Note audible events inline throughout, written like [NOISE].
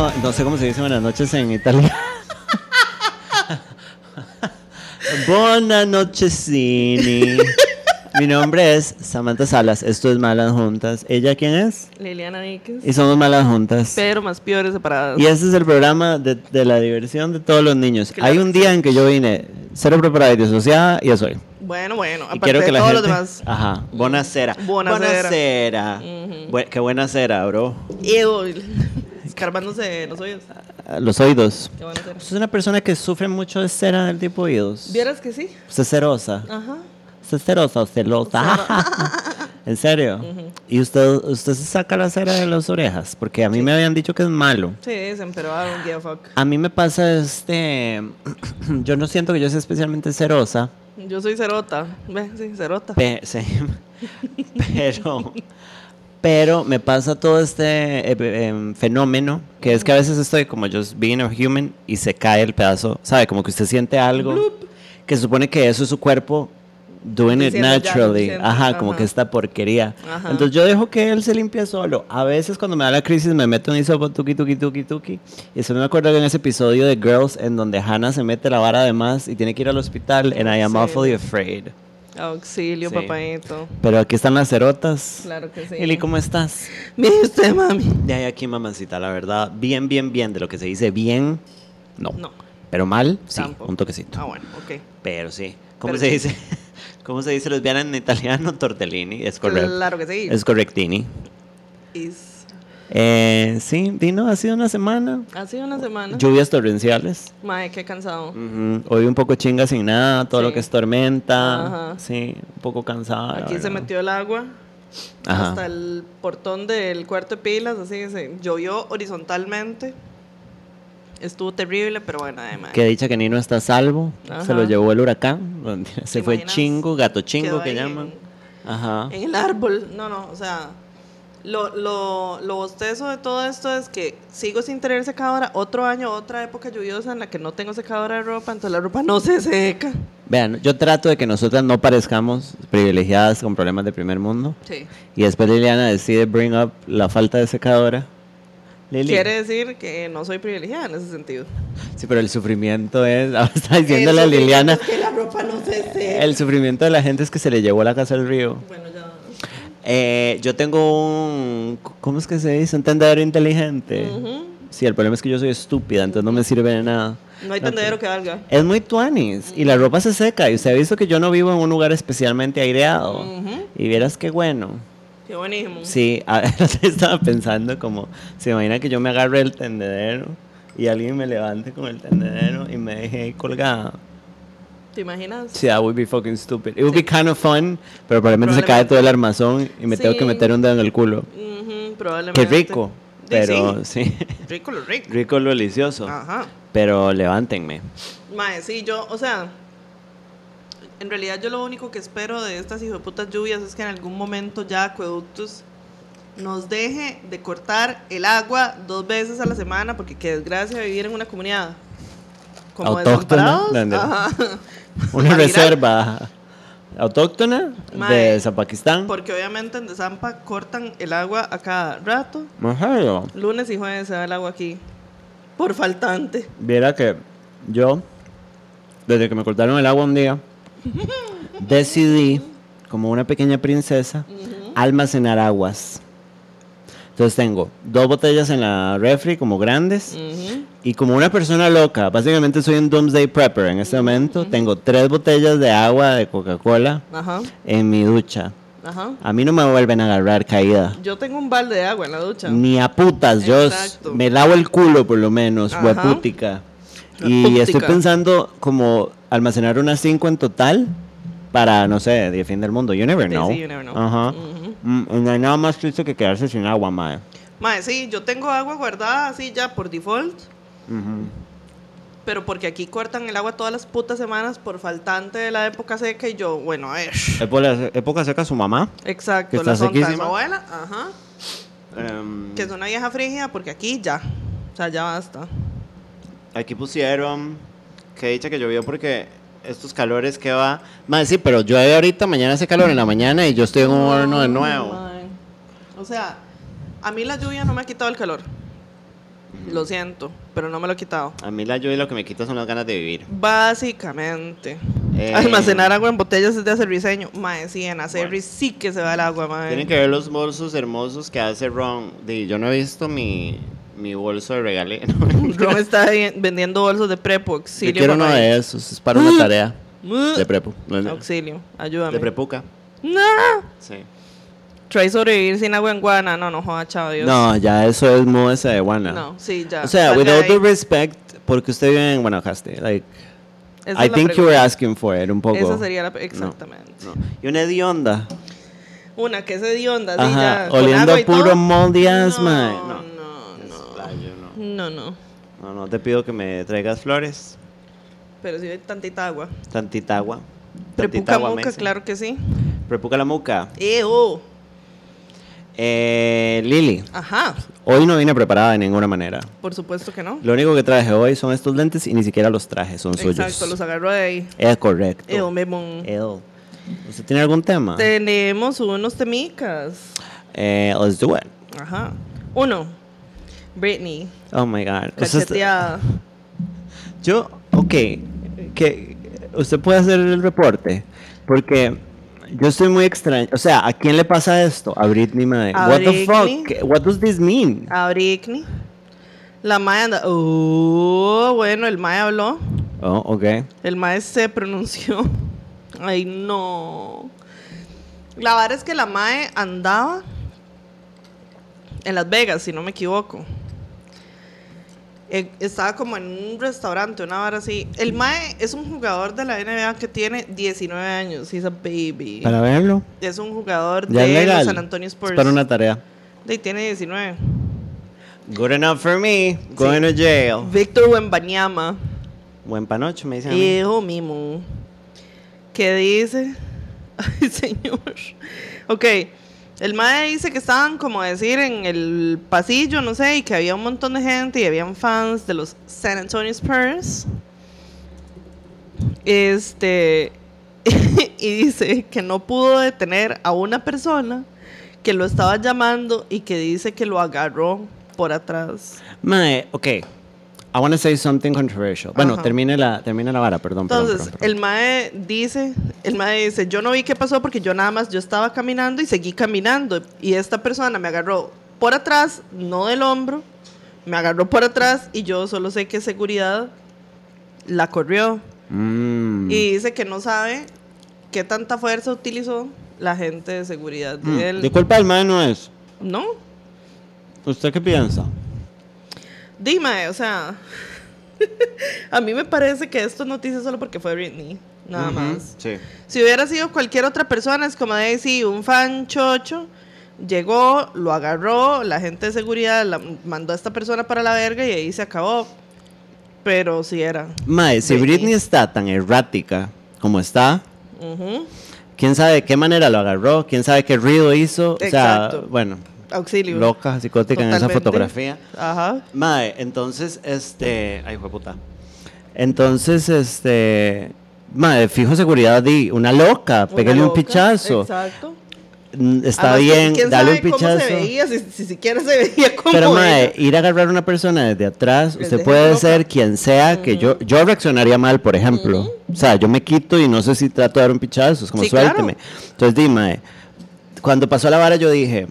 No, no sé cómo se dice buenas noches en italiano. [LAUGHS] Buenas noches, Cini. Mi nombre es Samantha Salas. Esto es Malas Juntas. ¿Ella quién es? Liliana Níquez. Y somos Malas Juntas. Pero más peores separadas. Y este es el programa de, de la diversión de todos los niños. Claro Hay un día en que yo vine cero preparada y disociada y eso soy. Bueno, bueno. Y Aparte quiero que de la todos gente... los demás. Ajá. Buena cera. Buena cera. cera. Ujú. Bu- qué buena cera, bro. Ew, escarbándose los oídos. Ah, Los oídos. Qué buena cera. Usted es una persona que sufre mucho de cera del tipo oídos. ¿Vieras que sí? Usted es cerosa. Ajá. ¿Usted es cerosa o celosa? [LAUGHS] ¿En serio? ¿Y usted, usted se saca la cera de las orejas? Porque a mí me habían dicho que es malo. Sí, dicen, pero I don't give a fuck. A mí me pasa este... [CLEARS THROAT] yo no siento que yo sea especialmente cerosa. Yo soy cerota. Ve, sí, cerota. Pe- sí. [LAUGHS] pero... [LAUGHS] Pero me pasa todo este eh, em, fenómeno que es que a veces estoy como just being a human y se cae el pedazo, ¿sabe? Como que usted siente algo que se supone que eso es su cuerpo doing it Diciendo, ya, naturally. siento, Ajá, como ajá. que esta porquería. Ajá. Entonces yo dejo que él se limpie solo. A veces cuando me da la crisis me meto en hisopo tuki tuki tuki tuki. Y eso me acuerdo que en ese episodio de Girls en donde Hannah se mete la vara de más y tiene que ir al hospital and I am Sí. awfully afraid. Auxilio, Sí. papadito. Pero aquí están las cerotas. Claro que sí. Eli, ¿cómo estás? [LAUGHS] Bien, ¿y usted, mami. De ahí aquí, mamacita, la verdad, bien, bien, bien, de lo que se dice bien, no. No. Pero mal, sí, Tampoco. un toquecito. Ah, bueno, ok. Pero sí. ¿Cómo Pero se sí. dice? [LAUGHS] ¿Cómo se dice lesbiana en italiano? Tortellini, es correcto. Claro que sí. Es correctini. Is- Eh, sí, Dino, ha sido una semana. Ha sido una semana. Lluvias torrenciales. Mae, qué cansado. Ujú, Hoy un poco chinga sin nada, todo lo que es tormenta. Ajá. Sí, un poco cansada. Aquí se metió el agua Ajá. hasta el portón del cuarto de pilas, así que se llovió horizontalmente. Estuvo terrible, pero bueno, además. Que dicha que Nino está a salvo. Se lo llevó el huracán. [LAUGHS] Se fue imaginas? chingo, gato chingo que ahí llaman. Ajá. En el árbol. No, no, o sea. Lo, lo, lo bostezo de todo esto es que sigo sin tener secadora. Otro año, otra época lluviosa en la que no tengo secadora de ropa, entonces la ropa no se seca. Vean, yo trato de que nosotras no parezcamos privilegiadas con problemas de primer mundo. Sí. Y después Liliana decide bring up la falta de secadora. Lili. Quiere decir que no soy privilegiada en ese sentido. Sí, pero el sufrimiento es. [LAUGHS] Ahora está diciéndole a Liliana. es que la ropa no se seca. El sufrimiento de la gente es que se le llevó la casa al río. Bueno. Eh, yo tengo un. ¿Cómo es que se dice? Un tendedero inteligente. Ujú. Sí, el problema es que yo soy estúpida, entonces no me sirve de nada. No hay tendedero que valga. Es muy tuanis y la ropa se seca. Y usted ha visto que yo no vivo en un lugar especialmente aireado. Ujú. Y vieras qué bueno. Qué buenísimo. Sí, a- [LAUGHS] estaba pensando como, se imagina que yo me agarre el tendedero y alguien me levante con el tendedero y me deje ahí colgada. ¿Te imaginas? Sí, that would be fucking stupid. It would be kind of fun, pero probablemente se cae Probablemente. todo el armazón y me tengo que Sí. meter un dedo en el culo. Ujú, probablemente. Qué rico, Sí, pero sí. sí, [LAUGHS] Rico lo rico. rico lo delicioso. Ajá. Pero levántenme. Mae, sí, yo, o sea, en realidad yo lo único que espero de estas hijoputas lluvias es que en algún momento ya Acueductos nos deje de cortar el agua dos veces a la semana, porque qué desgracia vivir en una comunidad como Autóctona. [LAUGHS] [LAUGHS] Una reserva autóctona Mae, de Zapakistán. Porque obviamente en Desampa cortan el agua a cada rato. Ajá. Lunes y jueves se da el agua aquí. Por faltante. Viera que yo, desde que me cortaron el agua un día, [LAUGHS] decidí, como una pequeña princesa, almacenar aguas. Entonces tengo dos botellas en la refri como grandes Ujú. Y como una persona loca, básicamente soy un doomsday prepper en este momento, tengo tres botellas de agua de Coca-Cola Ajá. en mi ducha. Ajá. A mí no me vuelven a agarrar caída. Yo tengo un balde de agua en la ducha. Ni a putas, yo Exacto. me lavo el culo por lo menos, Ajá. huepútica. Y estoy pensando como almacenar unas 5 en total para, no sé, de fin del mundo. You never know. sí, you never know. Ajá. Ujú. Mm, y no hay nada más triste que quedarse sin agua, mae. Mae, sí, yo tengo agua guardada así ya por default. Pero porque aquí cortan el agua todas las putas semanas por faltante de la época seca y yo, bueno, a ver. Época, época seca su mamá. Exacto, Que está la abuela, ajá. Em, Que es una vieja frígida porque aquí ya. O sea, ya basta. Aquí pusieron que dicha que llovió porque estos calores que va. Mae, sí, pero llueve ahorita, mañana hace calor en la mañana y yo estoy en un horno de nuevo. Mae. O sea, a mí la lluvia no me ha quitado el calor. Lo siento, pero no me lo he quitado. A mí la lluvia lo que me quita son las ganas de vivir. Básicamente. Eh, Almacenar agua en botellas es de hacer diseño. Mae, sí, en hacer Bueno. sí que se va el agua, mae. Tienen que ver los bolsos hermosos que hace Ron. Yo no he visto mi, mi bolso de regalé. [LAUGHS] Ron está vendiendo bolsos de prepo, Yo auxilio. quiero uno de esos. Es para una [GASPS] tarea Uh, de no de- Auxilio, ayúdame. De prepuca. No. Sí. Try sobrevivir sin agua en Guana. No, no, joda, chao, Dios. No, ya eso es múdese de Guana. No, sí, ya. O sea, salga with de all ahí. due respect, porque usted vive en Guanacaste. Like, Esa I es la think you were pregunta. asking for it un poco. Esa sería la. Exactamente. no. Y una hedionda. Una que es hedionda, sí, Ajá, ya. con oliendo agua a y puro todo. moldy ass, no, mae. No, No. no, playo, no. no. No, no. No, te pido que me traigas flores. Pero sí hay tantita agua. Tantita agua. Tantita Prepuca agua muca, claro que sí. Prepuca la muca. ¡Ew! Eh, Lili, Ajá, hoy no vine preparada de ninguna manera. por supuesto que no. Lo único que traje hoy son estos lentes y ni siquiera los traje, son suyos. Exacto, los agarró de ahí. Es correcto. Ew. ¿Usted tiene algún tema? Tenemos unos temicas. Eh, let's do it. Ajá. Uno, Britney, Oh my God. Cacheteada. yo, ok, que usted puede hacer el reporte, porque yo estoy muy extraño. O sea, ¿a quién le pasa esto? A Britney, mae. A What the Britney. fuck? ¿Qué- What does this mean? A Britney. La Maya anda. Oh, bueno, el Maya habló. Oh, ok. El Mae se pronunció. [LAUGHS] Ay, no. La verdad es que la Mae andaba en Las Vegas, si no me equivoco. Eh, Estaba como en un restaurante, una vara así. El Mae es un jugador de la NBA que tiene 19 años. He's a baby. Para verlo. Es un jugador Ya de los San Antonio Spurs. Es para una tarea. Y tiene 19. Good enough for me. Going to jail. Víctor Wembanyama. Buen panocho, me dicen. Hijo mimo. ¿Qué dice? [LAUGHS] Ay, señor. Ok. El mae dice que estaban, como decir, en el pasillo, no sé, y que había un montón de gente y habían fans de los San Antonio Spurs. Este. [LAUGHS] y dice que no pudo detener a una persona que lo estaba llamando y que dice que lo agarró por atrás. Mae, ok. I want to say something controversial. Bueno, Ajá. termine la, termine la vara, perdón. Entonces, perdón, perdón. el mae dice, el mae dice, yo no vi qué pasó porque yo nada más, yo estaba caminando y seguí caminando. Y esta persona me agarró por atrás, no del hombro, me agarró por atrás y yo solo sé que seguridad la corrió. Mm. Y dice que no sabe qué tanta fuerza utilizó la gente de seguridad de Mm, él. De culpa del mae no es. No, ¿Usted qué piensa? Dime, o sea, [LAUGHS] a mí me parece que esto es noticia solo porque fue Britney, nada Ujú, más. Sí. Si hubiera sido cualquier otra persona, es como de sí, un fan chocho llegó, lo agarró, la gente de seguridad la mandó a esta persona para la verga y ahí se acabó. Pero si era. Mae, si Britney. Britney está tan errática como está, Ujú. quién sabe de qué manera lo agarró, quién sabe qué ruido hizo. O sea, Exacto. bueno, Auxilio. loca, psicótica en esa fotografía. Ajá. Mae, entonces, este. Ay, fue puta. Entonces, este. Mae, fijo seguridad, di una loca, pégale un pichazo. Exacto. Mm, Está Además, bien, ¿quién dale un pichazo. cómo se veía? Si, si siquiera se veía [LAUGHS] como Pero, ella. ir a agarrar a una persona desde atrás, Desde usted puede loca. ser quien sea, que yo yo reaccionaría mal, por ejemplo. O sea, yo me quito y no sé si trato de dar un pichazo, es como Sí, claro. suélteme. Entonces, di, mae, cuando pasó la vara, yo dije,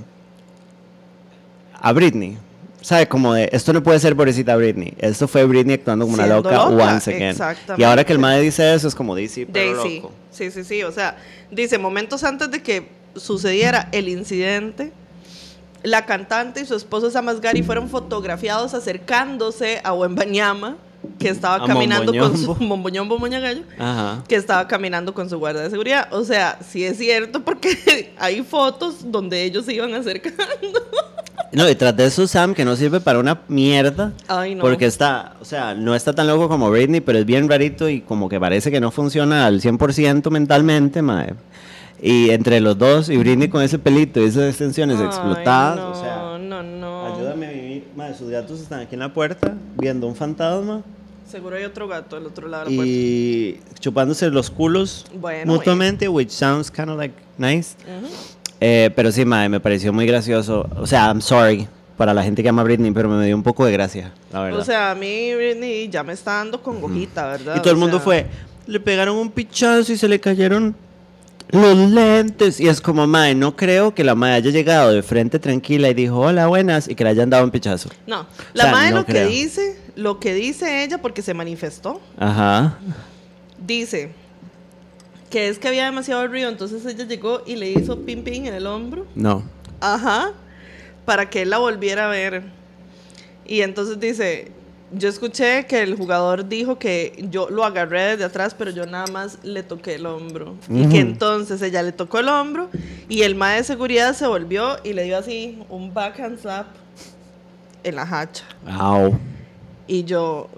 a Britney, ¿sabe? Como de, esto no puede ser pobrecita Britney. Esto fue Britney actuando como una loca, loca, once again. Y ahora que el mae dice eso, es como, di, sí, pero Daisy. loco. Sí, sí, sí. O sea, dice, momentos antes de que sucediera el incidente, la cantante y su esposo Samasgari fueron fotografiados acercándose a Wembanyama, que estaba A caminando con su [LAUGHS] momboñombo moñagallo, Ajá. que estaba caminando con su guardia de seguridad. O sea, sí es cierto porque [LAUGHS] hay fotos donde ellos se iban acercando. No, detrás de eso, Sam, que no sirve para una mierda. Ay, no. Porque está, o sea, no está tan loco como Britney, pero es bien rarito y como que parece que no funciona al 100% mentalmente, mae. Y entre los dos, y Britney con ese pelito y esas extensiones Ay, explotadas, no, o sea, no, no. ayúdame a vivir. Mae, sus gatos están aquí en la puerta viendo un fantasma Seguro hay otro gato del otro lado de la puerta. y chupándose los culos Bueno, mutuamente, which sounds kind of like nice. Ujú. Eh, pero sí, mae, me pareció muy gracioso. O sea, I'm sorry. para la gente que ama a Britney, pero me dio un poco de gracia, la verdad. O sea, a mí Britney ya me está dando con gojita, ¿verdad? y todo el O mundo sea, fue, le pegaron un pichazo y se le cayeron los lentes. Y es como, mae, no creo que la mae haya llegado de frente tranquila y dijo, hola, buenas, y que le hayan dado un pichazo. No, la sea, madre no lo creo. que dice, lo que dice ella, porque se manifestó, Ajá. dice que es que había demasiado ruido, entonces ella llegó y le hizo pim pim en el hombro. No. Ajá. Para que él la volviera a ver. Y entonces dice, yo escuché que el jugador dijo que yo lo agarré desde atrás, pero yo nada más le toqué el hombro. Y que entonces ella le tocó el hombro y el mae de seguridad se volvió y le dio así un backhand slap en la hacha. Au. Y yo,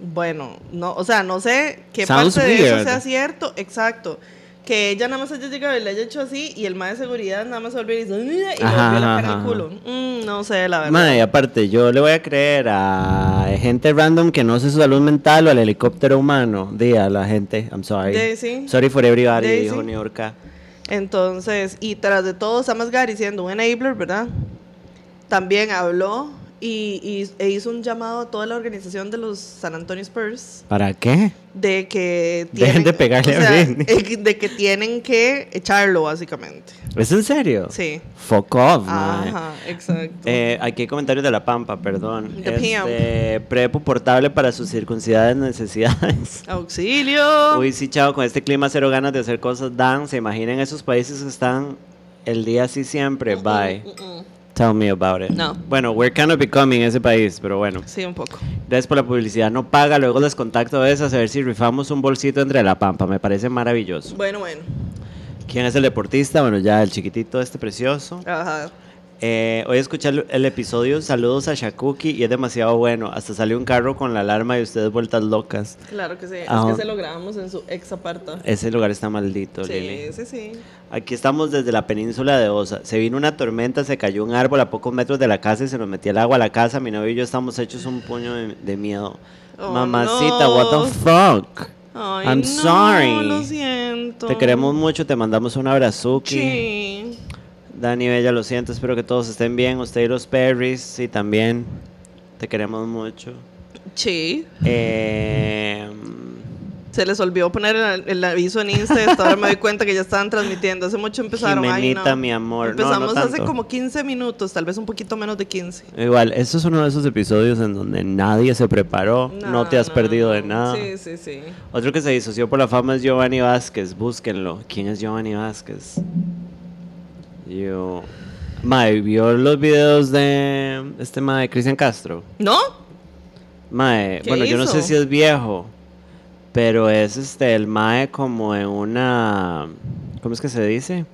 bueno, no, o sea, no sé qué Sounds parte de eso weird. sea cierto, exacto. Que ella nada más haya llegado y le haya hecho así y el mae de seguridad nada más se volvió y "Mira", y Ajá, volvió la ajá, cara al ajá. culo. Mm, no sé, la verdad. Mae, aparte, yo le voy a creer a gente random que no sé su salud mental o al helicóptero humano. Di a la gente, I'm sorry. Sí. Sorry for everybody, dijo. New York. Entonces, y tras de todo, Sam Asghari siendo un enabler, ¿verdad? También habló y, y- e hizo un llamado a toda la organización de los San Antonio Spurs ¿Para qué? de que Dejen de pegarle o a sea, Britney. [LAUGHS] eh, de que tienen que echarlo básicamente. ¿Es en serio? Sí. Fuck off, mae. Ajá, exacto. Eh, aquí hay comentarios de La Pampa, perdón. The. Este, prepo portable para sus circuncidades necesidades. [LAUGHS] Auxilio. Uy, sí, chao, con este clima cero ganas de hacer cosas dan. Se imaginen esos países que están el día así siempre. Bye. Mm, mm. Tell me about it. No. Bueno, we're kind of becoming ese país, pero bueno. Sí, un poco. Gracias por la publicidad. No paga, luego les contacto a veces a ver si rifamos un bolsito entre La Pampa. Me parece maravilloso. Bueno, bueno. ¿Quién es el deportista? Bueno, ya el chiquitito este precioso. Ajá. Eh, hoy escuché el, el episodio Saludos a Shakuki y es demasiado bueno. Hasta salió un carro con la alarma y ustedes vueltas locas. Claro que sí. Es Ajá. que se lo grabamos en su ex aparta. Ese lugar está maldito, Lili. Sí, sí, sí. Aquí estamos desde la península de Osa. Se vino una tormenta, se cayó un árbol a pocos metros de la casa y se nos metía el agua a la casa. Mi novio y yo estamos hechos un puño de, de miedo. Oh, Mamacita, no. what the fuck? Ay, I'm no, sorry. Lo siento. Te queremos mucho, te mandamos un abrazuki. Sí. Dani Bella, lo siento, espero que todos estén bien. Usted y los Perrys, sí, también. Te queremos mucho. Sí. Eh, Se les olvidó poner el, el aviso en Insta hasta ahora me doy cuenta que ya estaban transmitiendo. Hace mucho empezaron. Ay, Jimenita, no. mi amor. No, no Empezamos hace como 15 minutos, tal vez un poquito menos de 15. Igual, esto es uno de esos episodios en donde nadie se preparó, no, te has perdido de nada. Sí, sí, sí. Otro que se disoció por la fama es Giovanni Vázquez, búsquenlo. ¿Quién es Giovanni Vázquez? Yo. Mae, ¿vio los videos de este Mae, Cristian Castro? ¿No? Mae, ¿Qué bueno, yo no sé si es viejo, pero es este, el Mae como en una. ¿Cómo es que se dice?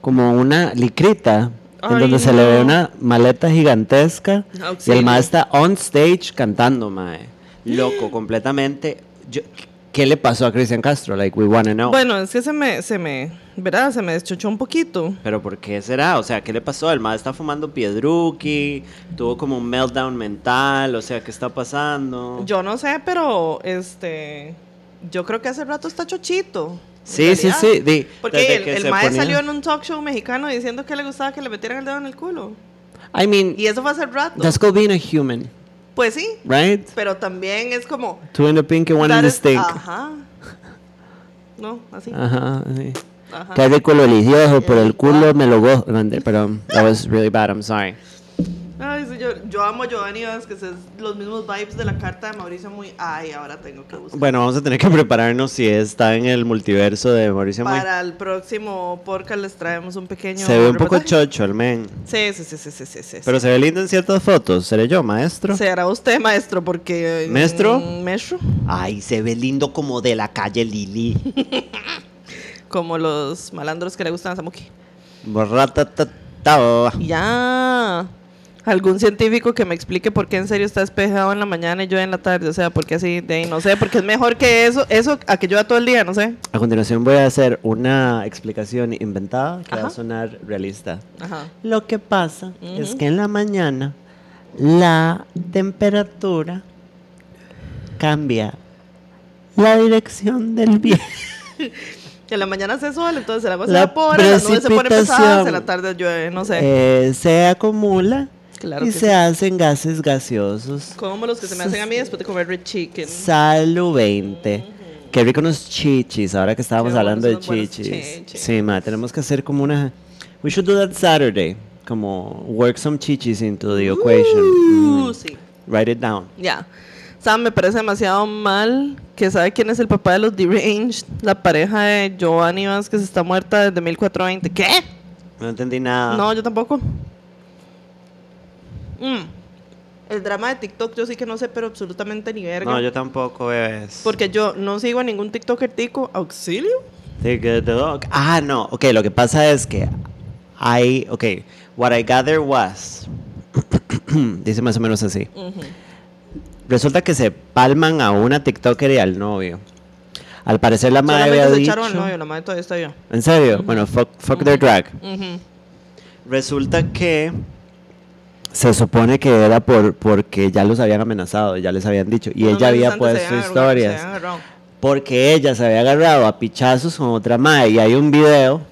Como una licrita. en donde se le ve una maleta gigantesca y el Mae está on stage cantando, Mae. Loco, [GASPS] completamente. Yo- ¿Qué le pasó a Cristian Castro? Like, we wanna know. Bueno, es que se me, se me, ¿verdad? Se me deschochó un poquito. Pero ¿por qué será? O sea, ¿qué le pasó? El Mae está fumando piedruki, tuvo como un meltdown mental, o sea, ¿qué está pasando? Yo no sé, pero este, yo creo que hace rato está chochito. Sí, sí, sí. di- Porque el, el se mae ponía- salió en un talk show mexicano diciendo que le gustaba que le metieran el dedo en el culo. I mean, Y eso fue hace rato. that's called being a human, Pues sí, right? pero también es como... Two in the pink and one in the stink. Ajá. No, así. Ajá, sí. Ajá. Qué rico lo delicioso, por el culo me lo gozo. Perdón, that was really bad, I'm sorry. Ay, sí, yo, yo amo a Giovanni Vázquez, es los mismos vibes de la carta de Mauricio muy... Ay, ahora tengo que buscar. Bueno, vamos a tener que prepararnos si está en el multiverso de Mauricio Muy. Para el próximo podcast les traemos un pequeño... Se ve un poco chocho el men. Sí, sí, sí, sí, sí, sí, sí. Pero se ve lindo en ciertas fotos. ¿Seré yo, maestro? Será usted, maestro, porque... ¿Maestro? mm, Maestro. Ay, se ve lindo como de la calle Lili. [LAUGHS] Como los malandros que le gustan a Samuki. Ratatatao. Ya. Algún científico que me explique por qué en serio está despejado en la mañana y yo en la tarde. O sea, porque así, de ahí, no sé, porque es mejor que eso, eso a que llueva todo el día, no sé. A continuación voy a hacer una explicación inventada que va a sonar realista. Ajá. Lo que pasa es que en la mañana la temperatura cambia la dirección del viento. [LAUGHS] Que en la mañana hace sol, entonces el agua se La evapora, nubes se pesadas, precipitación. en la tarde llueve, no sé. Eh, se acumula Claro y que se sí. hacen gases gaseosos. Como los que se me hacen a mí después de comer red chicken. Salud 20. Qué rico unos chichis, ahora que estábamos Qué hablando de chichis. chichis. Sí, ma, tenemos que hacer como una... We should do that Saturday. Como work some chichis into the equation. Uh, Mm. sí. Write it down. Ya. Sam, me parece demasiado mal que sabe quién es el papá de los Deranged, la pareja de Giovanni Vázquez está muerta desde 1420. ¿Qué? No entendí nada. No, yo tampoco. Mm. El drama de TikTok yo sí que no sé, pero absolutamente ni verga. No, yo tampoco, bebés. Porque yo no sigo a ningún TikToker tico. ¿Auxilio? TikTok. Ah, no. Ok, lo que pasa es que I... Ok, what I gather was... [CLEARS THROAT] dice más o menos así. Resulta que se palman a una TikToker y al novio. Al parecer la madre había se echaron al dicho... novio, la madre todavía está. ¿En serio? Bueno, fuck, fuck their drag. Resulta que se supone que era por porque ya los habían amenazado, ya les habían dicho. Y ella había puesto historias. agarrado. Porque ella se había agarrado a pichazos con otra madre. Y hay un video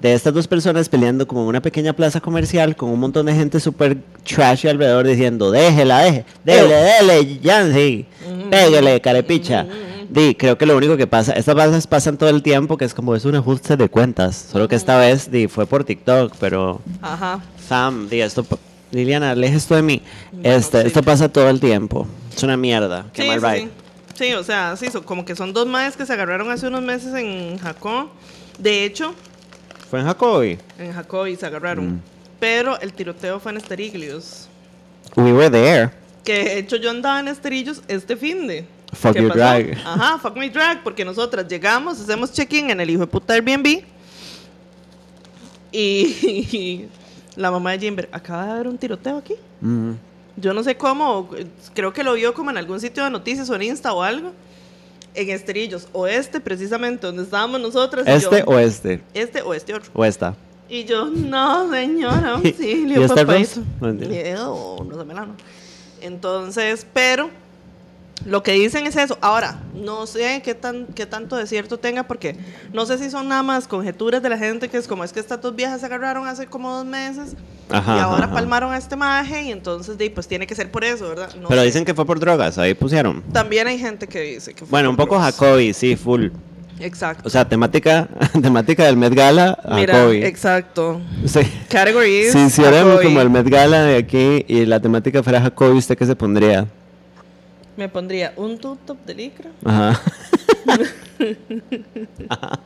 de estas dos personas peleando como en una pequeña plaza comercial con un montón de gente súper trashy alrededor diciendo, déjela, deje, dele, dele, Yancy, pégale, carepicha. Di, creo que lo único que pasa, estas cosas pasan todo el tiempo, que es como es un ajuste de cuentas. Solo que esta vez, di, fue por TikTok, pero Ajá. Sam, di, esto, Liliana, aleja esto de mí. Este, sí. Esto pasa todo el tiempo. Es una mierda. Sí, Qué mal sí, right. sí. Sí, o sea, sí, como que son dos madres que se agarraron hace unos meses en Jacó. De hecho, ¿Fue en Jacobi? en Jacobi se agarraron. Mm. Pero el tiroteo fue en Esteriglios. We were there. Que de hecho yo andaba en Esterillos este fin de. Fuck your drag. Ajá, fuck my drag, porque nosotras llegamos, hacemos check-in en el hijo de puta Airbnb. Y, [LAUGHS] la mamá de Jimber, acaba de haber un tiroteo aquí. Yo no sé cómo, creo que lo vio como en algún sitio de noticias o en Insta o algo. En Esterillos, o este precisamente, donde estábamos nosotras. y ¿Este yo, o este? Este o este otro. ¿O esta? Y yo, no, señora, [LAUGHS] ¿Y- auxilio, y este papá. arroz? No no se me la no. Entonces, pero lo que dicen es eso. Ahora, no sé qué, tan, qué tanto de cierto tenga, porque no sé si son nada más conjeturas de la gente que es como es que estas dos viejas se agarraron hace como dos meses Ajá, y ahora ajá. palmaron a este maje y entonces pues tiene que ser por eso, ¿verdad? No Pero sé. dicen que fue por drogas, ahí pusieron. También hay gente que dice que fue Bueno, un por poco drogas. Jacobi, sí, full. Exacto. O sea, temática, [LAUGHS] temática del Met Gala, Mira, Jacobi. exacto. Sí. Categories. Si hiciéramos como el Met Gala de aquí y la temática fuera Jacobi, ¿usted qué se pondría? Me pondría un tube top de licra. Ajá. [LAUGHS]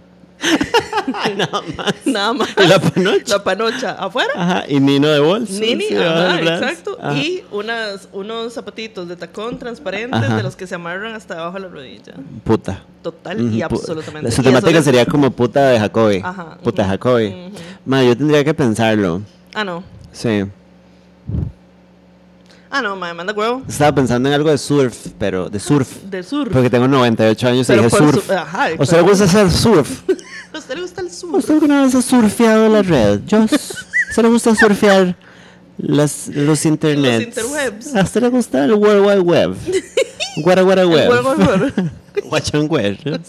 Nada más. ¿Y la panocha? La panocha afuera. Ajá, y Nino de bolso. Nini, sí, ajá, exacto. Ajá. Y unas, unos zapatitos de tacón transparentes Ajá. de los que se amarran hasta debajo de la rodilla. Puta. Total y absolutamente. Su temática es- sería como puta de Jacobi. Ajá, Puta de Jacobi. Ma, yo tendría que pensarlo. Ah, no. Sí. Ah, no, me manda huevo. Estaba pensando en algo de surf, pero de surf. Del sur. Porque tengo 98 años y Pero dije por surf. su- ajá, ¿A usted le gusta hacer surf? [LAUGHS] ¿A usted le gusta el sur? ¿Usted alguna vez ha surfeado la red? Yo, ¿A usted le gusta surfear las, los internets? interwebs. ¿A usted le gusta el World Wide Web? [LAUGHS] Guara Guara Web. huevo. Guachán Web. [LAUGHS]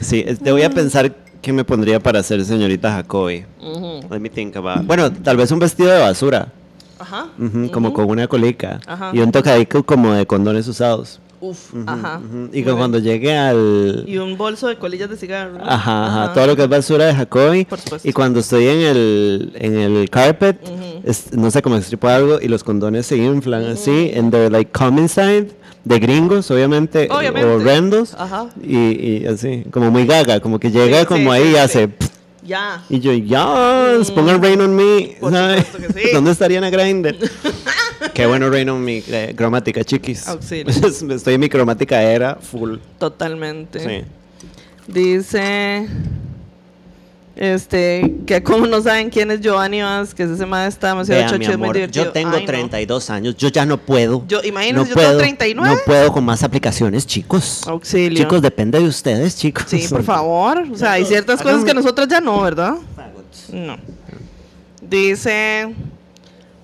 Sí, te voy a pensar qué me pondría para ser señorita Jacobi. Ujú. Let me think about. Bueno, tal vez un vestido de basura. Ajá. Como con una colica. Ajá. Y un tocadico como de condones usados. Uf, ajá. Y que bien. cuando llegue al... Y un bolso de colillas de cigarro. Ajá, ajá, todo lo que es basura de Jacobi. Por supuesto. Y cuando estoy en el, en el carpet, es- no sé cómo extripo algo y los condones se inflan así, and they're like come inside, de gringos, obviamente, Obviamente. horrendos. Ajá. Y, y así, como muy gaga, como que llega Sí, como sí, ahí sí, y hace. pff, Ya. Y yo, ya, pongan Rain on Me. Por ¿sabes? supuesto que sí. [LAUGHS] ¿Dónde estaría Ana Grindr? [LAUGHS] Qué bueno Rain on Me, eh, cromática, chiquis. Auxilio. [LAUGHS] Estoy en mi cromática era full. Totalmente. Sí. Dice. Este, que como no saben quién es Giovanni Vázquez, ese madre está demasiado Vea, mi chocho, es muy amor, divertido. yo tengo Ay, no. 32 años, yo ya no puedo. Yo- imagínese, no yo tengo puedo, 39. No puedo con más aplicaciones, chicos. Auxilio. Chicos, depende de ustedes, chicos. Sí, por favor. O sea, hay ciertas cosas que nosotros ya no, ¿verdad? No. Dice.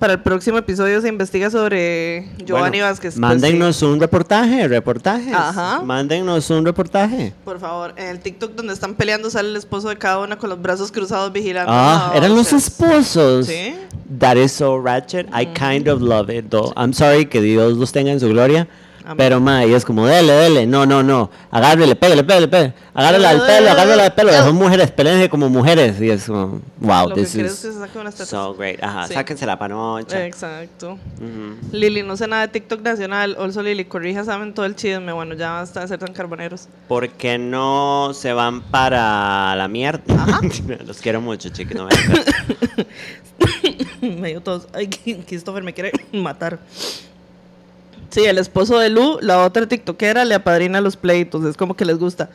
Para el próximo episodio se investiga sobre Giovanni Bueno, Vázquez. pues Mándennos sí. un reportaje, reportajes. Ajá. Mándennos un reportaje. Por favor, en el TikTok donde están peleando sale el esposo de cada una con los brazos cruzados vigilando. Ah, No, eran los esposos. Sí. That is so ratchet. I kind of love it, though. I'm sorry que Dios los tenga en su gloria. Amén. Pero, ma, y es como, dele, dele. No, no, no. Agárrele, pégale, pégale, pégale. Agárrele al pelo, dele, agárrele al pelo. Son mujeres, peleense como mujeres. Y es como, wow, Lo que this quieres is es que se unas tetas. so great. Ajá, Sí. sáquensela para noche. Exacto. Ujú. Lili, no sé nada de TikTok nacional. Also, Lili, corrija, saben todo el chisme. Bueno, ya basta de ser tan carboneros. ¿Por qué no se van para la mierda? [LAUGHS] Los quiero mucho, chiqui. No me. [LAUGHS] Medio todos. Ay, [LAUGHS] Christopher me quiere matar. Sí, el esposo de Lu, la otra tiktokera, le apadrina los pleitos. Es como que les gusta.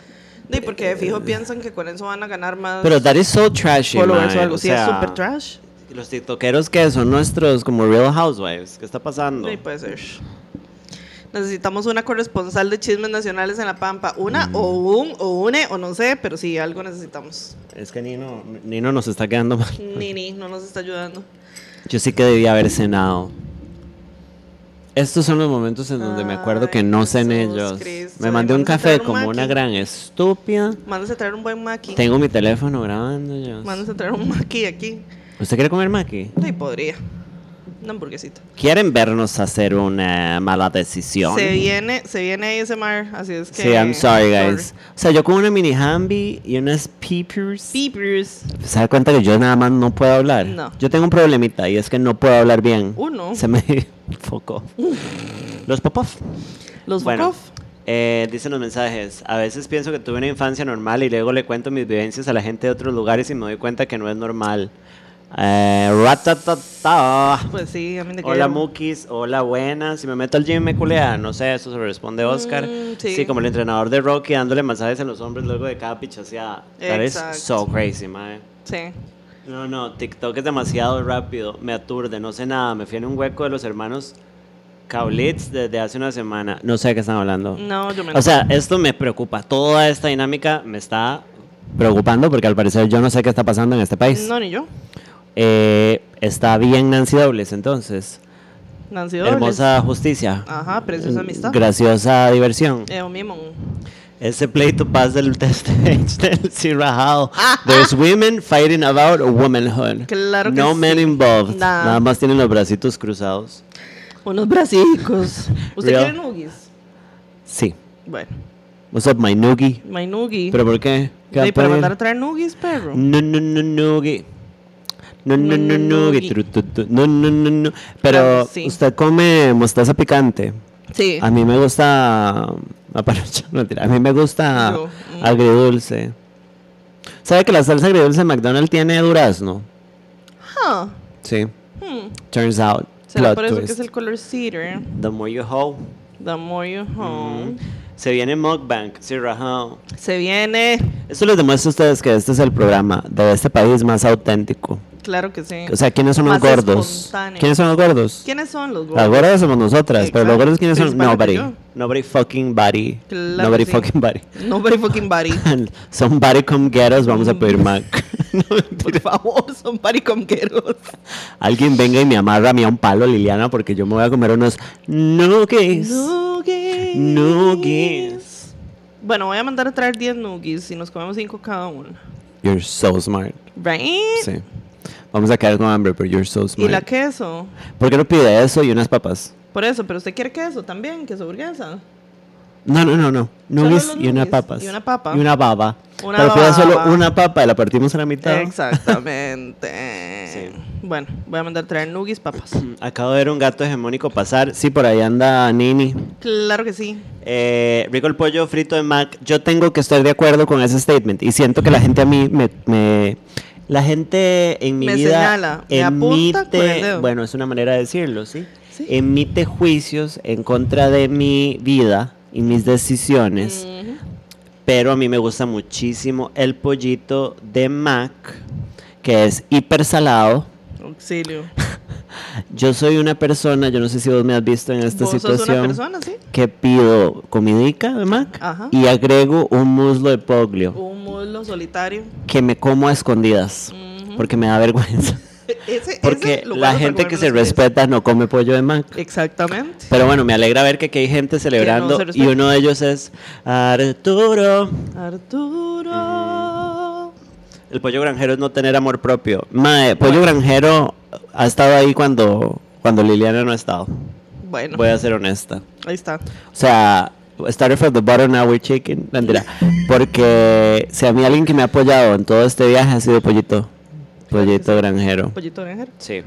Sí, porque de fijo piensan que con eso van a ganar más Pero that is so trashy, followers mae, o algo. o Sí, es sea, super trash. Los tiktokeros que son nuestros como Real Housewives. ¿Qué está pasando? Sí, puede ser. Necesitamos una corresponsal de chismes nacionales en La Pampa. Una o un o une o no sé, pero sí, algo necesitamos. Es que Nino, Nino nos está quedando mal. Nini no nos está ayudando. Yo sí que debía haber cenado. Estos son los momentos en donde me acuerdo que no Jesús ellos. Cristo. Me mandé un café un como una gran estúpida. Mándase a traer un buen maqui. Tengo mi teléfono grabando yo. Mándase a traer un maqui aquí. ¿Usted quiere comer maqui? Sí, podría. Una hamburguesita. ¿Quieren vernos hacer una mala decisión? Se viene, se viene ASMR, así es que. Sí, I'm sorry, guys. O sea, yo con una mini hamby y unas peepers. Beepers. ¿Se da cuenta que yo nada más no puedo hablar? No. Yo tengo un problemita y es que no puedo hablar bien. Uno. Se me [LAUGHS] focó. Los pop-off. Los Bueno, eh, dicen los mensajes. A veces pienso que tuve una infancia normal y luego le cuento mis vivencias a la gente de otros lugares y me doy cuenta que no es normal. Eh, ratatata. Pues sí, a mí que. Hola Mukis, hola buenas. Si me meto al gym me culea, no sé, eso se responde Oscar. Mm, sí. como el entrenador de Rocky dándole masajes en los hombres luego de cada pichaseada. That is so crazy, mae. Sí. No, no, TikTok es demasiado rápido, me aturde, no sé nada. Me fui en un hueco de los hermanos Kaulitz desde hace una semana. No sé de qué están hablando. No, yo me. O sea, esto me preocupa. Toda esta dinámica me está preocupando porque al parecer yo no sé qué está pasando en este país. No, ni yo. Eh, está bien Nancy Dobles, entonces. Nancy Dobles. Hermosa justicia. Ajá, preciosa amistad. Graciosa diversión. Eh, o mismo. Ese pleito pasa del test [LAUGHS] del cirrajado. Ah, There's women fighting about womanhood. Claro que no sí. men involved. Nah. Nada más tienen los bracitos cruzados. Unos bracicos. ¿Usted Real. quiere nuggies? Sí. Bueno, What's up, my noogie? my nuggie. ¿Pero por qué? ¿Qué Sí, para mandar a traer nuggies, perro. No, no, no, noogie. No, no, no, No. No, no, no, no. Pero usted come mostaza picante. Sí. A mí me gusta. [LAUGHS] Mentira. A mí me gusta mm. agridulce. ¿Sabe que la salsa agridulce de McDonald's tiene durazno? Huh. Sí. Hmm. Turns out. ¿Será por eso que es el color cedar? The more you hoe. The more you home. Se viene mukbang, sí. Se viene. Esto les demuestra a ustedes que este es el programa de este país más auténtico. Claro que sí. O sea, ¿quiénes son los gordos? espontáneo. ¿Quiénes son los gordos? ¿Quiénes son los Las gordos? gordas somos nosotras, pero los gordos ¿quiénes son? Nobody. Nobody fucking body. Claro Nobody sí. fucking body. Nobody fucking body. [LAUGHS] Son body come get us, vamos a pedir Mac. [LAUGHS] Por favor, son baricomqueros. Alguien venga y me amarra a mí a un palo, Liliana, porque yo me voy a comer unos nuggets. Nuggies. Nuggets. Bueno, voy a mandar a traer 10 nuggies y nos comemos 5 cada uno. You're so smart. Right? Sí. Vamos a quedar con hambre, pero you're so Y smart. la queso. ¿Por qué no pide eso y unas papas? Por eso, pero usted quiere queso también, queso burguesa. No, no, no, no. Nuggets y unas nuggets papas. y una papa. Y una baba. Una pero pide solo una papa y la partimos a la mitad. Exactamente. Sí. Bueno, voy a mandar a traer nuggies, papas. [CLEARS THROAT] Acabo de ver un gato hegemónico pasar. Sí, por ahí anda Nini. Claro que sí. Eh, rico el pollo frito de Mac. Yo tengo que estar de acuerdo con ese statement. Y siento que la gente a mí me. me- la gente en mi Me vida señala, me emite, bueno, es una manera de decirlo, ¿sí? Sí. Emite juicios en contra de mi vida y mis decisiones, pero a mí me gusta muchísimo el pollito de Mac, que es hiper salado. Auxilio. [LAUGHS] Yo soy una persona, yo no sé si vos me has visto en esta Vos sos situación, una persona, ¿sí? que pido comidica de Mac Ajá. y agrego un muslo de poglio Un muslo solitario. que me como a escondidas porque me da vergüenza. [LAUGHS] Ese- Porque la gente que se respeta no come pollo de Mac. Exactamente. Pero bueno, me alegra ver que aquí hay gente celebrando y uno de ellos es Arturo. Arturo. El pollo granjero es no tener amor propio. Mae, pollo granjero ha estado ahí cuando, cuando Liliana no ha estado. Bueno, Voy a ser honesta. ahí está. O sea, started from the bottom, now we're chicken. Mentira. Porque si a mí alguien que me ha apoyado en todo este viaje ha sido Pollito. Pollito granjero. Pollito granjero. Sí.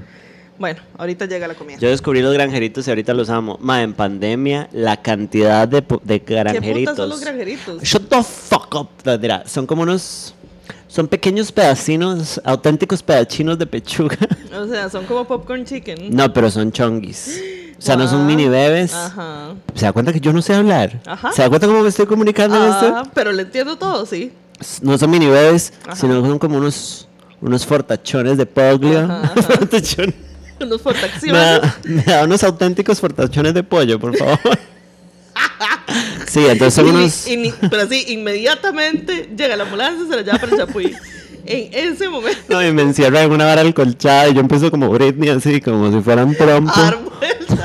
Bueno, ahorita llega la comida. Yo descubrí los granjeritos y ahorita los amo. Ma, en pandemia, la cantidad de, de ¿Qué granjeritos. putas son los granjeritos? Shut the fuck up. Son como unos. Son pequeños pedacinos, auténticos pedachinos de pechuga. [LAUGHS] O sea, son como popcorn chicken. No, pero son chonguis. O sea, no son mini bebés. Ajá. ¿Se da cuenta que yo no sé hablar? Ajá. ¿Se da cuenta cómo me estoy comunicando en esto? pero le entiendo todo, sí. No son mini bebés, Ajá. sino son como unos, unos fortachones de ajá. [LAUGHS] Fortachones. Unos Me da, me da unos auténticos fortachones de pollo, por favor. [LAUGHS] Sí, entonces son unos. y ni- pero así, inmediatamente llega la ambulancia y se la lleva para el chapuí. En ese momento, No, y me encierra en una vara alcolchada y yo empiezo como Britney, así, como si fueran trompo. a dar vueltas.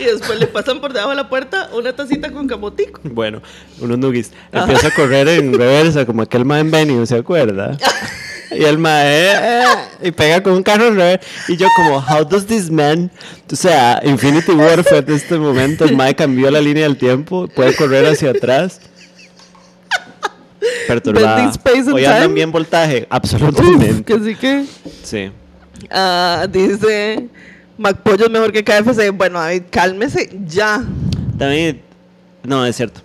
Y después le pasan por debajo de la puerta una tacita con camotico. Bueno, unos nuggies. Empiezo a correr en reversa, como aquel mae en Venue, ¿se acuerda? [LAUGHS] Y el mae, eh, eh, y pega con un carro en reversa. Y yo como, how does this man... O sea, Infinity War fue en este momento, el mae cambió la línea del tiempo, puede correr hacia atrás. Perturbada. Hoy andan bien voltaje, Uf, absolutamente. que sí que. Sí. Ah, dice. McPollo es mejor que KFC. Bueno, David, cálmese ya. También, no, es cierto.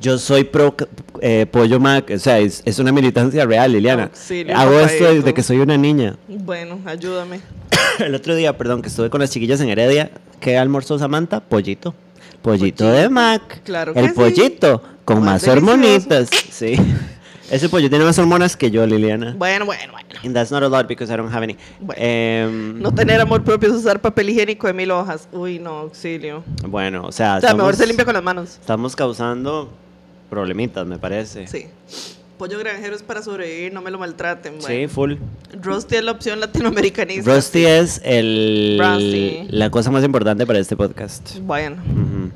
Yo soy pro eh, pollo mac, o sea, es, es una militancia real, Liliana. Auxilio, Hago esto desde que soy una niña. Bueno, ayúdame. [COUGHS] El otro día, perdón, que estuve con las chiquillas en Heredia, ¿qué almorzó Samantha? Pollito. Pollito, Pollito. de mac. Claro que El sí. pollito, con Más hormonitas. Sí. [LAUGHS] Ese pollo tiene más hormonas que yo, Liliana. Bueno, bueno, bueno. And that's not a lot because I don't have any. Bueno. Em, No tener amor propio es usar papel higiénico de mil hojas. Uy, no, auxilio. Bueno, o sea, O sea, mejor se limpia con las manos. Estamos causando problemitas, me parece. Sí. Pollo granjero es para sobrevivir, no me lo maltraten. Sí, Bueno. full. Rusty es la opción latinoamericanista. Rusty es el, Rusty. la cosa más importante para este podcast. Bueno. Ujú.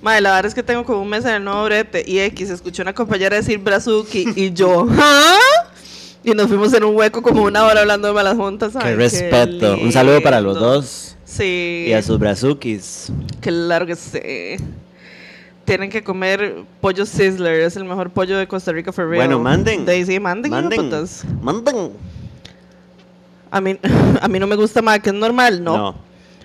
Madre, la verdad es que tengo como un mes en el nuevo brete y X, escuché una compañera decir Brazuki y yo, ¿ah? Y nos fuimos en un hueco como una hora hablando de malas juntas. Qué Ay, respeto. Un saludo para los dos Sí. y a sus brazukis. Claro que sí. Tienen que comer pollo Sizzler, es el mejor pollo de Costa Rica for real. Bueno, manden. Manden, hijo de Manden. putas. Manden. A mí, [LAUGHS] a mí no me gusta más, que es normal, ¿no?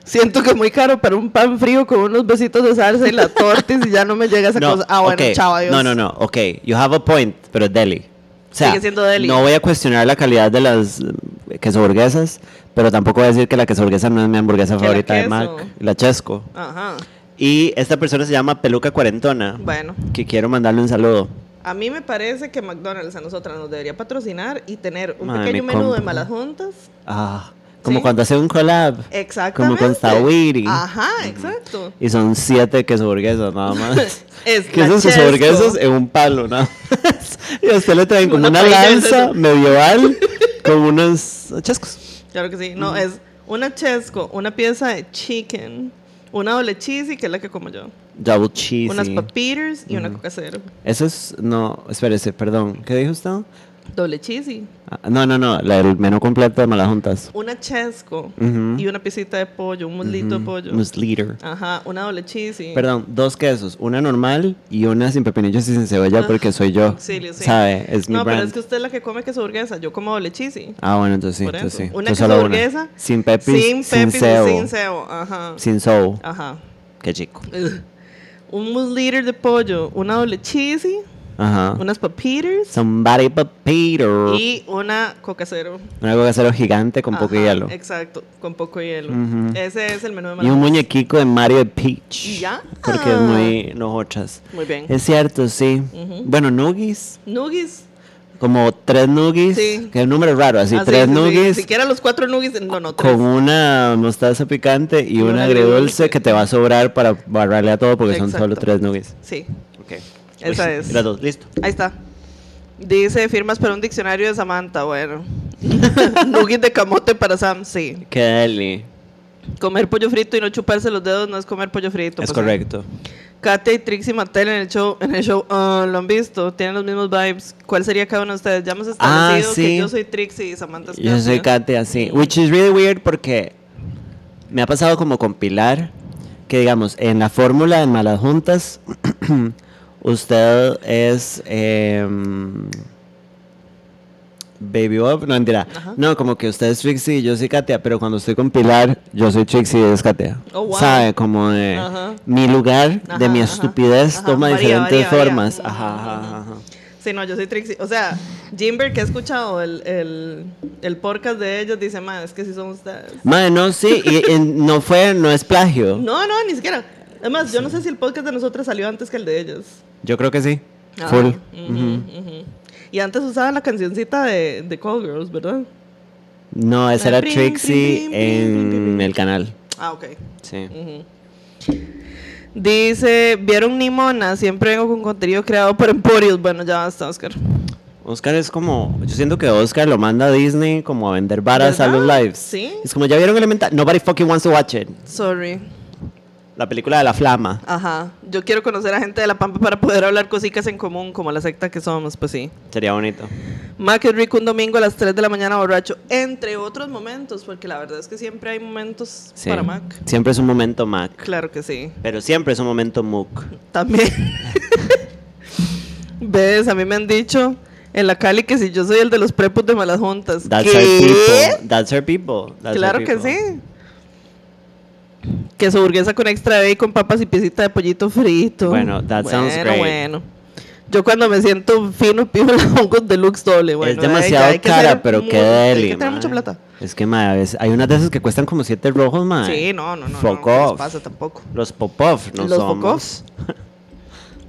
Siento que es muy caro para un pan frío con unos besitos de salsa y la [LAUGHS] tortis y ya no me llega esa No, cosa. Ah, bueno, ok. chao, adiós. No, no, no. Ok, you have a point, pero es deli. O sea, Sigue siendo deli. no voy a cuestionar la calidad de las eh, quesoburguesas, pero tampoco voy a decir que la quesoburguesa no es mi hamburguesa favorita de. Mac. La Chesco. Ajá. Y esta persona se llama Peluca Cuarentona, Bueno, que quiero mandarle un saludo. a mí me parece que McDonald's a nosotras nos debería patrocinar y tener un Madre, pequeño me menú de malas juntas. Ah, como ¿Sí? cuando hace un collab. Exactamente. Como con Stawiri. Ajá, exacto. Y son siete quesoburguesas nada más. [LAUGHS] Es que la esos Chesco. quesoburguesas en un palo, nada más. [LAUGHS] Y usted le traen como Una una, lanza medieval [LAUGHS] con unos chescos. Claro que sí. No, es una chesco, una pieza de chicken, una doble cheesy, que es la que como yo. Double cheesy. Unas papitas y una coca cero. Eso es, no, espérese, perdón. ¿Qué dijo usted? Doble cheesy. Ah, no, no, no, la, el menú completo de Malajuntas. Una chesco y una piecita de pollo, un muslito de pollo. Musliter. Ajá, una doble cheesy. Perdón, dos quesos, una normal y una sin pepinillos y sin cebolla Ah, porque soy yo. auxilio, sí. ¿Sabe? Es mi no, pero es que usted es la que come queso burguesa. Yo como doble cheesy. Ah, bueno, entonces sí, entonces sí. Una Entonces queso burguesa. Sin pepis, sin sin, pepis y cebo. sin cebo. Ajá. Sin soul. Ajá. Qué chico. Ugh. [LAUGHS] Un musliter de pollo, una doble cheesy, Ajá. unas papitas Somebody Peter. y una coca cero. Un algo casero gigante con poco hielo. Exacto, con poco hielo. Ese es el menú de Y un muñequico de Mario Peach. ¿Y ya? Porque es muy nojochas. Muy bien. Es cierto, sí. Bueno, nuggies. Nuggies. Como tres nuggies. Sí. Que es un número raro, así. Ah, sí, tres sí, sí. nuggies. Siquiera los cuatro nuggies, no, no, tres. Con una mostaza picante y, Y un un agridulce que te va a sobrar para barrarle a todo porque son solo tres nuggies. Sí, Ok. Esa Uy, es. Las dos, listo. ahí está. Dice firmas para un diccionario de Samantha. Bueno. [LAUGHS] Nugget de camote para Sam, sí. Qué deli. Comer pollo frito y no chuparse los dedos no es comer pollo frito. Es pues, correcto. Katia y Trixie Mattel en el show, en el show ah, lo han visto, tienen los mismos vibes. ¿Cuál sería cada uno de ustedes? Ya hemos Ah, establecido sí. que yo soy Trixie y Samantha es Yo soy Katia. Sí. Which is really weird porque me ha pasado como con Pilar, que digamos, en la fórmula de malas juntas, [CLEARS THROAT] [CLEARS THROAT] usted es em, Baby Bob, no mentira. Ajá. No, como que usted es Trixie y yo soy Katia, pero cuando estoy con Pilar, yo soy Trixie y es Katia. Oh, wow. ¿Sabe? Como de Ajá. mi lugar, de mi estupidez, toma varía, diferentes varía, varía. formas. Mm, Ajá, ajá, ajá. Sí, no, yo soy Trixie. O sea, Jimber, que ha escuchado el, el, el podcast de ellos, dice, man, es que sí son ustedes. Madre, no, sí, y, y no fue, no es plagio. No, no, ni siquiera. Además, yo no sé si el podcast de nosotros salió antes que el de ellos. Yo creo que sí. Ajá. Full. Y antes usaban la cancioncita de, de Call Girls, ¿verdad? No, esa Ah, era Trixie prim, prim, prim, prim, en el canal. Ah, ok. Sí. Dice, ¿vieron Nimona? Siempre vengo con contenido creado por Emporios. Bueno, ya basta, Oscar. Oscar es como, yo siento que Oscar lo manda a Disney como a vender varas a los lives. Sí. Es como, ya vieron Elemental, nobody fucking wants to watch it. Sorry. La película de la flama. Ajá. Yo quiero conocer a gente de La Pampa para poder hablar cositas en común, como la secta que somos, pues sí. Sería bonito. Mac es rico un domingo a las 3 de la mañana borracho, entre otros momentos, porque la verdad es que siempre hay momentos Sí. para Mac. Siempre es un momento Mac. Claro que sí. Pero siempre es un momento Mook. También. [LAUGHS] ¿Ves? A mí me han dicho en la Cali que si yo soy el de los prepos de malas juntas. That's ¿Qué? our people. That's our people. That's our Claro que people. Queso burguesa con extra bacon, papas y piecita de pollito frito. Bueno, that sounds bueno, great. Bueno, Yo cuando me siento fino pido la hongos deluxe doble. Bueno, es demasiado hay que cara, ser pero muy- qué Hay deli. que tener mucha plata. Es que, mae, a veces- hay unas de esas que cuestan como siete rojos, mae. Sí, no, no, no. Fuck no, no pasa tampoco. Los pop-off no Los somos.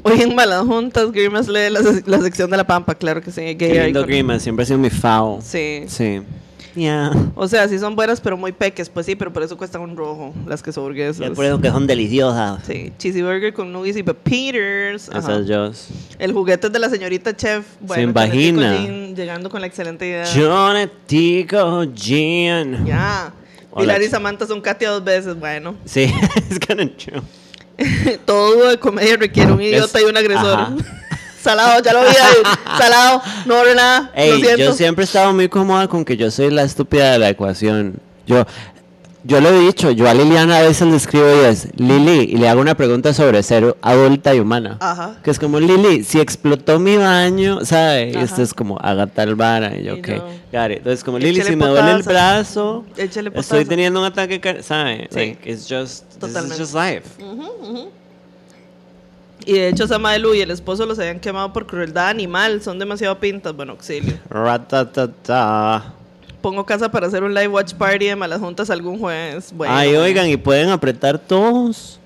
Hoy en Malas Juntas, Grimas lee la, la sección de la Pampa, claro que sí. Gay Qué lindo. Grimace, siempre ha sido mi fao. Sí. Sí. Ya. O sea, sí son buenas, pero muy peques. Pues sí, pero por eso cuestan un rojo las que son burguesas. Ya por eso que son deliciosas. Sí, cheesy burger con nuggets y peppers. Ajá. Esas yo. El juguete es de la señorita chef. Bueno, Sin vagina. Jean, llegando con la excelente idea. Jonetico Jean. Ya. Hola, Pilar y Samantha son Katia dos veces. Bueno, [LAUGHS] Sí, es kind of true. todo de comedia requiere un idiota Es- y un agresor. ajá. [LAUGHS] Salado, ya lo vi ahí. [LAUGHS] Salado, no ore nada. lo Ey, siento. yo siempre he estado muy cómoda con que yo soy la estúpida de la ecuación. Yo, yo lo he dicho, yo a Liliana a veces le escribo y es Lili, y le hago una pregunta sobre ser adulta y humana. Ajá. Que es como, Lili, si explotó mi baño, ¿sabe? Y Ajá. esto es como, haga tal vara. Y yo, Y ok, yo, got it. Entonces, como, Lili, si me duele el brazo, estoy teniendo un ataque, car- ¿sabe? Sí. Like, it's just, this is Totalmente. just life. Y de hecho, Samaelu y el esposo los habían quemado por crueldad animal. Son demasiado pintas. Bueno, auxilio. Ratatata. Pongo casa para hacer un live watch party de malas juntas algún jueves. Bueno, Ay, oigan, y pueden apretar todos.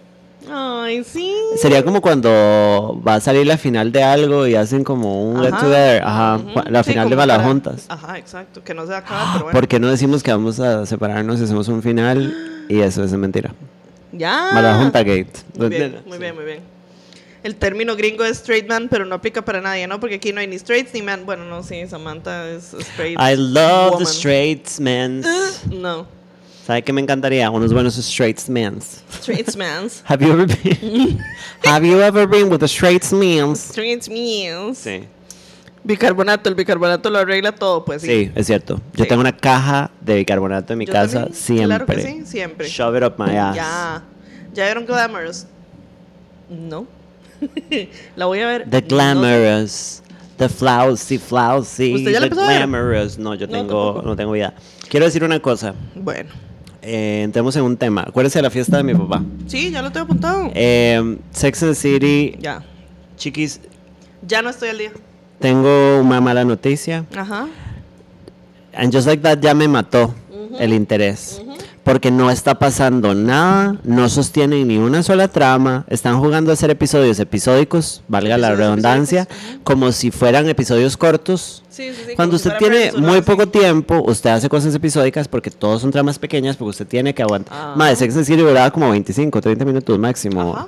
Ay, sí. Sería como cuando va a salir la final de algo y hacen como un get together. Ajá, la Sí, final de Malas para- Juntas. Ajá, exacto. Que no se acaba, pero bueno. ¿Por qué no decimos que vamos a separarnos y hacemos un final? Y eso es mentira. Ya. Mala Junta Gate. Muy bien, muy bien, muy bien. El término gringo es straight man, pero no aplica para nadie, ¿no? Porque aquí no hay ni straights ni man. Bueno, no, sí, Samantha es straight. I love woman. the straight men. Uh, no, ¿Sabe qué me encantaría? Unos buenos straight men. straight mans. [LAUGHS] Have you ever been? [LAUGHS] Have you ever been with the straight men? Straight means. Sí. Bicarbonato, el bicarbonato lo arregla todo, pues sí. Sí, es cierto. Yo Sí. tengo una caja de bicarbonato en mi Yo casa también, siempre. Claro que sí, siempre. Shove it up my ass. Ya. ¿Ya vieron Glamorous? No. [LAUGHS] La voy a ver. The glamorous. The flousy, flousy. ¿Usted ya la the empezó a ver? glamorous. No, yo No, tengo, tampoco. no tengo vida. Quiero decir una cosa. Bueno. Eh, entremos en un tema. Acuérdense de la fiesta de mi papá. Sí, ya lo tengo apuntado. Eh, Sex and the City. ya. Chiquis, Ya no estoy al día. tengo una mala noticia. Ajá. And just like that ya me mató el interés. Porque no está pasando nada, no sostienen ni una sola trama, están jugando a hacer episodios episódicos, valga la Episodios redundancia, episódicos, como si fueran episodios cortos. Sí, sí, sí. Cuando usted tiene muy poco tiempo, usted hace cosas episódicas porque todos son tramas pequeñas, porque usted tiene que aguantar. Ah. Madre, Sex and the City duraba como 25, 30 minutos máximo. Ajá.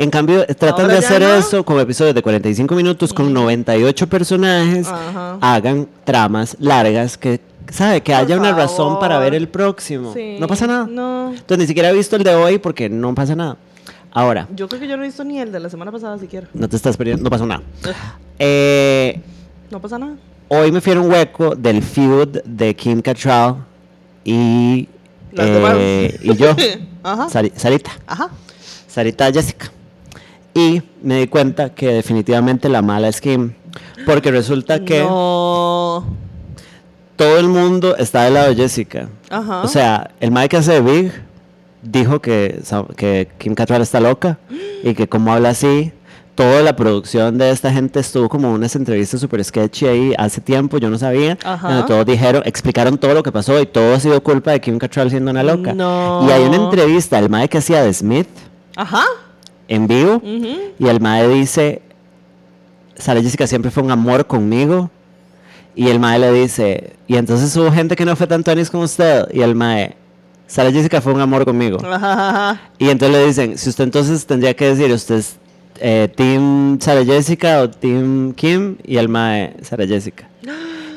En cambio, tratan Ahora de hacer no. eso con episodios de 45 minutos con 98 personajes, Ajá. hagan tramas largas que, ¿sabe? Que Por haya una razón para ver el próximo. Sí. No pasa nada. No. Entonces ni siquiera he visto el de hoy porque no pasa nada. Ahora, Yo creo que yo no he visto ni el de la semana pasada siquiera. no te estás perdiendo, no pasó nada. [LAUGHS] Eh, No pasa nada. hoy me fui a un hueco del feud de Kim Cattrall y, eh, y yo, [LAUGHS] Ajá. Sari- Sarita. Ajá. Sarita Jessica. Y me di cuenta que definitivamente la mala es Kim. Porque resulta que No. Todo el mundo está del lado de Jessica. Ajá. O sea, el Mike que hace de Big dijo que, Kim Cattrall está loca [GASPS] y que como habla así. Toda la producción de esta gente estuvo como unas entrevistas super sketchy ahí hace tiempo, yo no sabía. Ajá. Donde todos dijeron, explicaron todo lo que pasó y todo ha sido culpa de Kim Cattrall siendo una loca. No. Y hay una entrevista del Mike que hacía de Smith Ajá. en vivo. Y el mae dice, Sara Jessica siempre fue un amor conmigo. Y el mae le dice, y entonces hubo gente que no fue tan tonis como usted. Y el mae, Sara Jessica fue un amor conmigo. [LAUGHS] Y entonces le dicen, si usted entonces tendría que decir, usted es eh, Team Sara Jessica o Team Kim. Y el mae, Sara Jessica.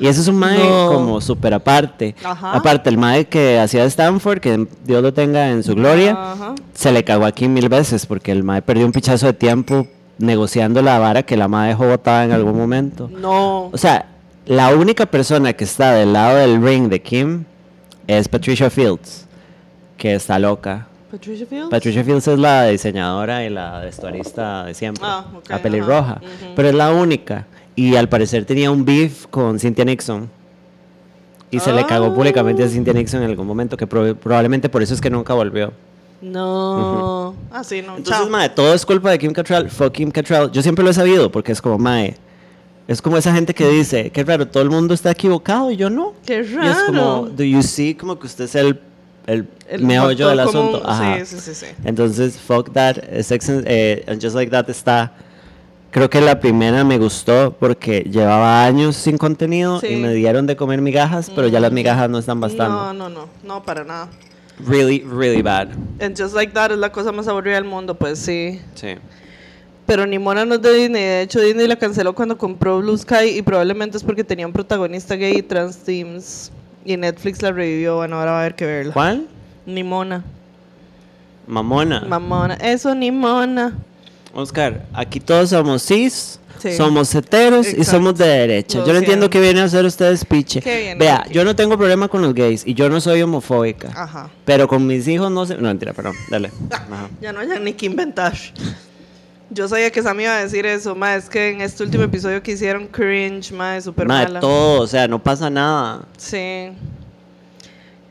Y eso es un mae No. como súper aparte. Ajá. Aparte, el mae que hacía Stanford, que Dios lo tenga en su gloria Ajá. se le cagó aquí mil veces porque el mae perdió un pichazo de tiempo negociando la vara que la mae dejó botada en algún momento. No. O sea, la única persona que está del lado del ring de Kim es Patricia Fields, que está loca. Patricia Fields. Patricia Fields es la diseñadora y la vestuarista de siempre, Ah, ok, la pelirroja, ujú. pero es la única. Y al parecer tenía un beef con Cynthia Nixon. Y se le cagó Ah. públicamente a Cynthia Nixon en algún momento, que prob- probablemente por eso es que nunca volvió. No. Ah, sí, no. Entonces, Chao. mae, todo es culpa de Kim Cattrall. Fuck Kim Cattrall. Yo siempre lo he sabido porque es como, mae, es como esa gente que dice, qué raro, todo el mundo está equivocado y yo no. Qué Y es como, raro. do you see como que usted es el, el, El meollo del asunto. común, Ajá. Sí, sí, sí. Entonces, fuck that. Sex and, eh, and Just Like That está... Creo que la primera me gustó porque llevaba años sin contenido y Sí. me dieron de comer migajas, pero ya las migajas no están bastando. No, no, no. No, para nada. Really, really bad. And Just Like That es la cosa más aburrida del mundo, pues sí. Sí. Pero ni Mona no es de Disney. De hecho, Disney la canceló cuando compró Blue Sky y probablemente es porque tenía un protagonista gay y trans teams. Y Netflix la revivió. Bueno, ahora va a haber que verla. ¿Cuál? Ni Mona. Mamona. Mamona. Eso, ni Mona. Oscar, aquí todos somos cis, Sí. somos heteros y Exacto. somos de derecha. Lo yo no entiendo qué viene a hacer ustedes, piche. ¿Qué viene Vea, aquí? yo no tengo problema con los gays y yo no soy homofóbica. Ajá. Pero con mis hijos no sé. No, mentira, perdón. Dale. [LAUGHS] Ajá. Ya no hay ni que inventar. Yo sabía que Sam iba a decir eso, ma, es que en este último episodio que hicieron cringe, ma, es súper mala. todo, o sea, no pasa nada. Sí.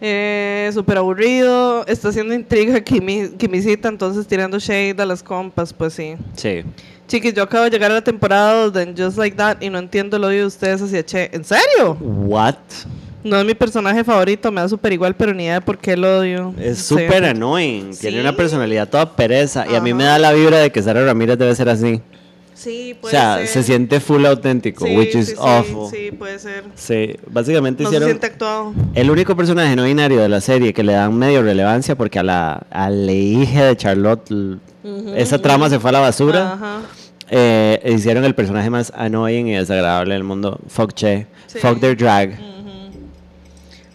Eh, súper aburrido. Está haciendo intriga Kimi, Kimisita, entonces tirando shade a las compas, pues sí. Sí. Chiquis, yo acabo de llegar a la temporada de Just Like That y no entiendo el odio de ustedes hacia Che. ¿En serio? What? No es mi personaje favorito, me da súper igual, pero ni idea de por qué lo odio. Es Sí. súper annoying. Tiene una Sí. personalidad toda pereza. Y a mí me da la vibra de que Sara Ramírez debe ser así. Sí, O puede sea, ser. se siente full auténtico, Sí, which is sí, sí, awful. Sí, Sí, puede ser. básicamente No se hicieron. siente actuado. El único personaje no binario de la serie que le dan medio relevancia porque a la, a la hija de Charlotte esa trama se fue a la basura. Ajá. eh, hicieron el personaje más annoying y desagradable del mundo. Fuck Che. Sí. Fuck their drag.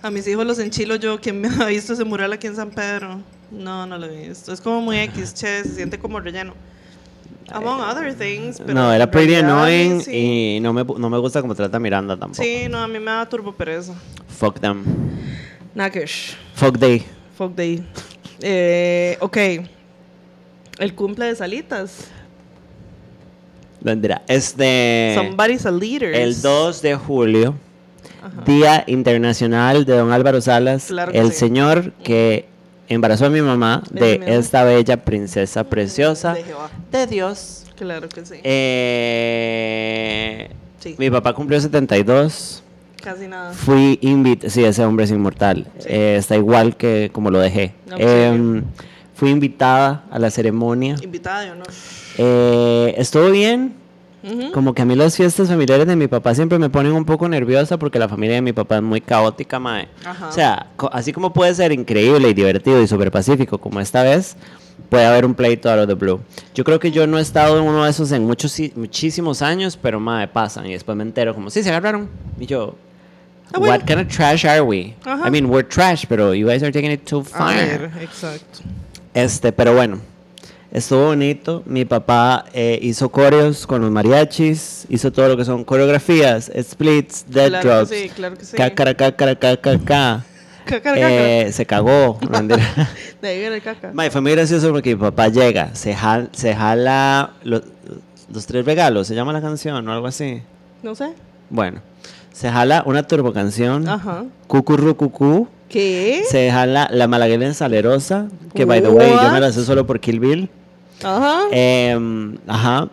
A mis hijos los enchilo yo. ¿Quién me ha visto ese mural aquí en San Pedro? No, no lo he visto. Es como muy X, che, se siente como relleno. Among other things. Pero no, era pretty realidad, annoying sí. y no me, no me gusta cómo trata Miranda tampoco. Sí, no, a mí me da turbo pereza. Fuck them. Nakish. Fuck they. Fuck day. Eh, ok. El cumple de Salitas. Vendrá. Este. Somebody's a leader. El 2 de julio, Ajá. Día Internacional de Don Álvaro Salas, Claro el sí. señor que embarazó a mi mamá de mismo. esta bella princesa preciosa De Jehová. de Dios. Claro que sí. Eh, Sí. Mi papá cumplió 72. Casi nada. Fui invitado, sí, ese hombre es inmortal. Sí. Eh, está igual que como lo dejé. No, Em, fui invitada a la ceremonia. Invitada de honor. Eh, estuvo bien. Como que a mí las fiestas familiares de mi papá siempre me ponen un poco nerviosa porque la familia de mi papá es muy caótica, mae. Ajá. O sea, co- así como puede ser increíble y divertido y súper pacífico como esta vez, puede haber un pleito out of the blue. Yo creo que yo no he estado en uno de esos en muchos, si- muchísimos años, pero mae, pasan y después me entero como, sí, se agarraron. Y yo, Ah, bueno. what kind of trash are we? Ajá. I mean, we're trash, pero you guys are taking it too A far. ver, exacto. Este, pero bueno, estuvo bonito. Mi papá eh, hizo coreos con los mariachis, hizo todo lo que son coreografías, splits, dead Claro que drops, sí, claro que sí. cacara, cacara, cacara, [LAUGHS] caca. Caca, caca. Eh, se cagó. [LAUGHS] De ahí viene el caca. Fue muy gracioso porque mi papá llega, se jala, se jala los, los tres regalos, se llama la canción o algo así. No sé. Bueno, se jala una turbo canción, Ajá. cucurru cucú, ¿Qué? se jala la malagueña salerosa, que by the way, yo me la sé solo por Kill Bill. Ajá. Em, ajá.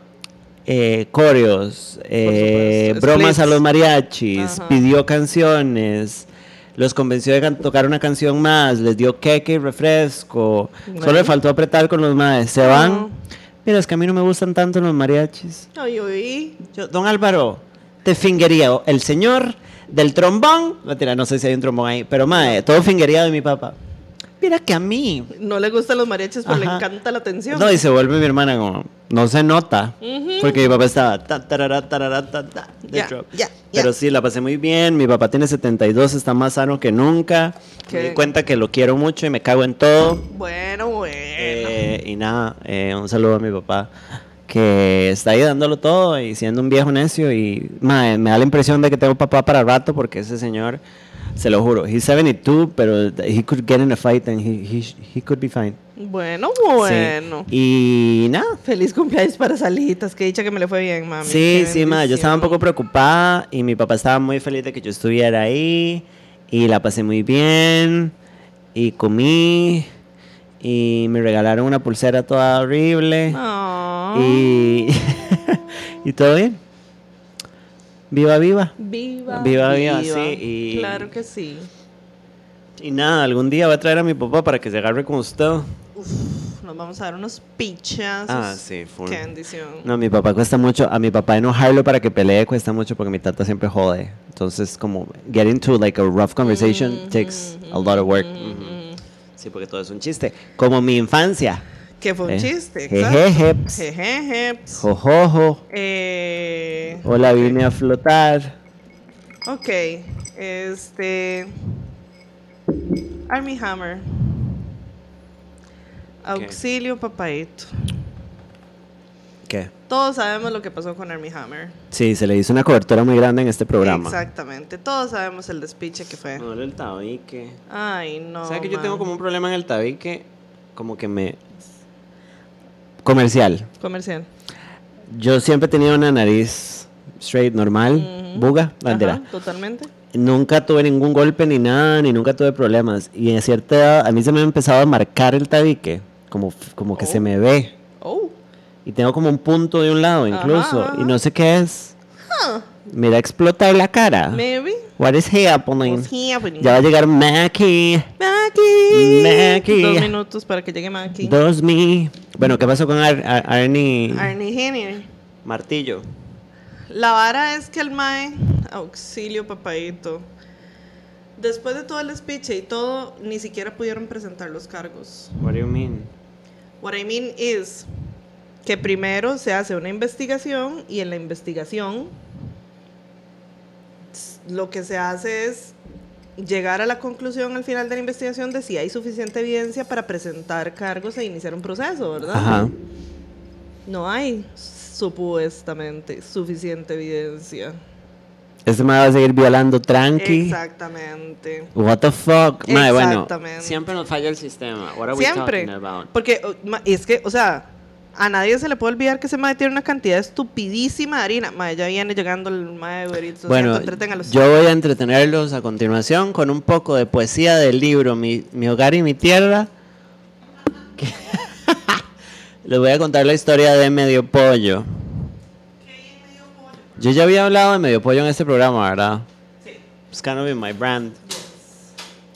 Eh, coreos, eh, bromas a los mariachis, Ajá. pidió canciones, los convenció de tocar una canción más, les dio queque y refresco. Solo le faltó apretar con los maes. Se van. Mira, es que a mí no me gustan tanto los mariachis. Ay. Yo, don Álvaro, te fingería el señor del trombón. Mentira, no sé si hay un trombón ahí, pero mae, todo fingería de mi papá. Mira que a mí No le gustan los mariachis, pero le Ajá. encanta la atención. no, y se vuelve mi hermana como, no se nota. Ujú. Porque mi papá estaba, ta, tarara, tarara, ta, ta, drop. ya, ya. Pero sí, la pasé muy bien. Mi papá tiene 72, está más sano que nunca. Qué Me di cuenta que lo quiero mucho y me cago en todo. Bueno, bueno. Eh, y nada, eh, un saludo a mi papá que está ahí dándolo todo y siendo un viejo necio. Y mae, me da la impresión de que tengo papá para rato porque ese señor, se lo juro, he's 72, pero he could get in a fight and he, he, he could be fine. Bueno, Sí. bueno. Y nada. Feliz cumpleaños para Salitas. Que dicha que me le fue bien, mami. Sí, sí, ma, yo estaba un poco preocupada y mi papá estaba muy feliz de que yo estuviera ahí y la pasé muy bien y comí y me regalaron una pulsera toda horrible y, [LAUGHS] y todo bien. Viva, viva. Viva, Viva, viva, sí, y- Claro que sí. Y nada, algún día voy a traer a mi papá para que se agarre con usted. Uf, nos vamos a dar unos pichazos. Ah, sí, full. Qué bendición. No, mi papá cuesta mucho, a mi papá enojarlo para que pelee cuesta mucho porque mi tata siempre jode. Entonces, como get into like a rough conversation takes a lot of work. Ujú. Sí, porque todo es un chiste. Como mi infancia. Que fue un Eh, chiste. jejejeps. Jejejeps. Jojojo. Eh, Hola, vine a flotar. Ok, este. Army Hammer. Auxilio, papaito. ¿Qué? Todos sabemos lo que pasó con Army Hammer. Sí, se le hizo una cobertura muy grande en este programa. Exactamente. Todos sabemos el despiche que fue. Duele el tabique. Ay, no. ¿Sabes que yo tengo como un problema en el tabique? Como que me... Comercial. Comercial. Yo siempre he tenido una nariz straight, normal, buga, bandera. Ajá, totalmente. Nunca tuve ningún golpe ni nada, ni nunca tuve problemas. Y a cierta edad, a mí se me ha empezado a marcar el tabique, como, como que Oh. se me ve. Oh. Y tengo como un punto de un lado incluso. Ajá, Y no sé qué es. Mira explotar la cara. Maybe. What is happening? What's happening? Ya va a llegar Mackie. Maki. Maki. Dos minutos para que llegue Maki. Dos me. Bueno, ¿qué pasó con Ar- Ar- Arnie Arnie Henry. Martillo? La vara es que el Mae, auxilio papadito, después de todo el speech y todo, ni siquiera pudieron presentar los cargos. What do you mean? What I mean is que primero se hace una investigación y en la investigación lo que se hace es llegar a la conclusión al final de la investigación de si hay suficiente evidencia para presentar cargos e iniciar un proceso, ¿verdad? Ajá. No hay supuestamente suficiente evidencia. Este me va a seguir violando tranqui. Exactamente. What the fuck? Bueno, Exactamente. siempre nos falla el sistema. What are we Siempre. talking about? Porque es que, o sea, a nadie se le puede olvidar que ese mae tiene una cantidad estupidísima de harina. Mae, ya viene llegando el mae de Bueno, yo voy a entretenerlos a continuación con un poco de poesía del libro Mi, Mi hogar y mi tierra. que- [LAUGHS] Les voy a contar la historia de Medio Pollo. Yo ya había hablado de Medio Pollo en este programa, ¿verdad? Sí. It's kind of in my brand.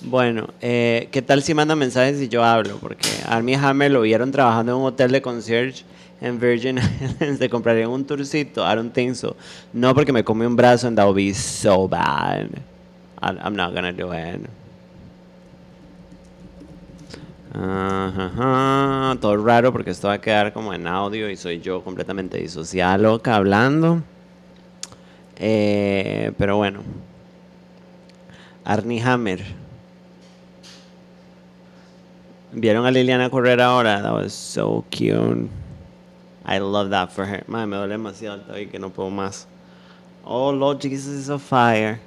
Bueno, eh, ¿qué tal si manda mensajes y yo hablo? Porque Armie Hammer lo vieron trabajando en un hotel de concierge en Virgin Islands [LAUGHS] te compraría un tourcito. I don't think. No, porque me comí un brazo and that be so bad. I'm not gonna do it. Ajá, todo raro porque esto va a quedar como en audio y soy yo completamente disociada loca hablando. Eh, pero bueno. Arnie Hammer. ¿Vieron a Liliana correr ahora? That was so cute. I love that for her. Madre, me duele demasiado hoy que no puedo más. Oh, Lord Jesus is a fire.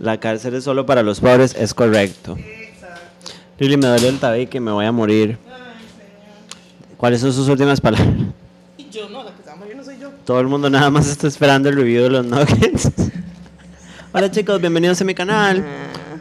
La cárcel es solo para los pobres, es correcto. Exacto. Lili, me duele el tabique, me voy a morir. Ay, señor. ¿Cuáles son sus últimas palabras? Y yo no, la que se va a morir no soy yo. Todo el mundo nada más está esperando el review de los nuggets. [LAUGHS] Hola chicos, bienvenidos a mi canal.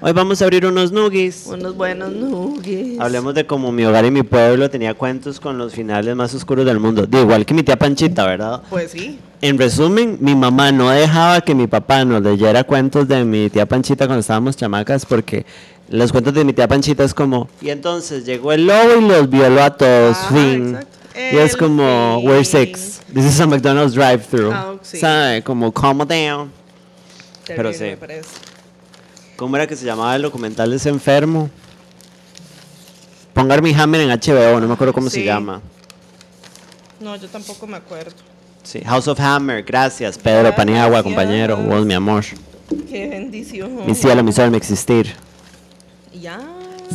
Hoy vamos a abrir unos nuggies. Unos buenos nuggets. Hablemos de cómo mi hogar y mi pueblo tenía cuentos con los finales más oscuros del mundo. De igual que mi tía Panchita, ¿verdad? Pues sí. En resumen, mi mamá no dejaba que mi papá nos leyera cuentos de mi tía Panchita cuando estábamos chamacas porque los cuentos de mi tía Panchita es como, y entonces llegó el lobo y los violó a todos, Ajá, fin. exacto. Y es como, fin. we're six. This is a McDonald's drive-thru. Ah, sí. ¿Sabe? Como, calm down. Pero Terrible, sí. ¿Cómo era que se llamaba el documental de ese enfermo? Pongar mi Hammer en HBO, no me acuerdo cómo se llama. No, yo tampoco me acuerdo. Sí, House of Hammer, gracias Pedro Paniagua, compañero, Gracias. vos mi amor, Qué bendición. mi cielo, mi sol, mi existir. Ya.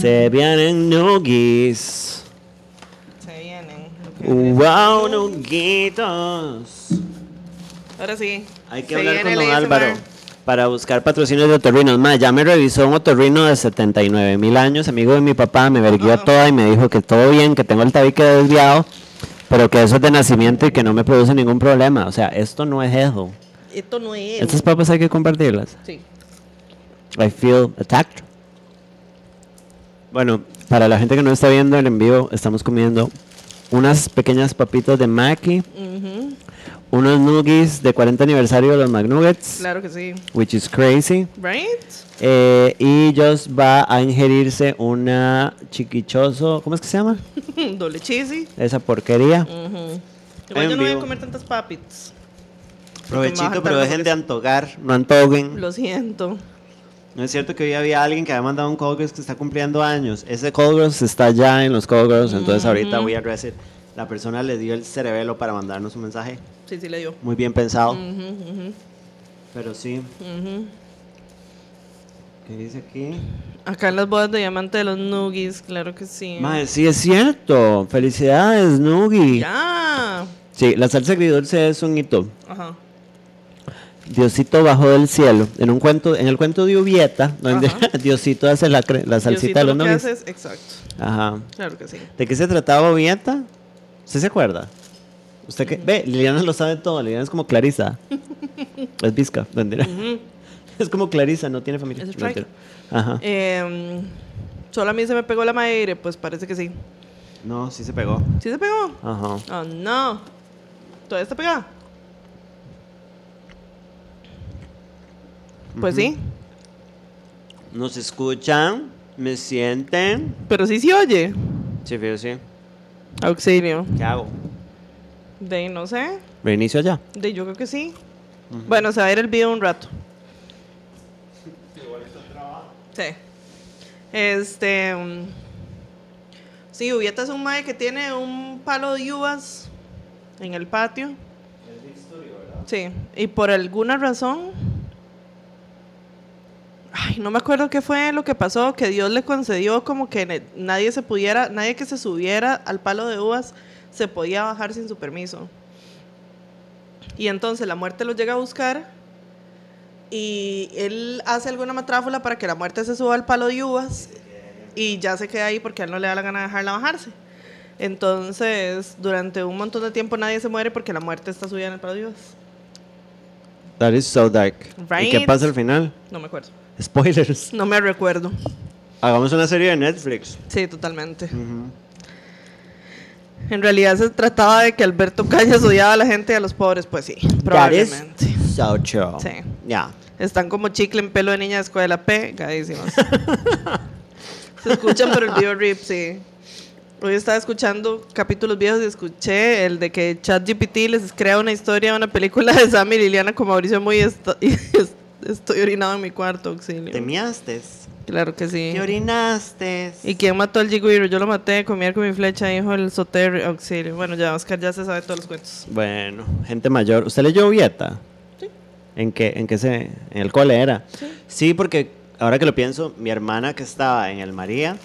Se vienen nuggies, Se vienen. wow, nuguitos. Ahora sí. Hay que se hablar con don. Álvaro para buscar patrocinios de otorrinos. Ma, ya me revisó un otorrino de 79 mil años, amigo de mi papá, me verguió Ah. toda y me dijo que todo bien, que tengo el tabique desviado, pero que eso es de nacimiento y que no me produce ningún problema. O sea, esto no es eso. Esto no es. Estas papas hay que compartirlas. Sí. I feel attacked. Bueno, para la gente que no está viendo el envío, estamos comiendo unas pequeñas papitas de Mackie, Ujú, unos nuggies de 40 aniversario de los McNuggets, Claro que sí. which is crazy. Right? Eh, y Joss va a ingerirse una chiquichoso, ¿cómo es que se llama? [LAUGHS] Doble cheesy. Esa porquería. Igual En yo no voy a comer tantas papitas. Provechito, pero dejen de antogar, no antoguen. Lo siento. No es cierto que hoy había alguien que había mandado un Cold Girls que está cumpliendo años. Ese Cold Girls está ya en los Cold Girls, entonces ahorita voy a reset. La persona le dio el cerebelo para mandarnos un mensaje. Sí, sí le dio. Muy bien pensado, pero sí. ¿Qué dice aquí? Acá en las bodas de diamante de los nuggies, claro que sí. Madre, sí es cierto. Felicidades, Nugi. Ya. Sí, la salsa agridulce es un hito. Ajá. Diosito bajó del cielo. En un cuento, en el cuento de Ubieta, donde Ajá. [LAUGHS] Diosito hace la, la salsita Diosito de los lo que nuggets. hace es- Exacto. Ajá. Claro que sí. ¿De qué se trataba Ubieta? ¿Usted se acuerda? ¿Usted qué? Ve, Liliana lo sabe todo. Liliana es como Clarisa. [LAUGHS] es mentira. Ujú. Es como Clarisa, no tiene familia. Es. Ajá. Em, solo a mí se me pegó la madre, pues parece que sí. No, sí se pegó. ¿Sí se pegó? Ajá. Oh, no. ¿Todavía está pegada? Pues sí. Nos escuchan, me sienten. Pero sí se oye. Sí, fío, sí. Auxilio. ¿Qué hago? De ahí no sé. Reinicio ya. De yo creo que sí. Bueno, se va a ir el video un rato. Sí. Este. mm, Sí, Ubieta es un mae que tiene un palo de uvas en el patio. Sí, y por alguna razón. Ay, no me acuerdo qué fue lo que pasó, que Dios le concedió como que nadie se pudiera, nadie que se subiera al palo de uvas se podía bajar sin su permiso. Y entonces la muerte lo llega a buscar y él hace alguna matráfula para que la muerte se suba al palo de uvas y ya se queda ahí porque a él no le da la gana de dejarla bajarse. Entonces, durante un montón de tiempo nadie se muere porque la muerte está subida en el palo de uvas. That is so dark. ¿Y qué pasa al final? No me acuerdo. Spoilers. No me recuerdo. Hagamos una serie de Netflix. Sí, totalmente. En realidad se trataba de que Alberto Cañas odiaba a la gente y a los pobres, pues sí, That is probablemente. so true. Sí. Ya. Están como chicle en pelo de niña de escuela pegadísimas. [LAUGHS] Se escuchan por el video rip, sí. Hoy estaba escuchando capítulos viejos y escuché el de que ChatGPT les crea una historia, una película de Sam y Liliana con Mauricio Muy est- y [LAUGHS] estoy orinado en mi cuarto, auxilio. ¿Te miaste? Claro que sí. ¿Te orinaste? ¿Y quién mató al Jigwiro? Yo lo maté, comí con mi flecha, dijo el Soter auxilio. Bueno, ya Oscar ya se sabe todos los cuentos. Bueno, gente mayor. ¿Usted leyó Vieta? Sí. ¿En qué, en qué se, en el cole era? Sí. porque ahora que lo pienso, mi hermana que estaba en el María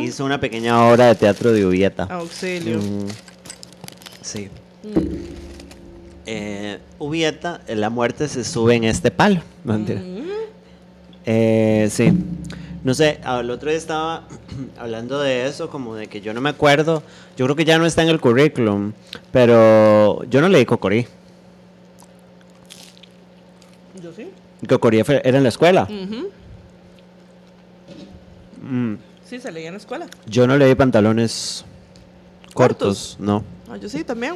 hizo una pequeña obra de teatro de Ubieta. Auxilio. Mm, sí. Mm. Eh, Ubieta, la muerte se sube en este palo. No, mentira. Mm. Eh, sí. No sé, el otro día estaba [CLEARS THROAT] hablando de eso, como de que yo no me acuerdo. Yo creo que ya no está en el currículum, pero yo no leí Cocorí. Yo sí. Cocorí era en la escuela. Mm, Sí, se leía en la escuela. Yo no leí pantalones cortos, ¿Cortos? no. Ah, yo sí, también.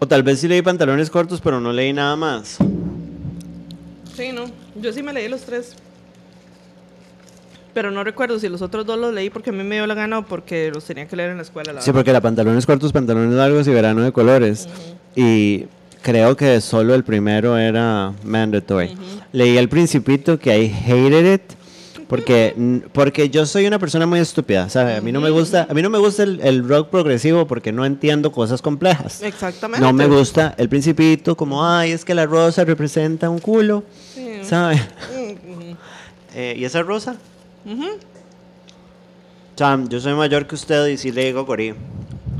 O tal vez sí leí pantalones cortos, pero no leí nada más. Sí, no. Yo sí me leí los tres. Pero no recuerdo si los otros dos los leí porque a mí me dio la gana o porque los tenía que leer en la escuela. La Sí, verdad. porque la pantalones cortos, pantalones largos y verano de colores. Y creo que solo el primero era mandatory. Leí El Principito, que I hated it. Porque, porque yo soy una persona muy estúpida, ¿sabe? A mí no me gusta, a mí no me gusta el, el rock progresivo porque no entiendo cosas complejas. Exactamente. No me gusta el Principito como, ay, es que la rosa representa un culo, Sí. ¿sabe? Ujú. Eh, ¿Y esa rosa? Ujú. Sam, yo soy mayor que usted y sí leí Cocorí.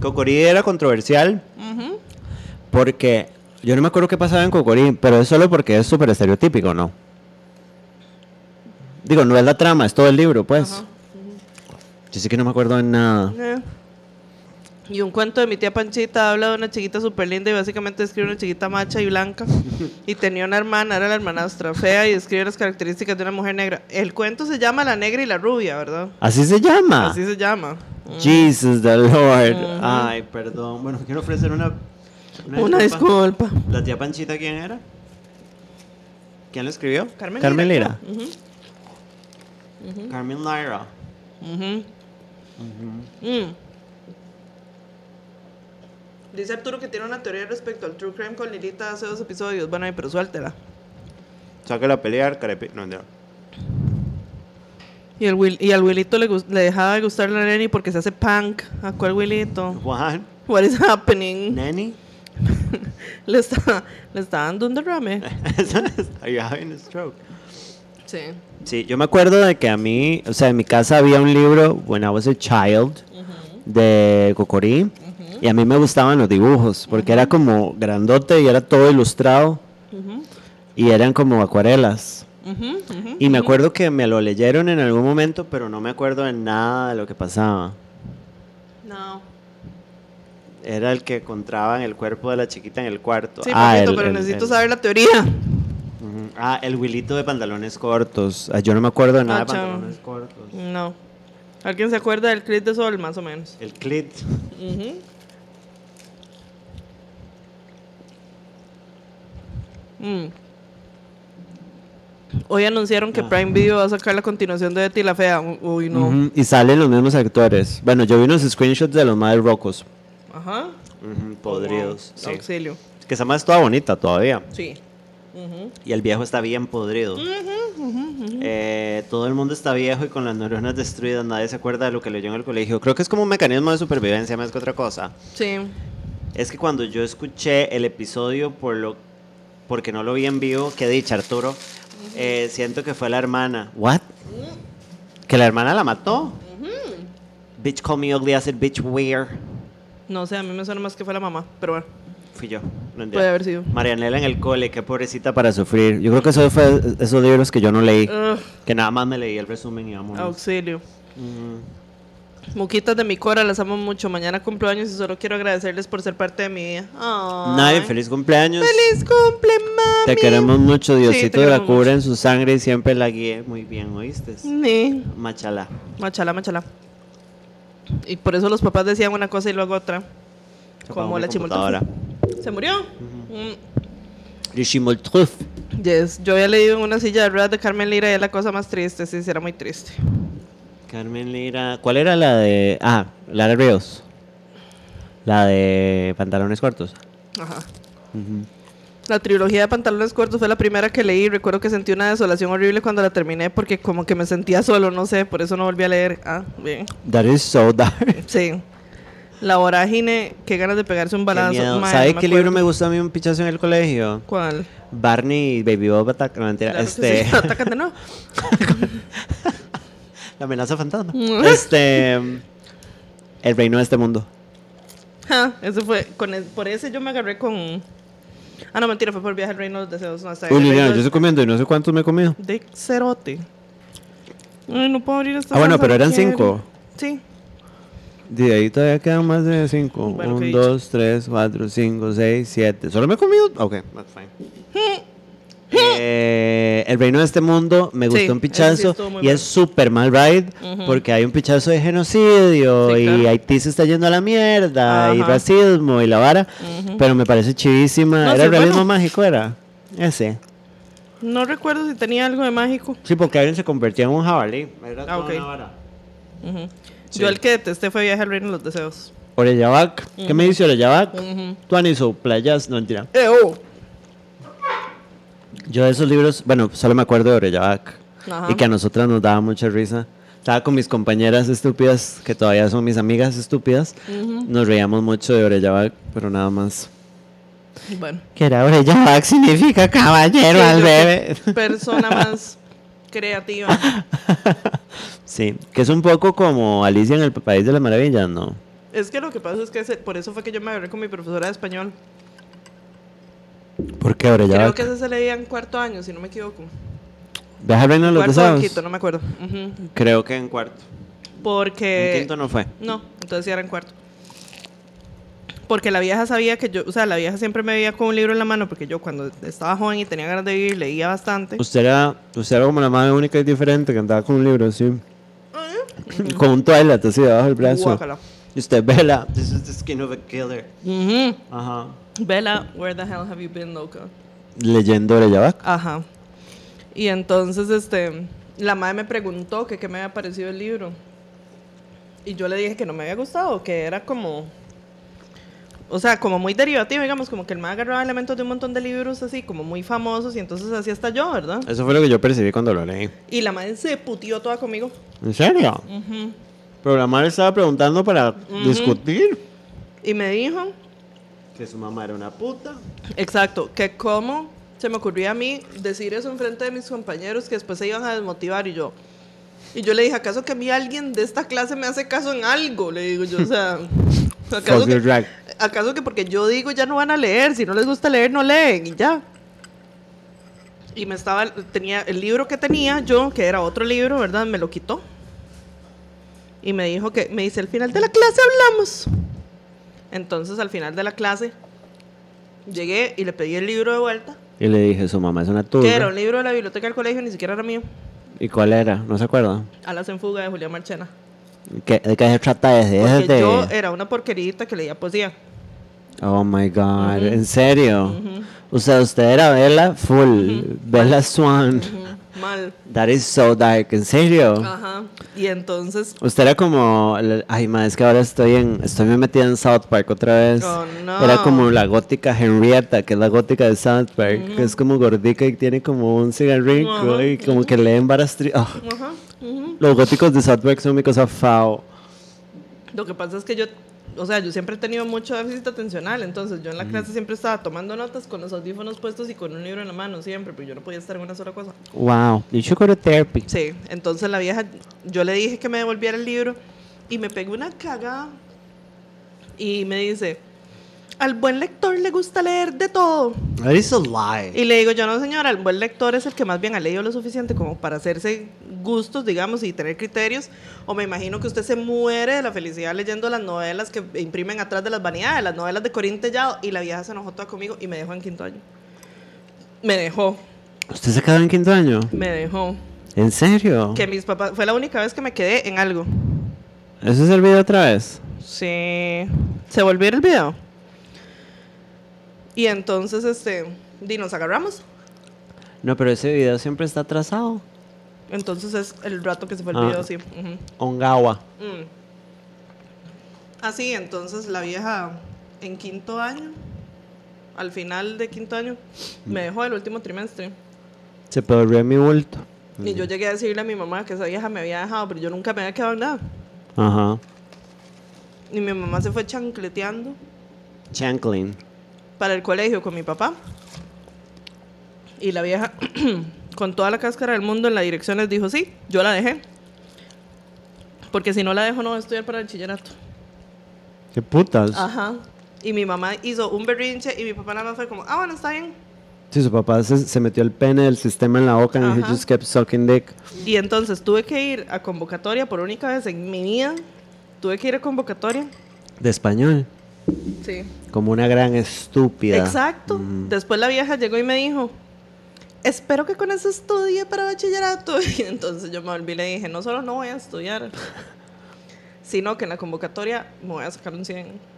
Cocorí era controversial porque yo no me acuerdo qué pasaba en Cocorí, pero es solo porque es súper estereotípico, ¿no? Digo, no es la trama, es todo el libro, pues. Ajá. Yo sí que no me acuerdo de nada. Eh. Y un cuento de mi tía Panchita habla de una chiquita súper linda y básicamente describe una chiquita macha y blanca. [LAUGHS] Y tenía una hermana, era la hermanastra fea y describe las características de una mujer negra. El cuento se llama La Negra y la Rubia, ¿verdad? Así se llama. Así se llama. Jesus the Lord. Ay, perdón. Bueno, quiero ofrecer una. Una disculpa. ¿La tía Panchita quién era? ¿Quién la escribió? Carmen, Lira. Carmen Lyra. ujú. Mm. Dice Arturo que tiene una teoría respecto al True Crime con Lilita hace dos episodios. Bueno, pero suéltela. Sáquela a pelear, carepi. No, no. Y, el Will, y al Willito le, dejaba de gustar la neni porque se hace punk. ¿A cuál Willito? What? What is happening? Nanny? [LAUGHS] Le está, le está dando un derrame. Are you having a stroke? Sí. Sí, yo me acuerdo de que a mí, o sea, en mi casa había un libro, when I was a child, de Cocorí, y a mí me gustaban los dibujos, porque era como grandote y era todo ilustrado, y eran como acuarelas. Y me acuerdo que me lo leyeron en algún momento, pero no me acuerdo de nada de lo que pasaba. No. Era el que encontraban el cuerpo de la chiquita en el cuarto. Sí, Ah, poquito, el- pero el- necesito el- saber la teoría. Ah, el Wilito de pantalones cortos. Ah, Yo no me acuerdo de nada Ah, de pantalones cortos. No. ¿Alguien se acuerda del clip de sol, más o menos? El clit. Mm. Hoy anunciaron que Ah. Prime Video va a sacar la continuación de Betty la Fea. Uy, no. Y salen los mismos actores. Bueno, yo vi unos screenshots de los más rocos. Ajá. Ujú, podridos. Wow. sí. Auxilio. Es que esa más es toda bonita todavía. Sí. Ujú. Y el viejo está bien podrido. Eh, todo el mundo está viejo y con las neuronas destruidas. Nadie se acuerda de lo que leyó en el colegio. Creo que es como un mecanismo de supervivencia más que otra cosa. Sí. Es que cuando yo escuché el episodio por lo porque no lo vi en vivo, qué dicha Arturo, eh, siento que fue la hermana. ¿What? ¿Que la hermana la mató? Bitch call me ugly, I said bitch where? No sé, a mí me suena más que fue la mamá, pero bueno, Fui yo. No entiendo. puede haber sido. Marianela en el cole, qué pobrecita para sufrir. Yo creo que eso fue esos libros que yo no leí. Que nada más me leí el resumen y vámonos. auxilio. Mm. Muquitas de mi cora, las amo mucho. Mañana cumplo años y solo quiero agradecerles por ser parte de mi vida. Nadie, feliz cumpleaños. ¡Feliz cumple, mami! Te queremos mucho, Sí, Diosito la queremos cubre en su sangre y siempre la guíe muy bien, ¿oíste? Sí. Machala. Machala, machala. Y por eso los papás decían una cosa y luego otra. Como la mi ¿Se murió? Mm. Le chimoltruf. Yes. Yo había leído en una silla de ruedas de Carmen Lira y es la cosa más triste. Sí, sí, era muy triste. Carmen Lira. ¿Cuál era la de. Ah, Lara Ríos. La de pantalones cortos. Ajá. La trilogía de pantalones cortos fue la primera que leí. Recuerdo que sentí una desolación horrible cuando la terminé porque como que me sentía solo, no sé, por eso no volví a leer. Ah, bien. That is so dark. Sí. La vorágine, qué ganas de pegarse un Qué balazo. miedo. Mae, ¿Sabe no qué libro me gustó a mí un pichazo en el colegio? ¿Cuál? Barney y Baby Bob Attack. No, mentira. Claro este. sí. Nuevo. [LAUGHS] La amenaza fantasma. Mm. este. El reino de este mundo. Ja, ese fue, con el- por ese yo me agarré con... Ah, no, mentira, fue por Viaje al Reino de los Deseos. No, hasta Uy, el Liliana, Reino yo estoy comiendo y no sé cuántos me he comido. De cerote. Ay, no puedo abrir esta Ah, bueno, pero eran quiero. cinco. Sí. De ahí todavía quedan más de cinco. Bueno, Un, ¿qué he dos, tres, cuatro, cinco, seis, siete. ¿Solo me he comido? Ok, that's fine. [LAUGHS] Eh, el reino de este mundo me Sí, gustó un sí pichazo y es súper mal ride porque hay un pichazo de genocidio Sí, y claro. Haití se está yendo a la mierda y racismo y la vara, pero me parece chivísima. No, ¿Era el realismo bueno. mágico? ¿Era? Ese. No recuerdo si tenía algo de mágico. Sí, porque alguien se convertía en un jabalí. Era Ah, una vara. Sí. Yo el que detesté fue Viaje al Reino de los Deseos. Orellabac. ¿Qué me dice Orellabac? Tú hizo playas, no mentira. Eh, oh. Yo de esos libros, bueno, solo me acuerdo de Orellabac. Ajá. Y que a nosotras nos daba mucha risa. Estaba con mis compañeras estúpidas, que todavía son mis amigas estúpidas. Nos reíamos mucho de Orellabac, pero nada más. Bueno. Que era Orellabac significa caballero Sí, al bebé. Persona más creativa. [LAUGHS] Sí, que es un poco como Alicia en el País de las Maravillas, ¿no? Es que lo que pasa es que ese- por eso fue que yo me agarré con mi profesora de español. ¿Por qué Creo Orellabac? que ese se leía en cuarto año, si no me equivoco. ¿Viaja al reino de los Cuarto o quinto, no me acuerdo. Creo que en cuarto. Porque... En quinto no fue. No, entonces sí era en cuarto. Porque la vieja sabía que yo, o sea, la vieja siempre me veía con un libro en la mano, porque yo cuando estaba joven y tenía ganas de vivir, leía bastante. Usted era, usted era como la madre única y diferente que andaba con un libro así. [LAUGHS] con un toilet así debajo del brazo. Guácala. Y usted, vela, this is the skin of a killer. Ujú. Ajá. Bella, where the hell have you been, loca? Leyendo Orellabac. Ajá. Y entonces, este, la madre me preguntó que qué me había parecido el libro. Y yo le dije que no me había gustado, que era como, o sea, como muy derivativo, digamos, como que el madre agarraba elementos de un montón de libros así, como muy famosos, y entonces así hasta yo, ¿verdad? Eso fue lo que yo percibí cuando lo leí. Y la madre se putió toda conmigo. ¿En serio? Ujú. Pero la madre estaba preguntando para discutir. Y me dijo, Que su mamá era una puta. exacto, que cómo se me ocurría a mí decir eso en frente de mis compañeros que después se iban a desmotivar y yo. Y yo le dije, ¿acaso que a mí alguien de esta clase me hace caso en algo? Le digo yo, o sea, [LAUGHS] ¿acaso que, drag. ¿acaso que porque yo digo ya no van a leer? Si no les gusta leer, no leen y ya. Y me estaba, tenía el libro que tenía yo, que era otro libro, ¿verdad? Me lo quitó. Y me dijo que, me dice, al final de la clase hablamos. Entonces, al final de la clase, llegué y le pedí el libro de vuelta, Y le dije, su mamá es una turra. que era un libro de la biblioteca del colegio, ni siquiera era mío. ¿Y cuál era? ¿No se acuerda? Alas en fuga de Julián Marchena. ¿Qué, ¿De qué se trata ese? Porque de- yo era una porquerita que leía poesía. Oh my god, ¿en serio? O sea, usted era Bella full, Bella Swan. Mal. That is so dark, ¿en serio? Ajá. Y entonces, Usted era como, ay ma, es que ahora estoy en, estoy me metida en South Park otra vez. Oh, no. Era como la gótica Henrietta, que es la gótica de South Park, que es como gordita y tiene como un cigarrillo y como que leen varas tri- ah, ajá, Los góticos de South Park son mi cosa fao. lo que pasa es que yo, o sea, yo siempre he tenido mucho déficit atencional, entonces yo en la clase siempre estaba tomando notas con los audífonos puestos y con un libro en la mano siempre, pero yo no podía estar en una sola cosa. Wow, you should go to therapy. Sí, entonces la vieja, yo le dije que me devolviera el libro y me pegó una cagada y me dice, al buen lector le gusta leer de todo. That is a lie. Y le digo, yo no señora, el buen lector es el que más bien ha leído lo suficiente como para hacerse gustos, digamos, y tener criterios. O me imagino que usted se muere de la felicidad leyendo las novelas que imprimen atrás de las vanidades, las novelas de Corín Tellado. Y la vieja se enojó toda conmigo y me dejó en quinto año. Me dejó, ¿Usted se quedó en quinto año? me dejó. ¿En serio? Que mis papás, fue la única vez que me quedé en algo. ¿Eso es el video otra vez? Sí. ¿Se volvió el video? Y entonces, este, di, nos agarramos. No, pero ese video siempre está atrasado. Entonces es el rato que se fue el Ah. video así. ujú. Ongawa. Mm. Así, entonces la vieja en quinto año, al final de quinto año, me dejó el último trimestre. Se perdió mi bulto. Y yo llegué a decirle a mi mamá que esa vieja me había dejado, pero yo nunca me había quedado en nada. Ajá. Y mi mamá se fue chancleteando Chanclin. Para el colegio con mi papá. Y la vieja, [CLEARS THROAT] con toda la cáscara del mundo en la dirección, les dijo, sí, yo la dejé. Porque si no la dejo, no voy a estudiar para el bachillerato. ¿Qué putas? Ajá. Y mi mamá hizo un berrinche y mi papá nada más fue como, ah, bueno, está bien. Sí, su papá se, se metió el pene del sistema en la boca y he just kept sucking dick. Y entonces tuve que ir a convocatoria por única vez en mi vida. Tuve que ir a convocatoria. De español. Sí. Como una gran estúpida. Exacto. Después la vieja llegó y me dijo, espero que con eso estudie para bachillerato. [LAUGHS] Y entonces yo me volví y le dije, no solo no voy a estudiar, sino que en la convocatoria me voy a sacar un 100.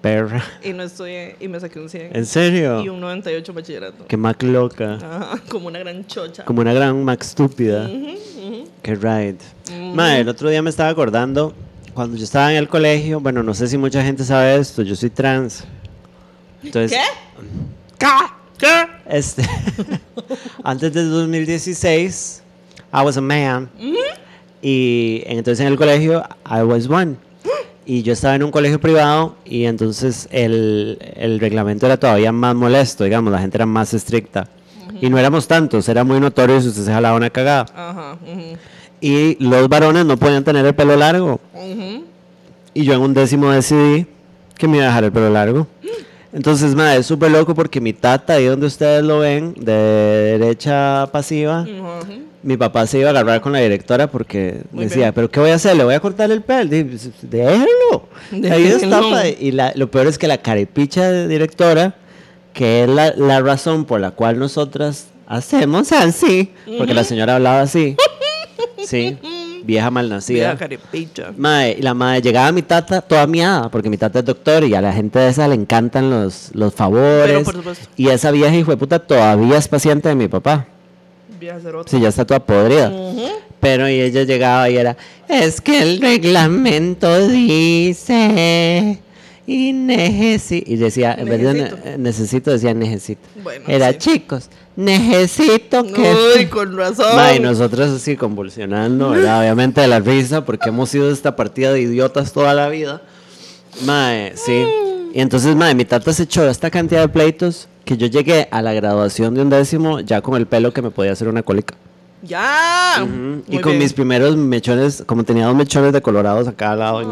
Perra. Y no estudié y me saqué un 100. ¿En serio? Y un 98 bachillerato. Qué mac loca. [LAUGHS] Ajá, como una gran chocha. Como una gran mac estúpida. Ujú, ujú. Qué right. Madre, el otro día me estaba acordando, cuando yo estaba en el colegio, bueno, no sé si mucha gente sabe esto, yo soy trans. Entonces, ¿Qué? ¿Qué? Este, [LAUGHS] antes del 2016, I was a man. Y entonces en el colegio, I was one. [GASPS] Y yo estaba en un colegio privado y entonces el, el reglamento era todavía más molesto, digamos, la gente era más estricta. Y no éramos tantos, era muy notorio si usted se jalaba una cagada. Ajá. ujú, Y los varones no podían tener el pelo largo. Y yo en un décimo decidí que me iba a dejar el pelo largo. Entonces, madre, es súper loco porque mi tata, ahí donde ustedes lo ven, de derecha pasiva, mi papá se iba a agarrar con la directora porque Muy decía, bien. ¿pero qué voy a hacer? ¿Le voy a cortar el pelo? "Pues, déjelo. [LAUGHS] Ahí está. Déjelo. pa". Y la- lo peor es que la caripicha de directora, que es la, la razón por la cual nosotras hacemos así, porque la señora hablaba así, sí, [LAUGHS] vieja malnacida. Vieja. Mae, y la madre llegaba a mi tata toda miada, porque mi tata es doctor y a la gente de esa le encantan los, los favores. Pero, por supuesto. Y esa vieja hijo de puta todavía es paciente de mi papá. Vieja cerota. Sí, ya está toda podrida. Pero y ella llegaba y era, es que el reglamento dice y necesito. Y decía, en vez de ne- Necesito. decía necesito. Bueno, era sí. chicos, necesito que. Uy, con razón. Ma, y nosotros así convulsionando, ¿verdad? [LAUGHS] Obviamente de la risa, porque hemos sido esta partida de idiotas toda la vida. Mae, sí. Y entonces, mae, mi tata se echó esta cantidad de pleitos que yo llegué a la graduación de un décimo ya con el pelo que me podía hacer una cólica. Ya. Y con bien. mis primeros mechones, como tenía dos mechones de colorados a cada lado.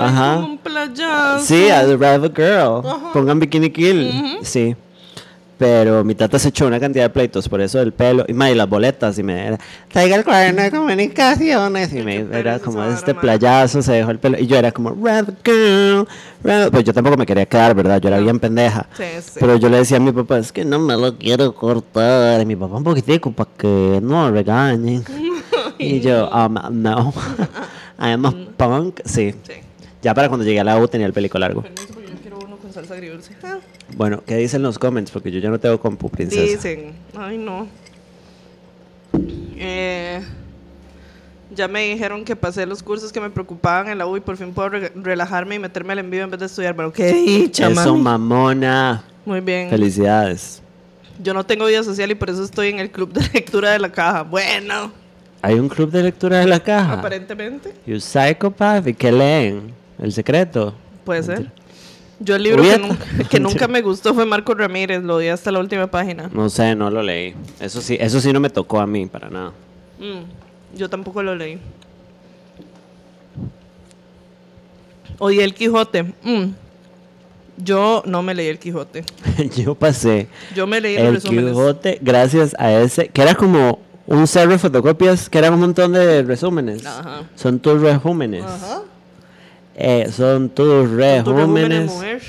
Ajá. como un playazo. Sí, a brave girl. Pongan bikini kill. Sí. Pero mi tata se echó una cantidad de pleitos por eso del pelo. Y, ma, y las boletas. Y me era, traiga el cuaderno de comunicaciones. Y me era como este playazo, se dejó el pelo. Y yo era como, brave girl. brave-". Pues yo tampoco me quería quedar, ¿verdad? Yo era bien pendeja. Sí, sí. Pero yo le decía a mi papá, es que no me lo quiero cortar. Y mi papá un poquitico para que no me regañen. [LAUGHS] y yo, um, no. [LAUGHS] [LAUGHS] I am a punk. Sí. Sí. Ya para cuando llegué a la U tenía el pelico largo. Permiso, porque yo quiero uno con salsa agridulce. Ah, Bueno, ¿qué dicen los comments? Porque yo ya no tengo compu, princesa. Dicen, ay no. Eh, ya me dijeron que pasé los cursos que me preocupaban en la U y por fin puedo re- relajarme y meterme al envío en vez de estudiar. Bueno, qué dicha, Eso, mamona. Muy bien. Felicidades. Yo no tengo vida social y por eso estoy en el club de lectura de la caja. Bueno, Hay un club de lectura de la caja. aparentemente You psychopath. ¿Y qué leen? El secreto. puede ser. Yo el libro que, nunca, que [LAUGHS] nunca me gustó fue Marco Ramírez, lo odié hasta la última página. No sé, no lo leí. Eso sí, eso sí no me tocó a mí para nada. Mm, yo tampoco lo leí. Odié el Quijote. Mm, yo no me leí el Quijote. [LAUGHS] yo pasé Yo me leí el. Quijote gracias a ese, que era como un ser de fotocopias, que era un montón de resúmenes. Ajá. Son tus resúmenes. Ajá. Eh, son tus resúmenes, resúmenes. mujer.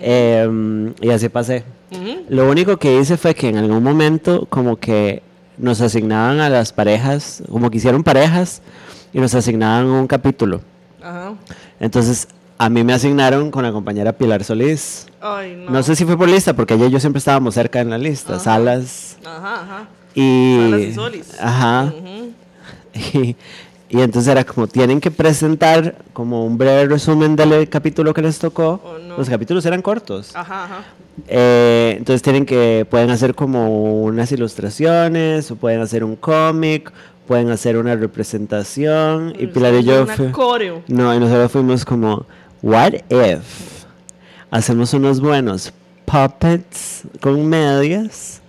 Em, y así pasé. Ujú. Lo único que hice fue que en algún momento como que nos asignaban a las parejas, como que hicieron parejas y nos asignaban un capítulo. Ajá. Entonces a mí me asignaron con la compañera Pilar Solís. Ay, no. No, sé si fue por lista, porque ella y yo siempre estábamos cerca en la lista, Ajá. salas Ajá, ajá. y... Salas y Solís. Ajá. Ujú. [LAUGHS] Y, y entonces era como, tienen que presentar como un breve resumen del capítulo que les tocó. Oh, no. Los capítulos eran cortos. Ajá, ajá. Eh, entonces tienen que, pueden hacer como unas ilustraciones, o pueden hacer un cómic, pueden hacer una representación. Y Pilar y yo... Coreo. no, y nosotros fuimos como, what if hacemos unos buenos puppets con medias?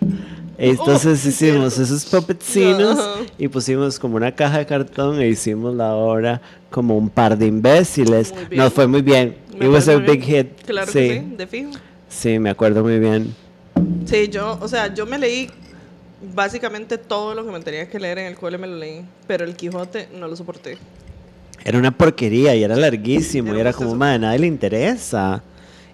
Entonces sí, hicimos cierto. esos puppetcinos y pusimos como una caja de cartón e hicimos la obra como un par de imbéciles. Nos fue muy bien. Me It was a big bien. hit. Claro sí, que sí, de fijo. sí, me acuerdo muy bien. Sí, yo, o sea, yo me leí básicamente todo lo que me tenía que leer en el cole me lo leí, pero el Quijote no lo soporté. Era una porquería y era larguísimo Era y era como, madre, nadie le interesa.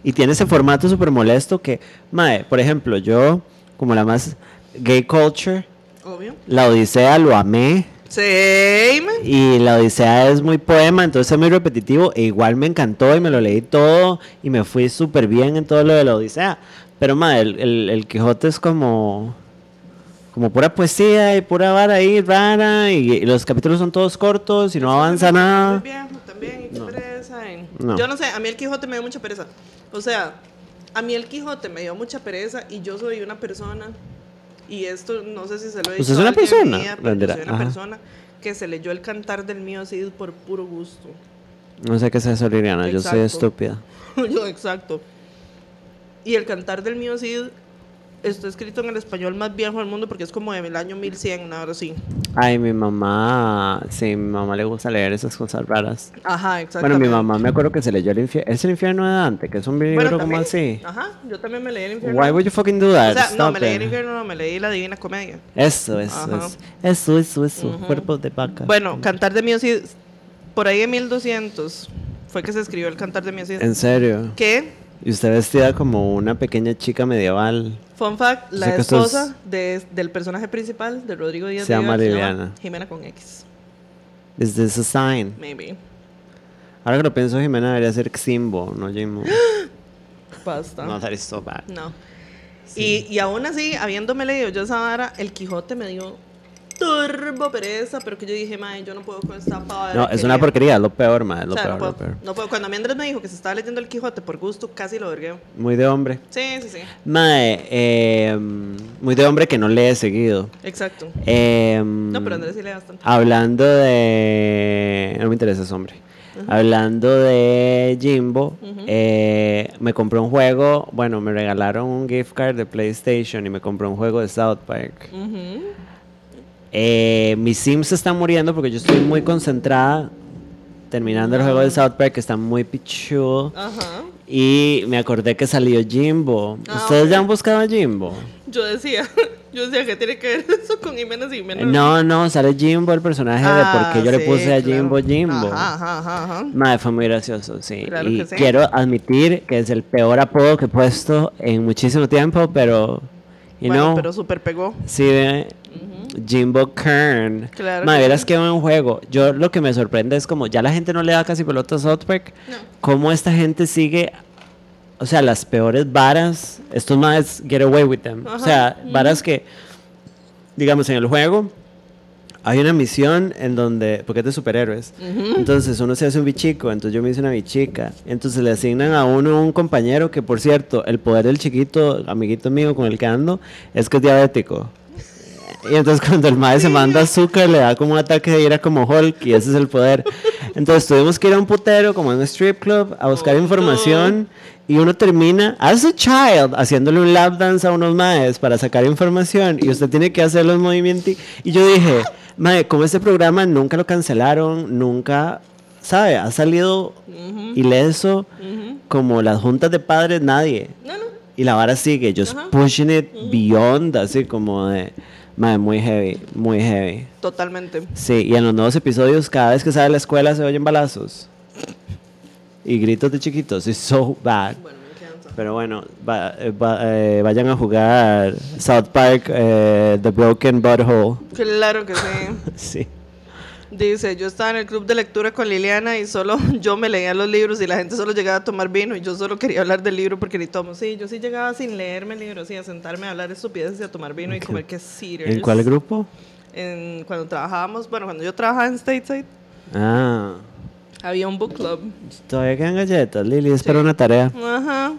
Y tiene ese formato súper molesto que, madre, por ejemplo, yo, como la más gay culture, Obvio. la Odisea lo amé. Same. Y la Odisea es muy poema, entonces es muy repetitivo. E igual me encantó y me lo leí todo y me fui súper bien en todo lo de la Odisea. Pero, madre, el, el, el Quijote es como. Como pura poesía y pura vara ahí rara. Y, y los capítulos son todos cortos y no avanza Muy nada. viejo también, y No. pereza, y- No. Yo no sé, a mí el Quijote me dio mucha pereza. O sea, a mí el Quijote me dio mucha pereza y yo soy una persona, y esto no sé si se lo he dicho ¿Usted es una persona? mía, pero yo Bandera, soy una ajá. persona que se leyó el cantar del mío Cid por puro gusto. No sé qué es eso, Liliana. Yo soy Exacto. estúpida. [LAUGHS] yo, exacto. Y el cantar del mío Cid está escrito en el español más viejo del mundo porque es como del año 1100, ahora sí. Ay, mi mamá. Sí, mi mamá le gusta leer esas cosas raras. Ajá, Bueno, exactamente. mi mamá me acuerdo que se leyó el infierno. ¿Es el infierno de Dante? Que es un libro Bueno, como así. Ajá, yo también me leí el infierno. Why would you fucking do that? O sea, no, me leí el infierno, no, me leí la Divina Comedia. Eso, eso, Ajá. eso. Eso, eso, eso. Ujú. Cuerpo de vaca. Bueno, Cantar de Cid, por ahí en 1200 fue que se escribió el Cantar de Cid. En serio. Que, Y usted vestida como una pequeña chica medieval. fun fact, la es- esposa de- del personaje principal, de Rodrigo Díaz Se llama Liliana. Jimena con X, Is this a sign? maybe. Ahora que lo pienso, Jimena debería ser Ximbo, no Jimbo. [GASPS] Basta. no, that is so bad. No. Y, y aún así, habiéndome leído yo esa vara, el Quijote me dio turbo pereza, pero que yo dije, mae, yo no puedo con esta pavada. No, es una porquería, es lo peor, ma, es O lo sea, peor, no, puedo, lo peor. no puedo. Cuando a mí Andrés me dijo que se estaba leyendo el Quijote por gusto, casi lo vergueo. Muy de hombre. Sí, sí, sí. Mae, eh, muy de hombre que no lee seguido. Exacto. Eh, No, pero Andrés sí lee bastante. Hablando de... No me interesa ese hombre. Hablando de Jimbo, eh, me compré un juego, bueno, me regalaron un gift card de PlayStation y me compré un juego de South Park. Eh, mi Sims se está muriendo porque yo estoy muy concentrada terminando el juego de South Park que está muy pichudo. Ajá. Y me acordé que salió Jimbo. Ah, ¿Ustedes ya han buscado a Jimbo? Yo decía, [LAUGHS] yo decía que tiene que ver eso con Jiménez y Jiménez. No, no, sale Jimbo, el personaje de por qué yo le Ah, puse a claro. Jimbo Jimbo. Ajá, ajá, ajá, ajá. Madre, fue muy gracioso, sí. Claro y que sí. quiero admitir que es el peor apodo que he puesto en muchísimo tiempo, pero. You bueno, know, pero súper pegó. sí, ve, Jimbo Kern. Claro Madre, que sí. que buen juego. Yo lo que me sorprende es como ya la gente no le da casi pelota a South Park. No. Cómo esta gente sigue. O sea, las peores varas. Estos más get away with them. O sea, varas que. Digamos, en el juego. Hay una misión en donde, porque es de superhéroes, entonces uno se hace un bichico, entonces yo me hice una bichica, entonces le asignan a uno un compañero que por cierto, el poder del chiquito, amiguito mío con el que ando, es que es diabético. Y entonces cuando el madre se manda azúcar le da como un ataque de ira como Hulk y ese es el poder. Entonces tuvimos que ir a un putero como en un strip club a buscar Oh, información y uno termina, as a child, haciéndole un lap dance a unos maes para sacar información y usted tiene que hacer los movimientos. Y yo dije, mae, como este programa nunca lo cancelaron, nunca, ¿sabe? Ha salido ileso Ujú. como las juntas de padres, nadie. No, no. Y la vara sigue, just Ajá. pushing it beyond, así como de, mae, muy heavy, muy heavy. Totalmente. Sí, y en los nuevos episodios, cada vez que sale a la escuela se oyen balazos. Y gritos de chiquitos, it's so bad. Bueno. Pero bueno, va- eh, va- eh, vayan a jugar South Park, eh, The Broken Butthole. Claro que sí. [LAUGHS] Sí. Dice, yo estaba en el club de lectura con Liliana y solo [LAUGHS] yo me leía los libros y la gente solo llegaba a tomar vino y yo solo quería hablar del libro porque ni tomo. Sí, yo sí llegaba sin leerme el libro, sí, a sentarme a hablar estupideces y a tomar vino y comer que ¿En cuál grupo? en- cuando trabajábamos, bueno, cuando yo trabajaba en Stateside, Ah. había un book club. Todavía quedan galletas, Lili. Es para una tarea. Ajá.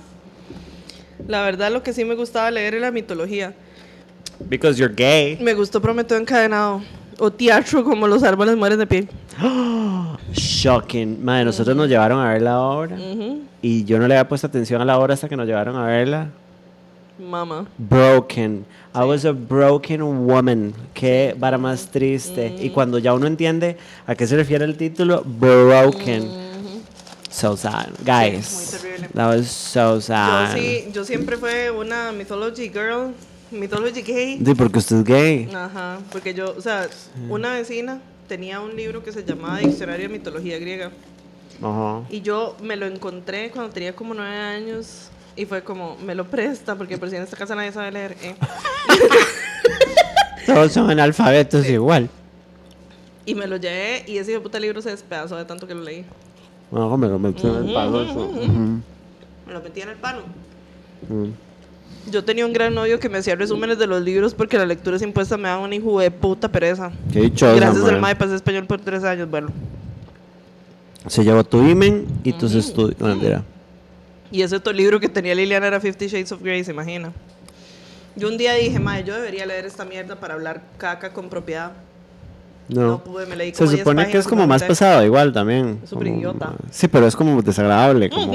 La verdad, lo que sí me gustaba leer era mitología. Because you're gay. Me gustó Prometeo Encadenado. O teatro como Los árboles mueren de pie. [GASPS] Shocking. Madre, nosotros nos llevaron a ver la obra. Ujú. Y yo no le había puesto atención a la obra hasta que nos llevaron a verla. Mamá. Broken. I was a broken woman. Qué vara más triste. Y cuando ya uno entiende a qué se refiere el título, broken. So sad. Guys. muy terrible. That was so Yo sad. sí, yo siempre fue una mythology girl, mythology gay. Sí, porque usted es gay. Ajá, porque yo, o sea, una vecina tenía un libro que se llamaba Diccionario de Mitología Griega. Ajá. Y yo me lo encontré cuando tenía como nueve años. Y fue como, me lo presta, porque por si en esta casa nadie sabe leer. ¿eh? [LAUGHS] Todos son analfabetos igual. Y me lo llevé y ese hijo puta libro se despedazó de tanto que lo leí. No, me lo metí en el palo eso. Me lo metí en el palo. Yo tenía un gran novio que me hacía resúmenes de los libros porque la lectura sin impuesta me daba una hijo de puta pereza. Qué dichosa, Gracias al. MAE pasé español por tres años, bueno. Se llevó tu imen y tus estudios. Y ese otro libro que tenía Liliana era Fifty Shades of Grey, se imagina. Yo un día dije, madre, yo debería leer esta mierda para hablar caca con propiedad. No. No pude, me leí Se como 10 supone que es como más pesado igual también. Es súper idiota. Sí, pero es como desagradable. Como,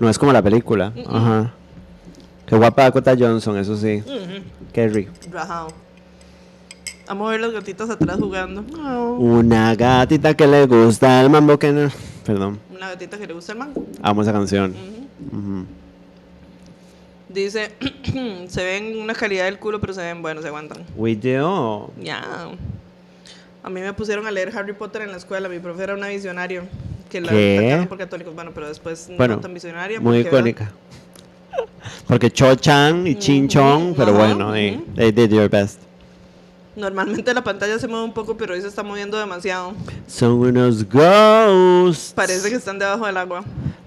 No es como la película. Ajá. Qué guapa Dakota Johnson, eso sí. Rico. Rajao. Vamos a ver las gatitas atrás jugando. Una gatita que le gusta el mambo que no... Perdón. Una gatita que le gusta el mango. Amo esa canción. Dice, [CLEARS THROAT] se ven una calidad del culo, pero se ven buenos, se aguantan. We do. Ya. A mí me pusieron a leer Harry Potter en la escuela. Mi profe era una visionaria. Que la atacaron por católicos. Bueno, pero después Bueno, no tan visionaria. muy porque, ¿verdad? icónica. Porque Cho Chan y Chin Chong, pero Ajá, bueno, they, they did your best. Normalmente la pantalla se mueve un poco, pero hoy se está moviendo demasiado. Son unos ghosts Parece que están debajo del agua.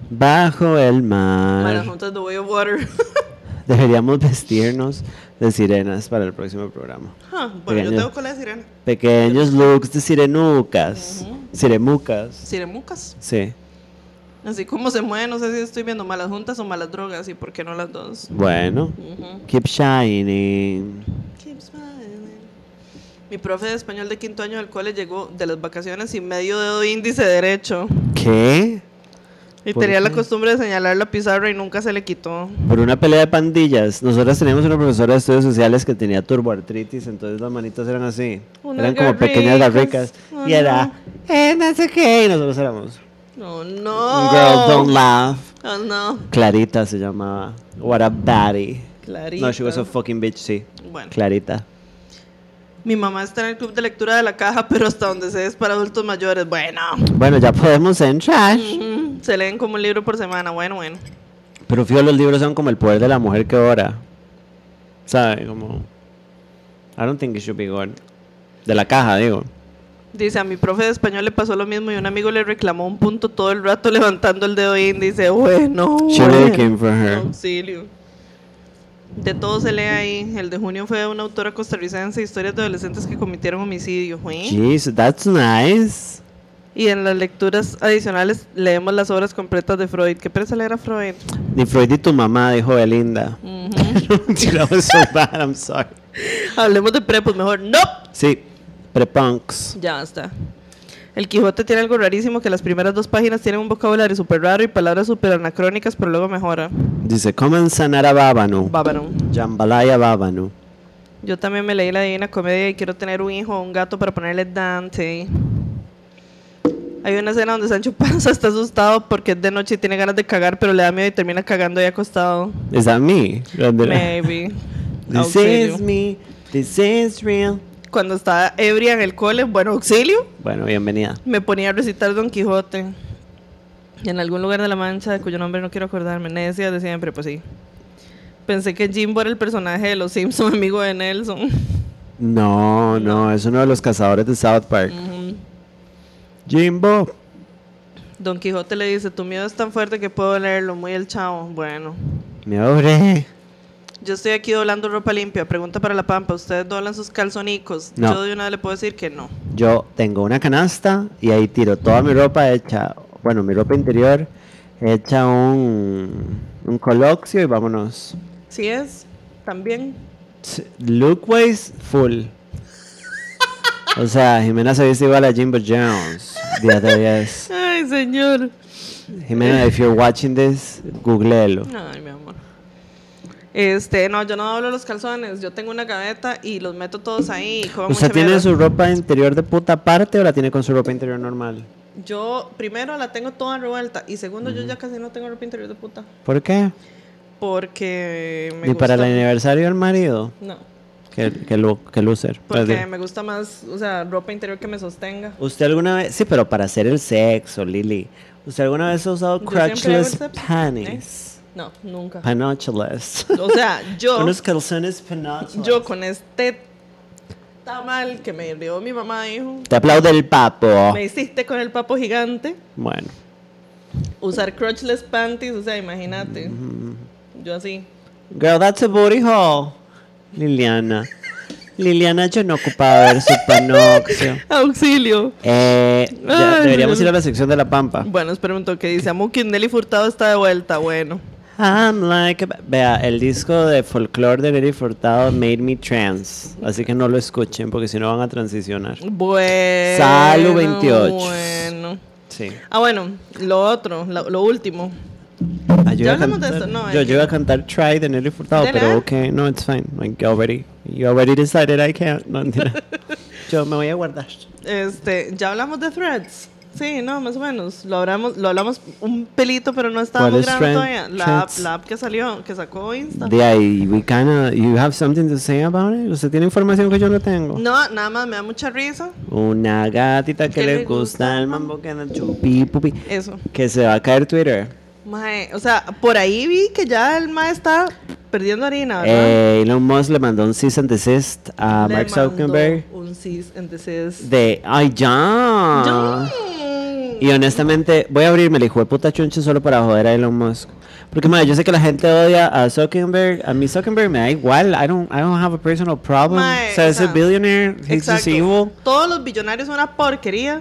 bajo el Para mar. juntas The Way of Water. [LAUGHS] Deberíamos vestirnos de sirenas para el próximo programa. Ah, bueno, yo Pequeño. tengo cola de sirena. Pequeños looks de sirenucas. Siremucas. Siremucas. Sí. Así como se mueve, no sé si estoy viendo malas juntas o malas drogas y por qué no las dos. Bueno. Keep shining. Keep smiling. Mi profe de español de quinto año del cole llegó de las vacaciones sin medio dedo índice derecho. ¿Qué? Y ¿Por tenía la costumbre de señalar la pizarra y nunca se le quitó. Por una pelea de pandillas. Nosotros teníamos una profesora de estudios sociales que tenía turboartritis, entonces las manitas eran así. Unas eran como pequeñas garricas. garricas. y Oh, era, no. eh, no sé qué. Y nosotros éramos, No, no. girl, don't laugh. Oh, no. Clarita se llamaba. What a baddie. Clarita. No, she was a fucking bitch, sí. Bueno. Clarita. Mi mamá está en el club de lectura de la caja, pero hasta donde se es para adultos mayores. Bueno. Bueno, ya podemos entrar. Se leen como un libro por semana. Bueno, bueno. Pero fío, los libros son como el poder de la mujer que ora. ¿Sabe? Como. I don't think it should be good. De la caja, digo. Dice, a mi profe de español le pasó lo mismo y un amigo le reclamó un punto todo el rato levantando el dedo índice. Bueno, She bueno. came for her. Auxilio. De todo se lee ahí. El de junio fue de una autora costarricense, historias de adolescentes que cometieron homicidio. ¿eh? Jeez, that's nice. Y en las lecturas adicionales leemos las obras completas de Freud. ¿Qué pereza leer a Freud? Ni Freud y tu mamá, dijo Belinda. That was so bad, I'm sorry. Hablemos de prepos mejor. ¡No! Sí, prepunks. Ya está. El Quijote tiene algo rarísimo que las primeras dos páginas tienen un vocabulario súper raro y palabras súper anacrónicas, pero luego mejora. Dice, coman sanara bábano. Bárbaro. Jambalaya bábano. Yo también me leí la Divina Comedia y quiero tener un hijo o un gato para ponerle Dante. Hay una escena donde Sancho [LAUGHS] Panza está asustado porque es de noche y tiene ganas de cagar, pero le da miedo y termina cagando ahí acostado. Is that me? Maybe. [LAUGHS] This is me. This is real. Cuando estaba ebria en el cole, bueno, auxilio, Bueno, bienvenida. me ponía a recitar Don Quijote. Y en algún lugar de la mancha, de cuyo nombre no quiero acordarme, necia de siempre, pues sí. Pensé que Jimbo era el personaje de los Simpsons, [LAUGHS] amigo de Nelson. No, no, es uno de los cazadores de South Park. Jimbo. Don Quijote le dice, tu miedo es tan fuerte que puedo leerlo, muy el chavo. Bueno. Me obré. Yo estoy aquí doblando ropa limpia. Pregunta para la pampa. ¿Ustedes doblan sus calzonicos? No. Yo de una vez le puedo decir que no. Yo tengo una canasta y ahí tiro toda mi ropa hecha, bueno, mi ropa interior hecha un, un coloxio y vámonos. Si es, también. Lookways full. O sea, Jimena se viste igual a Jimbo Jones. Día de 10. Ay, señor. Jimena, if you're watching this, googleelo. Ay, mi amor. Este, no, yo no doblo los calzones. Yo tengo una gaveta y los meto todos ahí. y como ¿Usted tiene mierda. su ropa interior de puta aparte o la tiene con su ropa interior normal? Yo, primero, la tengo toda revuelta. Y segundo, yo ya casi no tengo ropa interior de puta. ¿Por qué? Porque me ¿Ni para el aniversario del marido? No, Que, que, lu- que loser. Pues, porque me gusta más, o sea, ropa interior que me sostenga. ¿Usted alguna vez, sí, pero para hacer el sexo, Lili, ¿usted alguna vez ha usado Yo siempre hago No, nunca. Panochless. O sea, [LAUGHS] yo, Unos calzones panochless. yo con este tamal que me dio mi mamá, dijo, Te aplaude el papo. me hiciste con el papo gigante, Bueno. usar crotchless panties, o sea, imagínate. Yo así. Girl, that's a booty hole. Liliana. Liliana, yo no ocupaba ver su panoxio. [LAUGHS] Auxilio. Eh, ya, deberíamos ir a la sección de la pampa. Bueno, espera un toque. Dice, Nelly Furtado está de vuelta. Bueno. I'm like a- Vea, el disco de folklore de Nelly Furtado made me trans. Así que no lo escuchen porque si no van a transicionar. Bueno. Salud 28. Bueno. Sí. Ah, bueno, lo otro, lo, lo último. Ah, yo Ya iba a hablamos de cantar- no, Yo, iba a cantar Try de Nelly Furtado, ¿De pero ok, no, it's fine. Like, you already, you already decided I can't. No, [LAUGHS] yo me voy a guardar. Este, ya hablamos de threads. Sí, no, más o menos. Lo hablamos, lo hablamos un pelito, pero no ¿Cuál estábamos es grabando thread- todavía. La app, la app que salió, que sacó Insta. De ahí, we kinda, you have something to say about it? ¿Usted tiene información que yo no tengo? No, nada más me da mucha risa. Una gatita que ¿Qué le gusta el mambo que anda chupi pupi. Eso. Que se va a caer Twitter. Mae, o sea, por ahí vi que ya el mae está perdiendo harina, ¿verdad? Eh, Elon Musk le mandó un cease and desist a Le Mark Zuckerberg Un cease and desist. de, ay, ya. Ya. Y honestamente, voy a abrirme el hijo de puta chunche solo para joder a Elon Musk. Porque, madre, yo sé que la gente odia a Zuckerberg. A mí Zuckerberg me da igual. I don't, I don't have a personal problem. Mae, o sea, ese sea, billionaire, he's evil. Todos los billonarios son una porquería,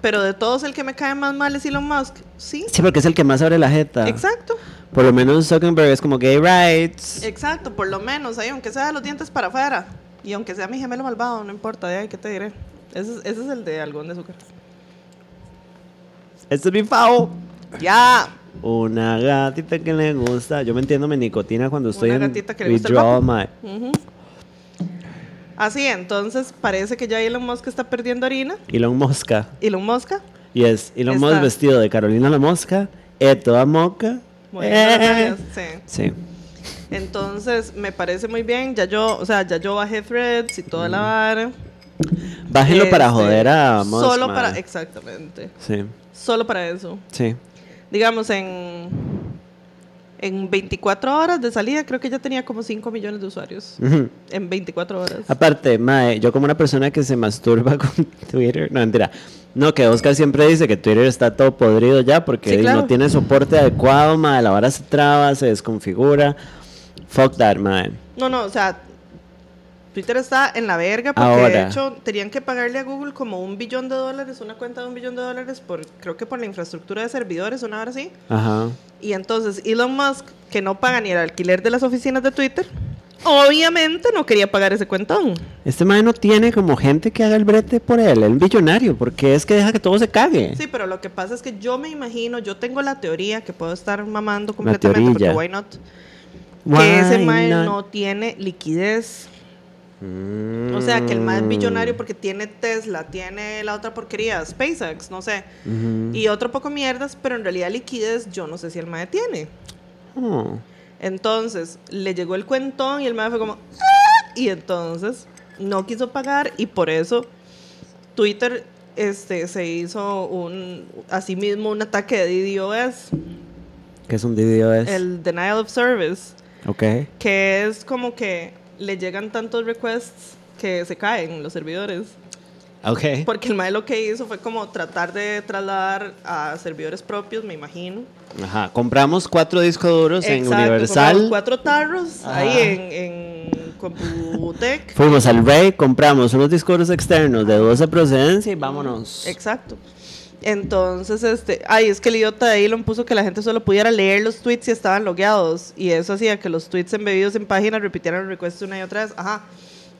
pero de todos el que me cae más mal es Elon Musk. Sí, Sí, porque es el que más abre la jeta. exacto. Por lo menos Zuckerberg es como gay rights. Exacto, por lo menos, ahí, aunque sea de los dientes para afuera. Y aunque sea mi gemelo malvado, no importa, de ahí, ¿qué te diré? Ese, es- ese es el de algodón de azúcar. Este es mi favo. Ya. Una gatita que le gusta. Yo me entiendo mi nicotina cuando estoy Una en gatita que le gusta el withdrawal, papo. mae. Ujú. Así, entonces parece que ya Elon Musk está perdiendo harina. Elon Mosca. Elon Musk. Y es Elon Está. Musk vestido de Carolina la Mosca. Eh, toda moca. Eh. sí. Sí. Entonces, me parece muy bien. Ya yo, o sea, ya yo bajé threads y toda la vara. Bájenlo para Este, joder a Musk. Solo mae. para, exactamente. Sí, Solo para eso. sí. Digamos, en, en 24 horas de salida, creo que ya tenía como 5 millones de usuarios. En 24 horas. Aparte, mae, yo como una persona que se masturba [LAUGHS] con Twitter, no, mentira. No, que Oscar siempre dice que Twitter está todo podrido ya porque Sí, claro. no tiene soporte adecuado, mae, la vara se traba, se desconfigura. Fuck that, mae. No, no, o sea, Twitter está en la verga porque Ahora. de hecho tenían que pagarle a Google como un billón de dólares, una cuenta de un billón de dólares por, creo que por la infraestructura de servidores, una hora así. Ajá. Y entonces Elon Musk, que no paga ni el alquiler de las oficinas de Twitter, obviamente no quería pagar ese cuentón. Este mae no tiene como gente que haga el brete por él, el billonario, porque es que deja que todo se cague. Sí, pero lo que pasa es que yo me imagino, yo tengo la teoría que puedo estar mamando completamente porque why not, Why que ese mae not? no tiene liquidez. Mm. O sea, que el mae es billonario porque tiene Tesla, tiene la otra porquería, SpaceX, no sé. Y otro poco mierdas, pero en realidad liquidez yo no sé si el mae tiene. Oh. Entonces, le llegó el cuentón y el mae fue como... "Ah", Y entonces no quiso pagar y por eso Twitter este, se hizo un, así mismo un ataque de DDoS, ¿Qué es un DDoS? el Denial of Service, Ok. que es como que le llegan tantos requests que se caen los servidores. Ok. Porque el mae lo que hizo fue como tratar de trasladar a servidores propios, me imagino. Ajá. Compramos cuatro discos duros en Exacto, Universal. compramos cuatro tarros Ajá. ahí en, en Computec. Fuimos al Rey, compramos unos discos duros externos de dudosa procedencia y vámonos. Exacto. Entonces, este, ay, es que el idiota de Elon puso que la gente solo pudiera leer los tweets si estaban logueados. Y eso hacía que los tweets embebidos en páginas repitieran el request una y otra vez. Ajá.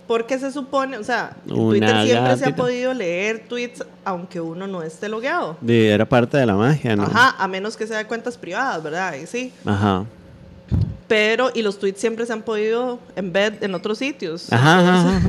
Porque se supone, o sea, en Twitter siempre se ha podido leer tweets aunque uno no esté logueado. Y era parte de la magia, ¿no? Ajá, a menos que sea de cuentas privadas, ¿verdad? Y sí. Ajá. Pero, y los tweets siempre se han podido embed en otros sitios. Ajá, ajá, ajá.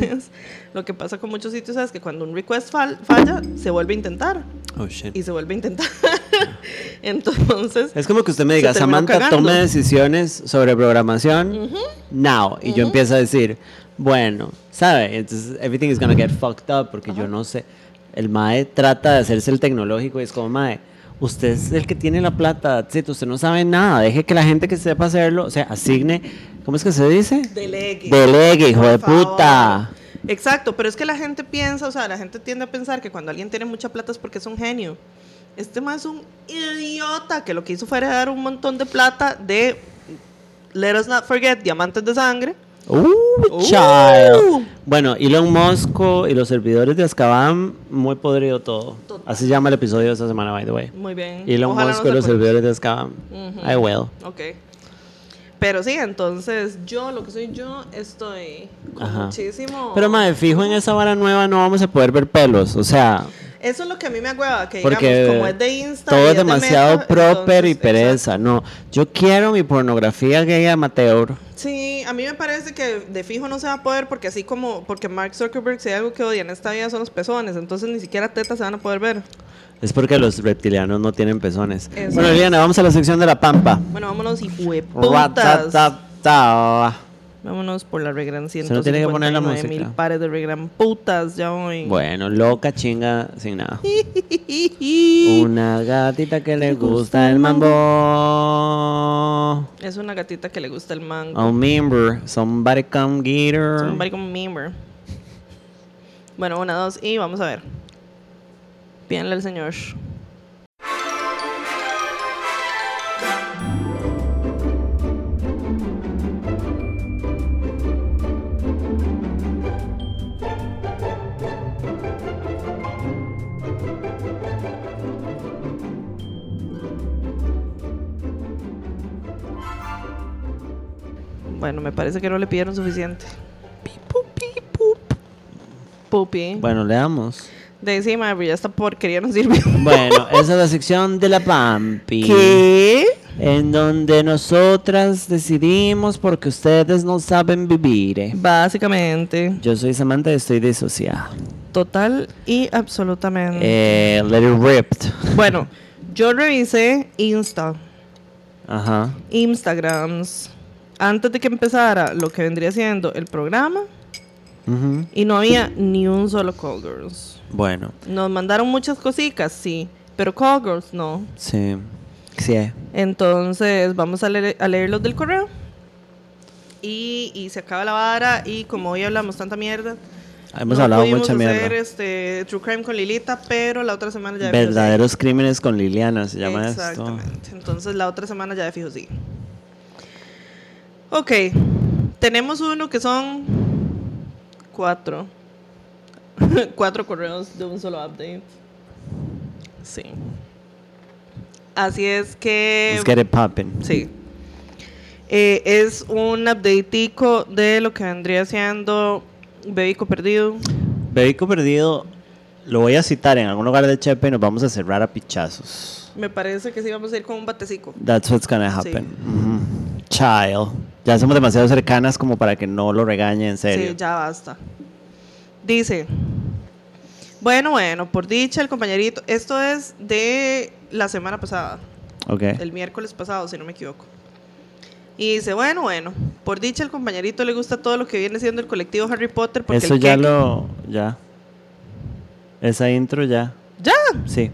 Lo que pasa con muchos sitios es que cuando un request fal- falla, se vuelve a intentar. Oh, shit. Y se vuelve a intentar. [LAUGHS] Entonces, Es como que usted me diga, Samantha, cagando. tome decisiones sobre programación now. Y yo empiezo a decir, bueno, ¿sabe? Entonces, everything is gonna get fucked up porque yo no sé. El MAE trata de hacerse el tecnológico y es como, MAE, usted es el que tiene la plata, usted no sabe nada. Deje que la gente que sepa hacerlo, o sea, asigne, ¿cómo es que se dice? delegue. Delegue, hijo de puta. Exacto, pero es que la gente piensa, o sea, la gente tiende a pensar que cuando alguien tiene mucha plata es porque es un genio. Este más es un idiota que lo que hizo fue dar un montón de plata de, let us not forget, diamantes de sangre. Uh, Uh. child. Bueno, Elon Musk y los servidores de Azkaban, muy podrido todo. Total. Así se llama el episodio de esta semana, by the way. Muy bien. Elon Musk no y los servidores de Azkaban. I will. Ok. Pero sí, entonces yo, lo que soy yo, estoy con Ajá. muchísimo. Pero, madre, fijo en esa vara nueva no vamos a poder ver pelos. O sea, Eso es lo que a mí me agüeva, que porque digamos, como es de Insta. todo es de demasiado Meta, proper y pereza. No, yo quiero mi pornografía gay amateur. Sí, a mí me parece que de fijo no se va a poder porque así como, porque Mark Zuckerberg si hay algo que odia en esta vida son los pezones, entonces ni siquiera tetas se van a poder ver. Es porque los reptilianos no tienen pezones. Eso Bueno, es. Liliana, vamos a la sección de la pampa. Bueno, vámonos y putas. Ratatata. Vámonos por la regran Se no tiene que poner la 159 mil pares de regran putas ya hoy. Bueno, loca chinga sin nada. [LAUGHS] Una gatita que le gusta el mambo. Es una gatita que le gusta el mango. A un member, somebody come get her. Somebody como member. Bueno, una, dos y vamos a ver. Pídanle al señor. Bueno, me parece que no le pidieron suficiente. Pupi. Bueno, leamos. De encima, pero ya esta porquería no sirve. [LAUGHS] Bueno, esa es la sección de la Pampi. ¿Qué? En donde nosotras decidimos porque ustedes no saben vivir. eh. Básicamente. Yo soy Samantha y estoy disociada. Total y absolutamente. Eh, let it ripped. Bueno, yo revisé Insta, Ajá. Instagrams, antes de que empezara lo que vendría siendo el programa Y no había ni un solo Call Girls. Bueno, Nos mandaron muchas cositas, sí, pero Call Girls no. sí. Sí. Entonces vamos a leer, a leer los del correo. Y, y se acaba la vara y como hoy hablamos tanta mierda. Hemos no hablado mucha hacer mierda. este True Crime con Lilita, pero la otra semana ya de. Verdaderos crímenes con Liliana se llama esto. Exactamente. Entonces la otra semana ya de fijo sí. Ok. Tenemos uno que son cuatro. [LAUGHS] cuatro correos de un solo update. Sí. Así es que. Let's get it popping. Sí. Eh, es un updateico de lo que vendría siendo Bebico Perdido. Bebico perdido, lo voy a citar en algún lugar de Chepe y nos vamos a cerrar a pichazos. Me parece que sí vamos a ir con un batecico. That's what's gonna happen. Ujú. Child. Ya somos demasiado cercanas como para que no lo regañe en serio. Sí, ya basta. Dice, bueno, bueno, por dicha el compañerito, esto es de la semana pasada, Ok. el miércoles pasado, si no me equivoco. Y dice, bueno, bueno, por dicha el compañerito le gusta todo lo que viene siendo el colectivo Harry Potter. Porque Eso el ya lo. Ya. Esa intro ya. ¿Ya? Sí.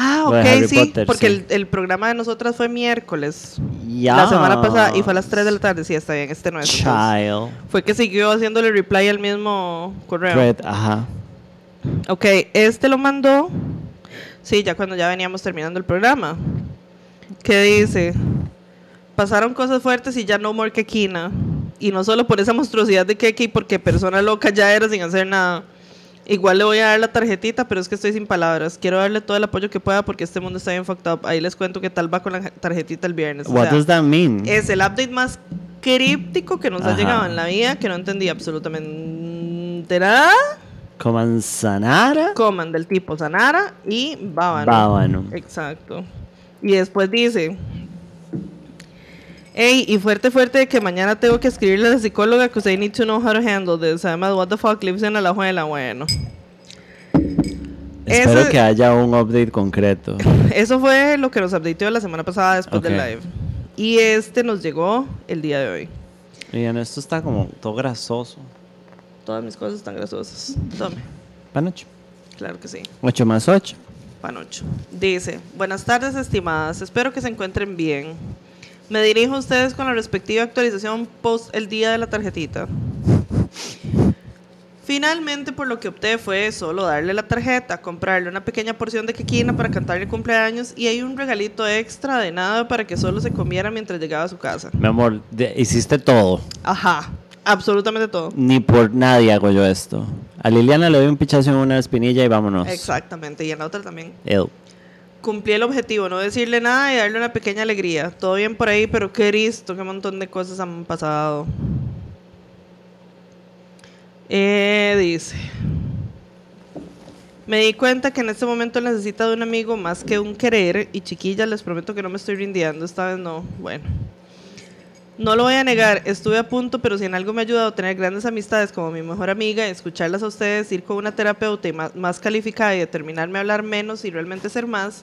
Ah, ok, sí, Potter, porque sí. El, el programa de nosotras fue miércoles. Ya. La semana pasada y fue a las 3 de la tarde, sí, está bien, este no es. Child. Fue que siguió haciéndole reply al mismo correo. Thread, ajá. Ok, este lo mandó. Sí, ya cuando ya veníamos terminando el programa. ¿Qué dice? Pasaron cosas fuertes y ya no more quequina. Y no solo por esa monstruosidad de Keki, porque persona loca ya era sin hacer nada. Igual le voy a dar la tarjetita, pero es que estoy sin palabras. Quiero darle todo el apoyo que pueda porque este mundo está bien fucked up. Ahí les cuento qué tal va con la tarjetita el viernes. O What sea, does that mean? es el update más críptico que nos ha llegado en la vida, que no entendí absolutamente nada. Coman Sanara. Coman del tipo Sanara y Bábano. Bábano. Exacto. Y después dice, Ey, y fuerte, fuerte que mañana tengo que escribirle a la psicóloga que usted need to know how to handle this. Además, what the fuck lives en la juela, bueno. Espero que haya un update concreto. [LAUGHS] Eso fue lo que nos updateó la semana pasada después del Ok. live. Y este nos llegó el día de hoy. Miren, esto está como todo grasoso. Todas mis cosas están grasosas. Tome, Panocho. claro que sí. 8 más 8. Panocho. Dice, buenas tardes estimadas, espero que se encuentren bien. Me dirijo a ustedes con la respectiva actualización post el día de la tarjetita. Finalmente por lo que opté fue solo darle la tarjeta, comprarle una pequeña porción de quequina para cantarle cumpleaños y hay un regalito extra de nada para que solo se comiera mientras llegaba a su casa. Mi amor, de- hiciste todo. Ajá, absolutamente todo. Ni por nadie hago yo esto. A Liliana le doy un pichazo en una espinilla y vámonos. Exactamente, y en la otra también. Ew. Cumplí el objetivo, no decirle nada y darle una pequeña alegría. Todo bien por ahí, pero qué Cristo, qué montón de cosas han pasado. Eh, dice. Me di cuenta que en este momento necesita de un amigo más que un querer y chiquillas, les prometo que no me estoy rindiendo, esta vez no. Bueno. No lo voy a negar, estuve a punto, pero si en algo me ha ayudado a tener grandes amistades como mi mejor amiga, escucharlas a ustedes, ir con una terapeuta más, más calificada y determinarme a hablar menos y realmente ser más,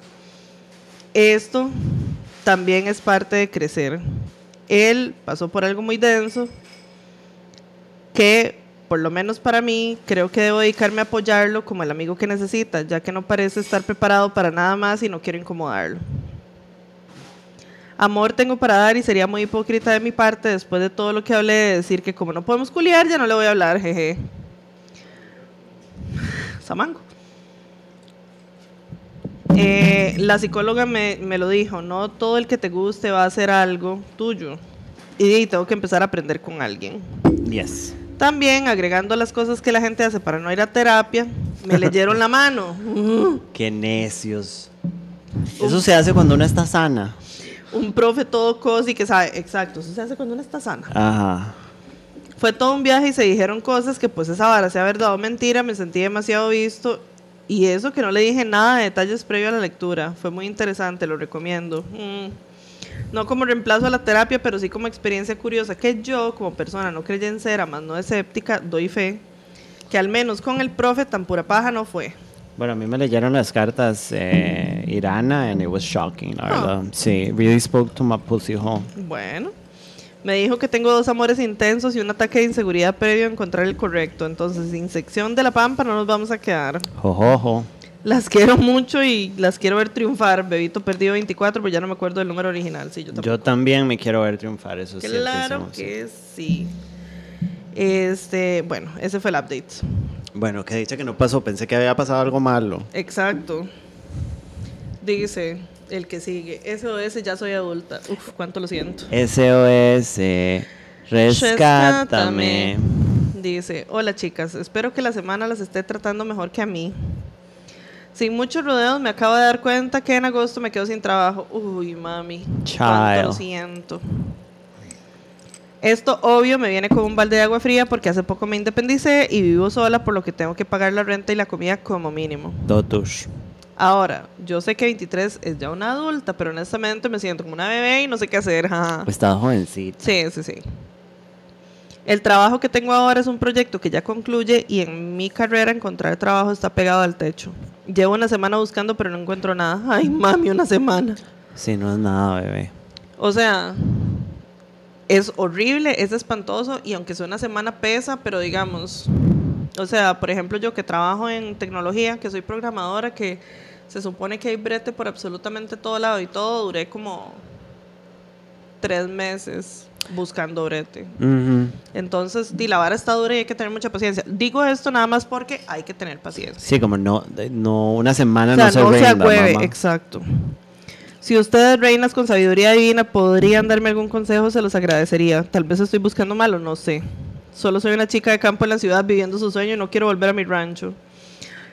esto también es parte de crecer. Él pasó por algo muy denso que, por lo menos para mí, creo que debo dedicarme a apoyarlo como el amigo que necesita, ya que no parece estar preparado para nada más y no quiero incomodarlo. Amor tengo para dar y sería muy hipócrita de mi parte después de todo lo que hablé de decir que como no podemos culiar ya no le voy a hablar, jeje. Samango. Eh, la psicóloga me, me lo dijo, no todo el que te guste va a hacer algo tuyo. Y tengo que empezar a aprender con alguien. Yes. También, agregando las cosas que la gente hace para no ir a terapia, me leyeron la mano. [LAUGHS] Qué necios. Eso se hace cuando uno está sana. Un profe todo cosi que sabe, exacto, eso se hace cuando uno está sana. Ajá. Fue todo un viaje y se dijeron cosas que pues esa vara sea verdad o mentira, me sentí demasiado visto y eso que no le dije nada de detalles previo a la lectura. Fue muy interesante, lo recomiendo. Mm. No como reemplazo a la terapia, pero sí como experiencia curiosa que yo, como persona no creyencera, más no escéptica, doy fe que al menos con el profe tan pura paja no fue. Bueno, a mí me leyeron las cartas eh, Irana and it was shocking, la Ah. verdad. Sí, really spoke to my pussy hole. Bueno, me dijo que tengo dos amores intensos y un ataque de inseguridad previo a encontrar el correcto. Entonces, sin sección de la pampa no nos vamos a quedar. Jojojo. Las quiero mucho y las quiero ver triunfar. Bebito perdido 24, pero ya no me acuerdo del número original. Sí, yo tampoco. Yo también me quiero ver triunfar, eso es Claro que sí. Este, bueno, ese fue el update. Bueno, que dicha que no pasó, pensé que había pasado algo malo. Exacto. Dice el que sigue. SOS, ya soy adulta. Uf, cuánto lo siento. SOS, eh, rescátame. Dice, hola chicas, espero que la semana las esté tratando mejor que a mí. Sin muchos rodeos me acabo de dar cuenta que en agosto me quedo sin trabajo. Uy, mami. Cuánto lo siento. Esto obvio me viene con un balde de agua fría porque hace poco me independicé y vivo sola por lo que tengo que pagar la renta y la comida como mínimo. Dotush. Ahora, yo sé que 23 es ya una adulta, pero honestamente me siento como una bebé y no sé qué hacer. jaja. Estás jovencita. Sí, sí, sí. El trabajo que tengo ahora es un proyecto que ya concluye y en mi carrera encontrar trabajo está pegado al techo. Llevo una semana buscando pero no encuentro nada. Ay, mami, una semana. Sí, no es nada, bebé. O sea, es horrible, es espantoso y aunque sea una semana pesa, pero digamos, o sea, por ejemplo yo que trabajo en tecnología, que soy programadora, que se supone que hay brete por absolutamente todo lado y todo, duré como tres meses. buscando brete. Ujú. Entonces, di, la vara está dura y hay que tener mucha paciencia. Digo esto nada más porque hay que tener paciencia. Sí, como no, no una semana O sea, no se no se agüeve, mamá. exacto. Si ustedes, reinas con sabiduría divina, podrían darme algún consejo, se los agradecería. Tal vez estoy buscando malo, no sé. Solo soy una chica de campo en la ciudad viviendo su sueño y no quiero volver a mi rancho.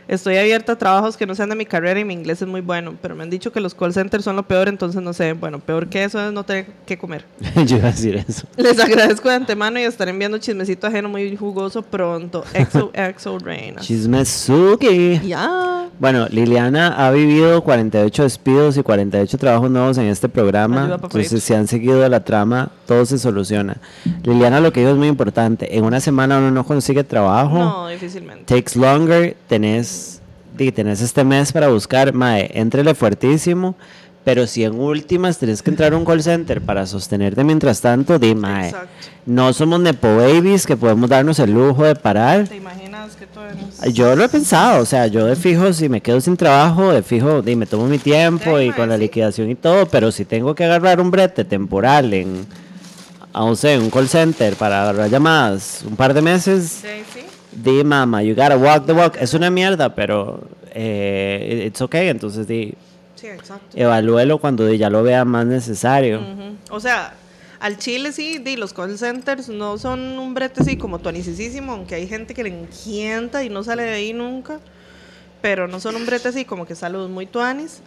Estoy abierta a trabajos que no sean de mi carrera y mi inglés es muy bueno, pero me han dicho que los call centers son lo peor, entonces no sé. Bueno, peor que eso es no tener que comer. [LAUGHS] Yo iba a decir eso. Les agradezco de antemano y estaré enviando chismecito ajeno muy jugoso pronto. Exo, [LAUGHS] exo, reinas. Chismesuki. Ya. Bueno, Liliana ha vivido 48 despidos y 48 trabajos nuevos en este programa. Ayuda. Entonces, si han seguido la trama, todo se soluciona. Liliana lo que dijo es muy importante. En una semana uno no consigue trabajo. No, difícilmente. Takes longer. Tenés, di, tenés este mes para buscar. Mae, entrele fuertísimo. Pero si en últimas tenés que entrar a un call center para sostenerte mientras tanto, di, mae. Exacto. No somos nepo babies que podemos darnos el lujo de parar. ¿Te imaginas que tú eres? Yo lo he pensado, o sea, yo de fijo, si me quedo sin trabajo, de fijo, di, me tomo mi tiempo Sí, y mae, con la sí. liquidación y todo, pero si tengo que agarrar un brete temporal en, a, no sé, un call center para agarrar llamadas un par de meses, Sí, sí. Di, mama, you gotta walk the walk. Es una mierda, pero eh, it's okay, entonces di, Sí, exacto. evalúelo cuando ya lo vea más necesario. O sea, al Chile sí, di, los call centers no son un brete así como tuanicísimo, aunque hay gente que le enquienta y no sale de ahí nunca. Pero no son un brete así como que salud muy tuanis.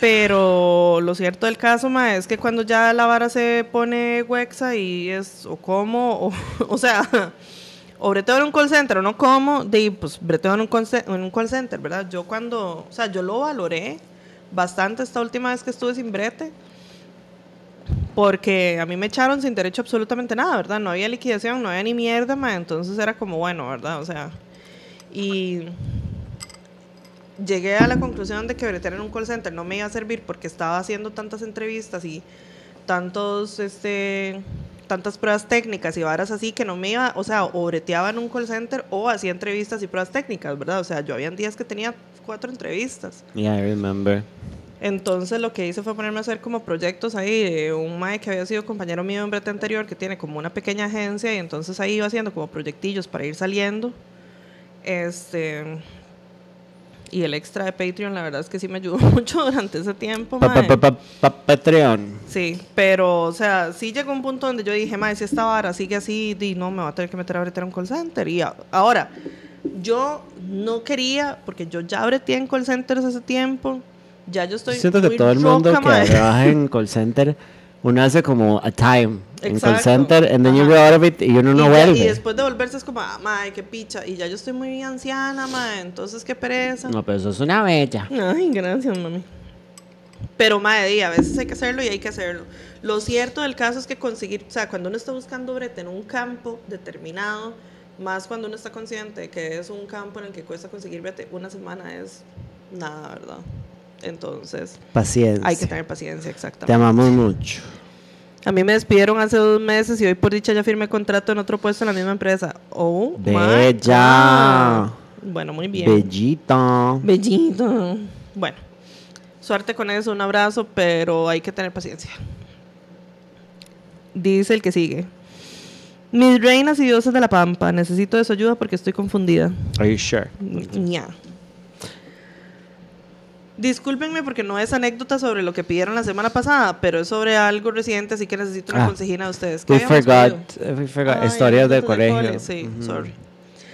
Pero lo cierto del caso, ma, es que cuando ya la vara se pone huexa y es o como, o, [LAUGHS] o sea, o breteo en un call center o no como, de, pues breteo en un, call en un call center, ¿verdad? Yo cuando, o sea, yo lo valoré bastante esta última vez que estuve sin brete, porque a mí me echaron sin derecho absolutamente nada, ¿verdad? No había liquidación, no había ni mierda, ma, entonces era como bueno, ¿verdad? O sea, y llegué a la conclusión de que bretear en un call center no me iba a servir porque estaba haciendo tantas entrevistas y tantos, este, tantas pruebas técnicas y varas así que no me iba, o sea, o breteaba en un call center o hacía entrevistas y pruebas técnicas, ¿verdad? O sea, yo había días que tenía cuatro entrevistas. Yeah, I remember. Entonces lo que hice fue ponerme a hacer como proyectos ahí de un mae que había sido compañero mío en brete anterior que tiene como una pequeña agencia y entonces ahí iba haciendo como proyectillos para ir saliendo. Este y el extra de Patreon la verdad es que sí me ayudó [LAUGHS] mucho durante ese tiempo, Pa- Patreon. Sí, pero o sea, sí llegó un punto donde yo dije, mae, si esta vara sigue así, di, no, me va a tener que meter a bretear un call center. Y ahora, yo no quería, porque yo ya breteé en call centers hace tiempo, ya yo estoy Siento que muy todo el mundo roca, que trabaja en [LAUGHS] call center, uno hace como a time en call center, and then you Ajá. go out of it y uno no y, ya- vuelve. y después de volverse es como, ah, mae, qué picha. Y ya yo estoy muy anciana, mae, entonces qué pereza. No, pero eso es una bella. Ay, gracias, mami. Pero, madre, a veces hay que hacerlo y hay que hacerlo. Lo cierto del caso es que conseguir, o sea, cuando uno está buscando brete en un campo determinado, más cuando uno está consciente que es un campo en el que cuesta conseguir brete, una semana es nada, ¿verdad? Entonces, Paciencia. hay que tener paciencia, Te exactamente. amamos mucho. A mí me despidieron hace dos meses y hoy por dicha ya firmé contrato en otro puesto en la misma empresa. Oh, my Bella. God. Bueno, muy bien. Bellita. Bellito. Bueno, suerte con eso, un abrazo, pero hay que tener paciencia. Dice el que sigue. Mis reinas y dioses de la pampa, necesito de su ayuda porque estoy confundida. Are you sure? Ña. Discúlpenme porque no es anécdota sobre lo que pidieron la semana pasada, pero es sobre algo reciente, así que necesito una Ah. consejina de ustedes. ¿Qué We forgot. pedido? We forgot. Ay, Historias de anécdotas de colegio. cole, sí, sorry.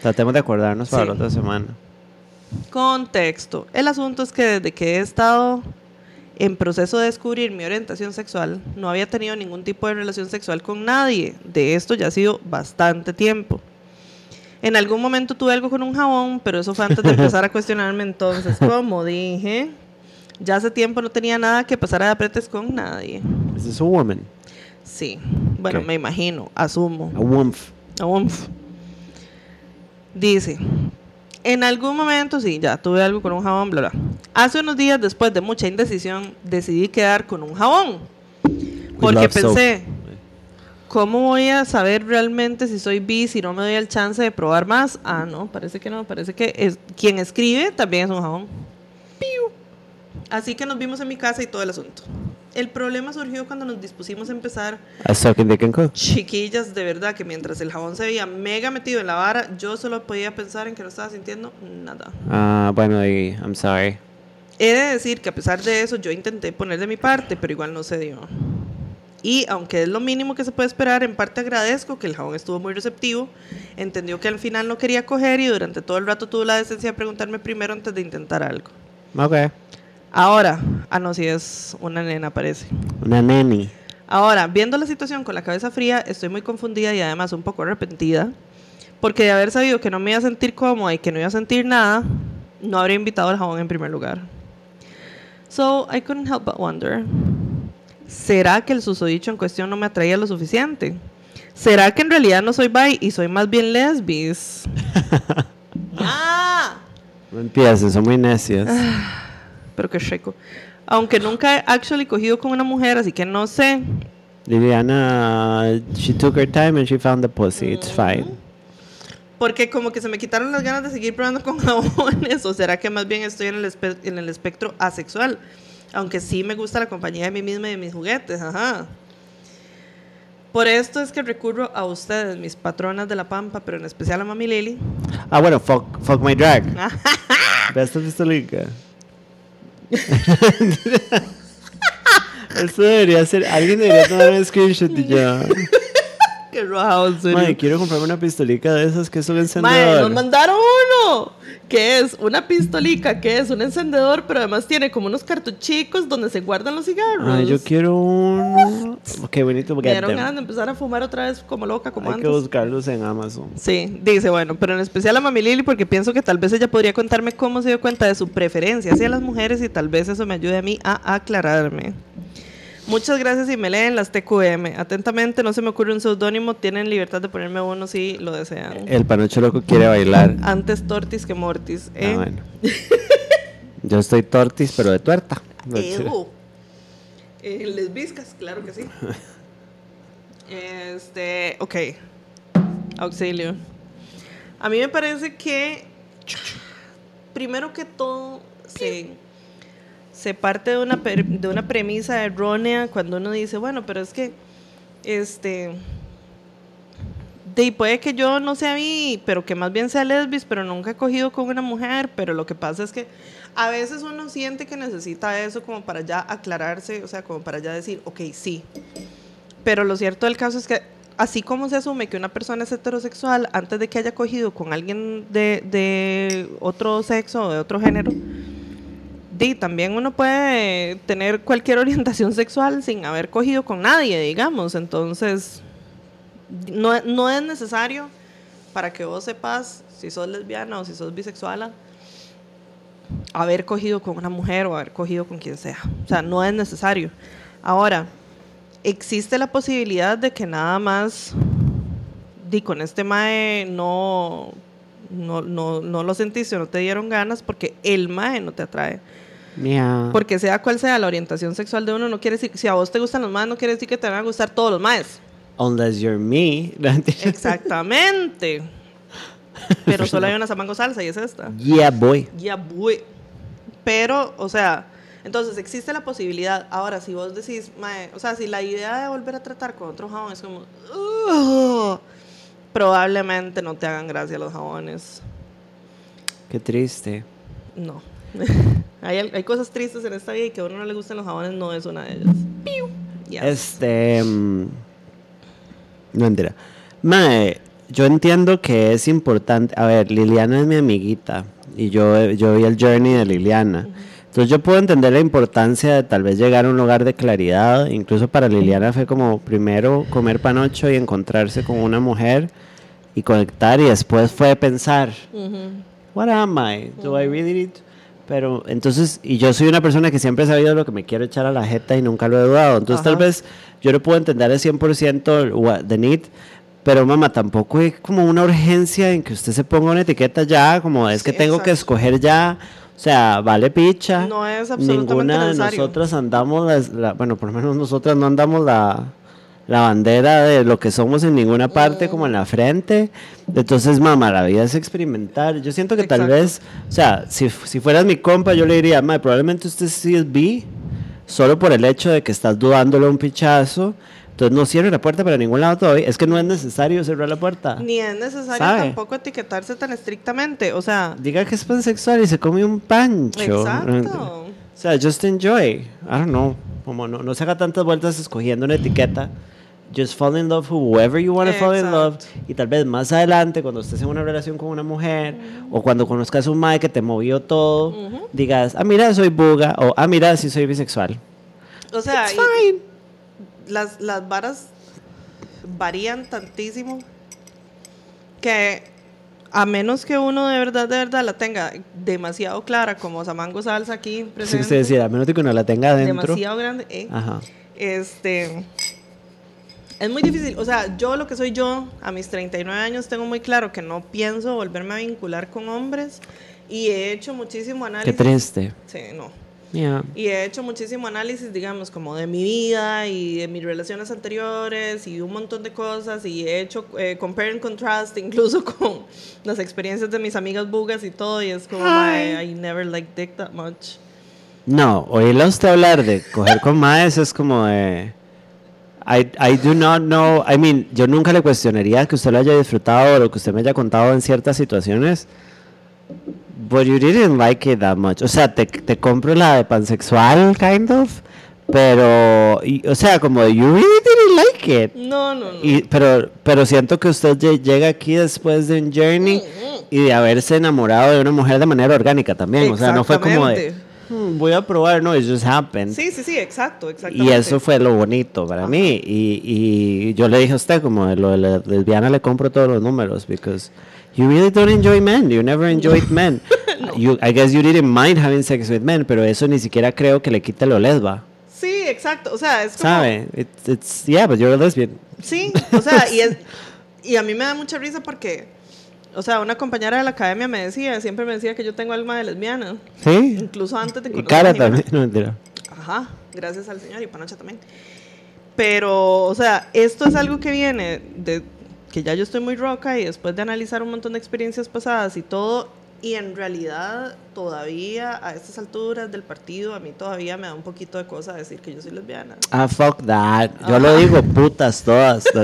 Tratemos de acordarnos para Sí. la otra semana. Contexto. El asunto es que desde que he estado en proceso de descubrir mi orientación sexual, no había tenido ningún tipo de relación sexual con nadie. De esto ya ha sido bastante tiempo. En algún momento tuve algo con un jabón, pero eso fue antes de empezar a [LAUGHS] cuestionarme entonces. Como dije, ya hace tiempo no tenía nada que pasar de apretes con nadie. Is this a woman? Sí, bueno, me imagino, asumo. A wumf. Umf. Dice, en algún momento, sí, ya tuve algo con un jabón, bla, bla. Hace unos días, después de mucha indecisión, decidí quedar con un jabón. Porque soap. ¿Cómo voy a saber realmente si soy bi si no me doy el chance de probar más? Ah, no, parece que no, parece que es, quien escribe también es un jabón. Piu. Así que nos vimos en mi casa y todo el asunto. el problema surgió cuando nos dispusimos a empezar. A. Chiquillas, de verdad que mientras el jabón se veía mega metido en la vara, yo solo podía pensar en que no estaba sintiendo nada. Ah, bueno, y I'm sorry. He de decir que a pesar de eso, yo intenté poner de mi parte, pero igual no se dio. Y aunque es lo mínimo que se puede esperar, en parte agradezco que el jabón estuvo muy receptivo, entendió que al final no quería coger y durante todo el rato tuvo la decencia de preguntarme primero antes de intentar algo. Ok. Ahora, ah no, si es una nena parece. Una neni. Ahora, viendo la situación con la cabeza fría, estoy muy confundida y además un poco arrepentida, porque de haber sabido que no me iba a sentir cómoda y que no iba a sentir nada, no habría invitado al jabón en primer lugar. So, I couldn't help but wonder, ¿será que el susodicho en cuestión no me atraía lo suficiente? ¿Será que en realidad no soy bi y soy más bien lesbis? ¡Ah! No empieces, son muy necias. Pero qué rico. Aunque nunca he actually cogido con una mujer, así que no sé. Liliana, she took her time and she found the pussy. It's fine. Porque como que se me quitaron las ganas de seguir probando con [LAUGHS] jabones. ¿O será que más bien estoy en el, espe- en el espectro asexual? Aunque sí me gusta la compañía de mí misma y de mis juguetes. Ajá. Por esto es que recurro a ustedes, mis patronas de la pampa, pero en especial a Mami Lily. Ah, bueno, fuck, fuck my drag. Best of pistolica. Eso debería ser. Alguien debería tomar un screenshot y ya. Qué rojado, en serio. Madre, quiero comprarme una pistolica de esas que un Mae, encendedor. nos mandaron uno. Que es una pistolica, que es un encendedor, pero además tiene como unos cartuchicos donde se guardan los cigarros. Ay, yo quiero uno. [LAUGHS] Qué bonito Me dieron them. ganas de empezar a fumar otra vez como loca, como Hay que antes. buscarlos en Amazon. Sí, dice, bueno, pero en especial a Mami Lili porque pienso que tal vez ella podría contarme cómo se dio cuenta de su preferencia hacia las mujeres y tal vez eso me ayude a mí a aclararme. Muchas gracias y me leen las TQM. Atentamente, no se me ocurre un seudónimo, tienen libertad de ponerme uno si lo desean. El panocho loco quiere bailar. Antes tortis que mortis. ¿eh? Ah, bueno. [LAUGHS] Yo estoy tortis, pero de tuerta. Ew. Eh, les viscas, claro que sí. [LAUGHS] Este, ok. Auxilio. A mí me parece que, primero que todo, se, se parte de una, de una premisa errónea cuando uno dice, bueno, pero es que, este, de, puede que yo no sea bi, pero que más bien sea lesbis, pero nunca he cogido con una mujer, pero lo que pasa es que a veces uno siente que necesita eso como para ya aclararse, o sea, como para ya decir, ok, sí. Pero lo cierto del caso es que así como se asume que una persona es heterosexual antes de que haya cogido con alguien de, de otro sexo o de otro género, di, también uno puede tener cualquier [LAUGHS] orientación sexual sin haber cogido con nadie, digamos. Entonces, no, no es necesario para que vos sepas si sos lesbiana o si sos bisexual haber cogido con una mujer o haber cogido con quien sea. O sea, no es necesario. Ahora, existe la posibilidad de que nada más di con este mae no no, no, no lo sentiste o no te dieron ganas porque el mae no te atrae. Porque sea cual sea la orientación sexual de uno, no quiere decir, si a vos te gustan los maes, no quiere decir que te van a gustar todos los maes. Unless you're me. [LAUGHS] Exactamente. Pero solo hay una samango salsa y es esta. yeah, boy. Ya, voy. Pero, o sea, entonces existe la posibilidad. Ahora, si vos decís, mae, o sea, si la idea de volver a tratar con otro jabón es como, "Ugh", probablemente no te hagan gracia los jabones. Qué triste. No. [LAUGHS] hay, hay cosas tristes en esta vida y que a uno no le gustan los jabones no es una de ellas. Yes. Este. mm, No entera. Mae, yo entiendo que es importante. A ver, Liliana es mi amiguita. Y yo, yo vi el journey de Liliana. Entonces yo puedo entender la importancia de tal vez llegar a un lugar de claridad. Incluso para Liliana fue como primero comer panocho y encontrarse con una mujer y conectar. Y después fue pensar. Ujú. What am I? Do I really need? Pero entonces, y yo soy una persona que siempre he sabido lo que me quiero echar a la jeta y nunca lo he dudado. Entonces, tal vez yo no puedo entender al 100% what the need, pero mamá, tampoco hay como una urgencia en que usted se ponga una etiqueta ya, como es que tengo que escoger ya. O sea, vale picha. No es absolutamente Ninguna de nosotras andamos, la- bueno, por lo menos nosotras no andamos la, la bandera de lo que somos en ninguna parte, como en la frente. Entonces, mamá, la vida es experimentar. Yo siento que tal vez, o sea, si, si fueras mi compa, yo le diría, mamá, probablemente usted sí es bi, solo por el hecho de que estás dudándolo un pichazo. Entonces no cierre la puerta para ningún lado todavía. Es que no es necesario cerrar la puerta. Ni es necesario ¿Sabe? tampoco etiquetarse tan estrictamente. O sea, Diga que es pansexual y se come un pancho. exacto. O sea, just enjoy. I don't know. Como no, no se haga tantas vueltas escogiendo una etiqueta. Just fall in love whoever you want to fall in love. Y tal vez más adelante, cuando estés en una relación con una mujer, o cuando conozcas un mae que te movió todo, digas, ah, mira, soy buga, o ah, mira, sí soy bisexual. O sea, It's fine. las, las varas varían tantísimo que a menos que uno de verdad, de verdad la tenga demasiado clara, como Samango Salsa aquí Sí, presente, usted decía, a menos que uno la tenga adentro. demasiado grande, eh, Ajá. este, es muy difícil. O sea, yo lo que soy yo, a mis 39 años, tengo muy claro que no pienso volverme a vincular con hombres y he hecho muchísimo Qué análisis. triste. Sí, no. Yeah. Y he hecho muchísimo análisis, digamos, como de mi vida y de mis relaciones anteriores y un montón de cosas. Y he hecho eh, compare and contrast incluso [LAUGHS] con las experiencias de mis amigas bugas y todo. Y es como, "Mae, I never liked dick that much. No, oírla a usted hablar de coger con maes es como de... I, I do not know, I mean, yo nunca le cuestionaría que usted lo haya disfrutado o lo que usted me haya contado en ciertas situaciones, but you didn't like it that much. O sea, te, te compro la de pansexual, kind of, pero, y- o sea, como you really didn't like it. No, no, no. Y, pero, pero siento que usted lle- llega aquí después de un journey y de haberse enamorado de una mujer de manera orgánica también. O sea, no fue como de. "Hmm, voy a probar, no, it just happened. Sí, sí, sí, exacto, exactamente. y eso fue lo bonito para mí. Y, y yo le dije a usted, como lo de la lesbiana le compro todos los números, because you really don't enjoy men, you never enjoyed men. [LAUGHS] you, I guess you didn't mind having sex with men, pero eso ni siquiera creo que le quite lo lesba. Sí, exacto. O sea, es como... ¿Sabe? It's, it's, yeah, but you're a lesbian. Sí, o sea, y, es, [LAUGHS] y a mí me da mucha risa porque, o sea, una compañera de la academia me decía, siempre me decía que yo tengo alma de lesbiana, ¿Sí? incluso antes de Y cara también, no mentira. Ajá, gracias al Señor y Panocha también. Pero, o sea, esto es algo que viene de que ya yo estoy muy roca y después de analizar un montón de experiencias pasadas y todo, y en realidad todavía a estas alturas del partido a mí todavía me da un poquito de cosa decir que yo soy lesbiana. Ah, fuck that. Yo lo digo putas todas. [LAUGHS]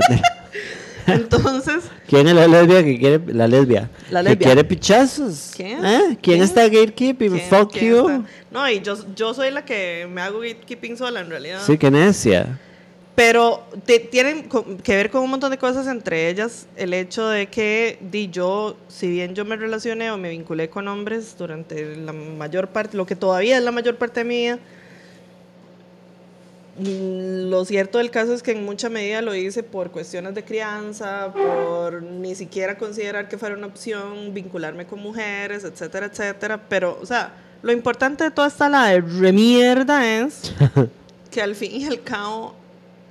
Entonces, ¿Quién es la lesbia que quiere la lesbia? La Que lesbia. quiere pichazos. ¿Quién? ¿Eh? ¿Quién, ¿Quién? está gatekeeping? ¿quién- Fuck quién you. está? No, y yo, yo soy la que me hago gatekeeping sola en realidad. Sí, qué necia. Pero te- tienen que ver con un montón de cosas, entre ellas el hecho de que di yo, si bien yo me relacioné o me vinculé con hombres durante la mayor parte, lo que todavía es la mayor parte de mi vida, mm, lo cierto del caso es que en mucha medida lo hice por cuestiones de crianza, por ni siquiera considerar que fuera una opción vincularme con mujeres, etcétera, etcétera. Pero, o sea, lo importante de toda esta la de remierda es [LAUGHS] que al fin y al cabo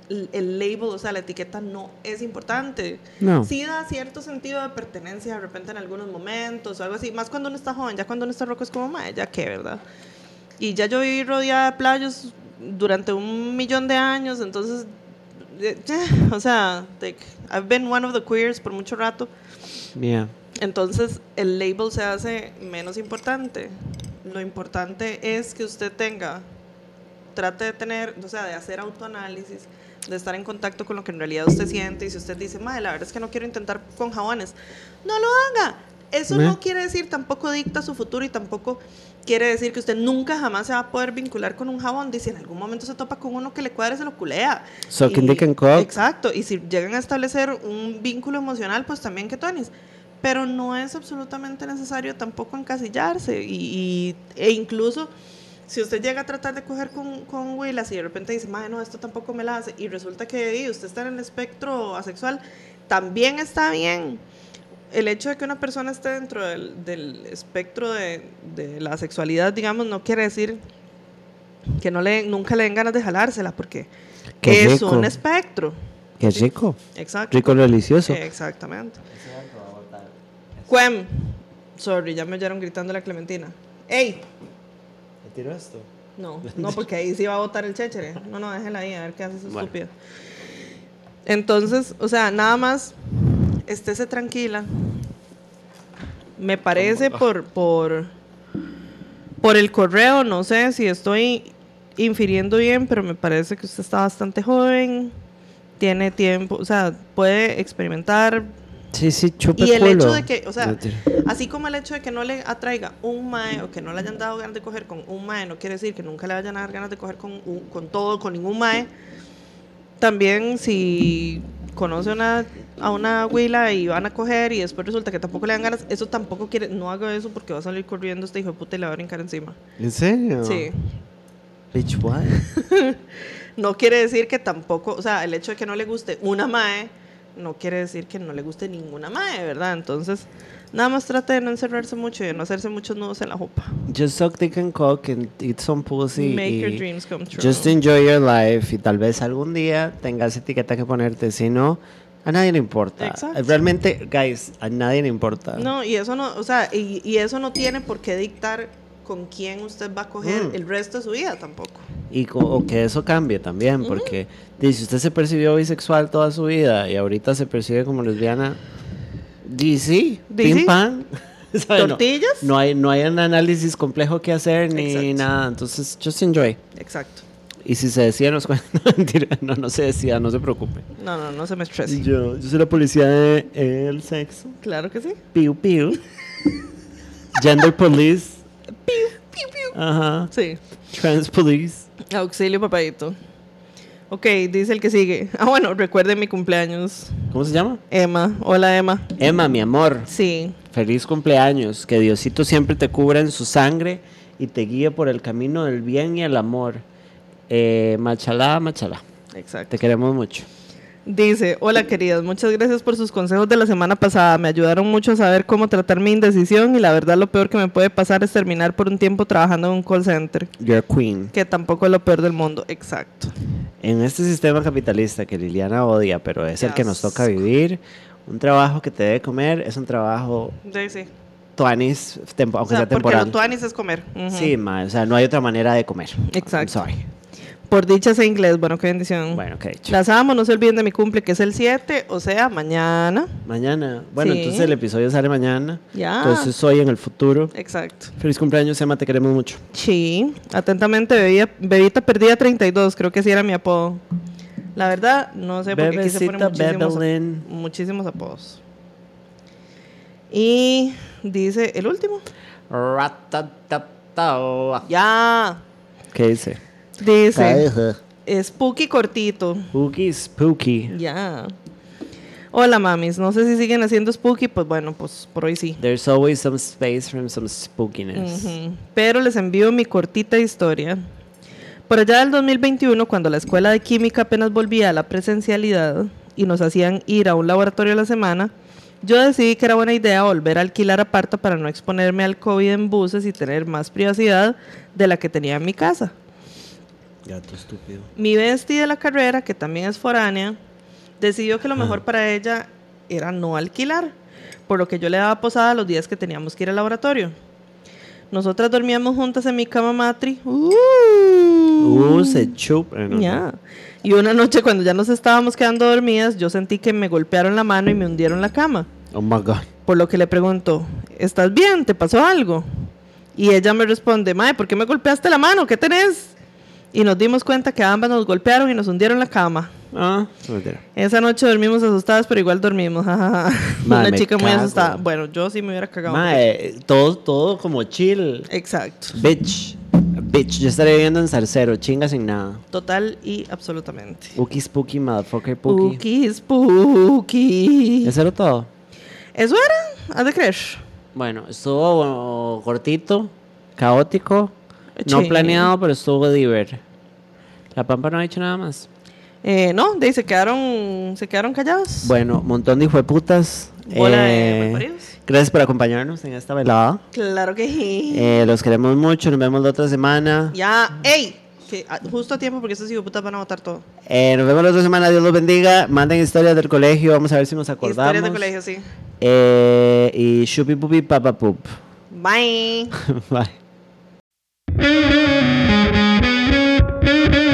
el, el label, o sea, la etiqueta no es importante. No. Sí da cierto sentido de pertenencia de repente en algunos momentos o algo así, más cuando uno está joven, ya cuando uno está roco es como, "Mae, ya qué, ¿verdad? Y ya yo viví rodeada de playos durante un millón de años, entonces, eh, o sea, like, I've been one of the queers por mucho rato. Yeah. Entonces el label se hace menos importante. Lo importante es que usted tenga, trate de tener, o sea, de hacer autoanálisis, de estar en contacto con lo que en realidad usted siente. Y si usted dice, madre, la verdad es que no quiero intentar con jabones, no lo haga. Eso ¿Eh? no quiere decir, tampoco dicta su futuro y tampoco quiere decir que usted nunca jamás se va a poder vincular con un jabón. Dice, en algún momento se topa con uno que le cuadre, se lo culea. Sucking Y- and cock. Exacto. Y si llegan a establecer un vínculo emocional, pues también que tonis. Pero no es absolutamente necesario tampoco encasillarse. Y, y- e incluso si usted llega a tratar de coger con, con Willas y de repente dice, madre, no, esto tampoco me la hace, y resulta que y, usted está en el espectro asexual, también está bien. El hecho de que una persona esté dentro del, del espectro de, de la sexualidad, digamos, no quiere decir que no le, nunca le den ganas de jalársela, porque Qué es rico. un espectro. Qué rico. Exacto. Rico delicioso. Exactamente. Cuem. Sorry, ya me oyeron gritando la Clementina. ¡Ey! ¿Te tiro esto? No, [LAUGHS] no, porque ahí sí va a botar el chéchere. No, no, déjela ahí, a ver qué hace esa Bueno. estúpida. Entonces, o sea, nada más estése tranquila. Me parece por, por, por el correo, no sé si estoy infiriendo bien, pero me parece que usted está bastante joven, tiene tiempo, o sea, puede experimentar. Sí, sí, chupe Y el culo. hecho de que, o sea, así como el hecho de que no le atraiga un mae o que no le hayan dado ganas de coger con un mae, no quiere decir que nunca le vayan a dar ganas de coger con, un- con todo, con ningún mae. También si conoce una, a una huila y van a coger y después resulta que tampoco le dan ganas, eso tampoco quiere, no haga eso porque va a salir corriendo este hijo de puta y le va a brincar encima. ¿En serio? Sí. Bitch, what? [LAUGHS] No quiere decir que tampoco, o sea, el hecho de que no le guste una mae, no quiere decir que no le guste ninguna mae, ¿verdad? Entonces, nada más trate de no encerrarse mucho y de no hacerse muchos nudos en la jupa. Just suck dick and cock and eat some pussy. Make y your dreams come true. Just enjoy your life y tal vez algún día tengas etiqueta que ponerte. Si no, a nadie le importa. Exacto. Realmente, guys, a nadie le importa. No, y eso no, o sea, y, y eso no tiene por qué dictar con quién usted va a coger Mm. el resto de su vida tampoco. Y o que eso cambie también, porque dice, usted se percibió bisexual toda su vida y ahorita se percibe como lesbiana. Di pim pam. [LAUGHS] ¿Sabe? No- ¿Tortillas? No, hay, no hay un análisis complejo que hacer ni Exacto. nada. Entonces, just enjoy. Exacto. Y si se decía, nos. [LAUGHS] No, mentira, no, no se decía, no se preocupe. No, no, no se me estrese. Yo, yo soy la policía del sexo. Claro que sí. Piu, piu. Gender police. Piu, piu, piu. Ajá. Sí. Trans police. Auxilio, papadito. Ok, dice el que sigue. Ah, bueno, recuerde mi cumpleaños. ¿Cómo se llama? Emma. Hola, Emma. Emma, mi amor. Sí. Feliz cumpleaños. Que Diosito siempre te cubra en su sangre y te guíe por el camino del bien y el amor. Eh, machalá, machalá. Exacto. Te queremos mucho. Dice, hola queridas, muchas gracias por sus consejos de la semana pasada. Me ayudaron mucho a saber cómo tratar mi indecisión y la verdad lo peor que me puede pasar es terminar por un tiempo trabajando en un call center, Your queen. que tampoco es lo peor del mundo. Exacto. En este sistema capitalista que Liliana odia, pero es el que nos toca vivir, un trabajo que te debe comer es un trabajo Sí, sí. tuanis, tempo- O aunque sea, sea porque temporal. lo tuanis es comer. Ujú. Sí, ma, o sea, no hay otra manera de comer. Exacto. I'm sorry. Por dichas en inglés, bueno, qué bendición. Bueno, qué dicho. Las amo, no se olviden de mi cumple, que es el 7, o sea, mañana. Mañana. Bueno, Sí. entonces el episodio sale mañana. Ya. Entonces hoy en el futuro. Exacto. Feliz cumpleaños, Emma, te queremos mucho. Sí, atentamente, bebía, Bebita Perdida 32, creo que así era mi apodo. La verdad, no sé por qué poner Bebecita muchísimos, muchísimos apodos. Y dice el último. Ya. ¿Qué dice? Dice, spooky cortito. Spooky, spooky. Ya. Hola, mamis. No sé si siguen haciendo spooky, pues bueno, pues por hoy sí. There's always some space from some spookiness. Pero les envío mi cortita historia. Por allá del 2021, cuando la escuela de química apenas volvía a la presencialidad y nos hacían ir a un laboratorio a la semana, yo decidí que era buena idea volver a alquilar aparta para no exponerme al COVID en buses y tener más privacidad de la que tenía en mi casa. Gato estúpido. Mi bestie de la carrera, que también es foránea, decidió que lo mejor para ella era no alquilar, por lo que yo le daba posada los días que teníamos que ir al laboratorio. Nosotras dormíamos juntas en mi cama matri. Uh, Uh, se chupa. eh, no. Y una noche cuando ya nos estábamos quedando dormidas, yo sentí que me golpearon la mano y me hundieron la cama. Oh my god. Por lo que le pregunto, ¿estás bien? ¿Te pasó algo? Y ella me responde, Mae, ¿por qué me golpeaste la mano? ¿Qué tenés? Y nos dimos cuenta que ambas nos golpearon y nos hundieron la cama. Ah, mentira. Esa noche dormimos asustadas, pero igual dormimos. [LAUGHS] Una chica muy cago. asustada. Bueno, yo sí me hubiera cagado. Mae, todo, todo como chill. Exacto. Bitch. Bitch, yo estaré viviendo en Zarcero, chinga sin nada. Total y absolutamente. Uki spooky, motherfucker pooky. Spooky, spooky. ¿Eso era todo? ¿Eso era? ¿Has de creer? Bueno, estuvo bueno, cortito, caótico, no Sí. planeado, pero estuvo diver. La Pampa no ha dicho nada más. Eh, no, de ahí se quedaron, se quedaron callados. Bueno, montón de hijueputas. Bola de Eh, gracias por acompañarnos en esta velada. Claro que sí. Eh, los queremos mucho, nos vemos la otra semana. Ya, ey, que ah, justo a tiempo porque estos putas van a votar todo. Eh, nos vemos la otra semana, Dios los bendiga. Manden historias del colegio, vamos a ver si nos acordamos. Historias de colegio, sí. Y shupi pupi papa pup. Bye. [LAUGHS] Bye. thank you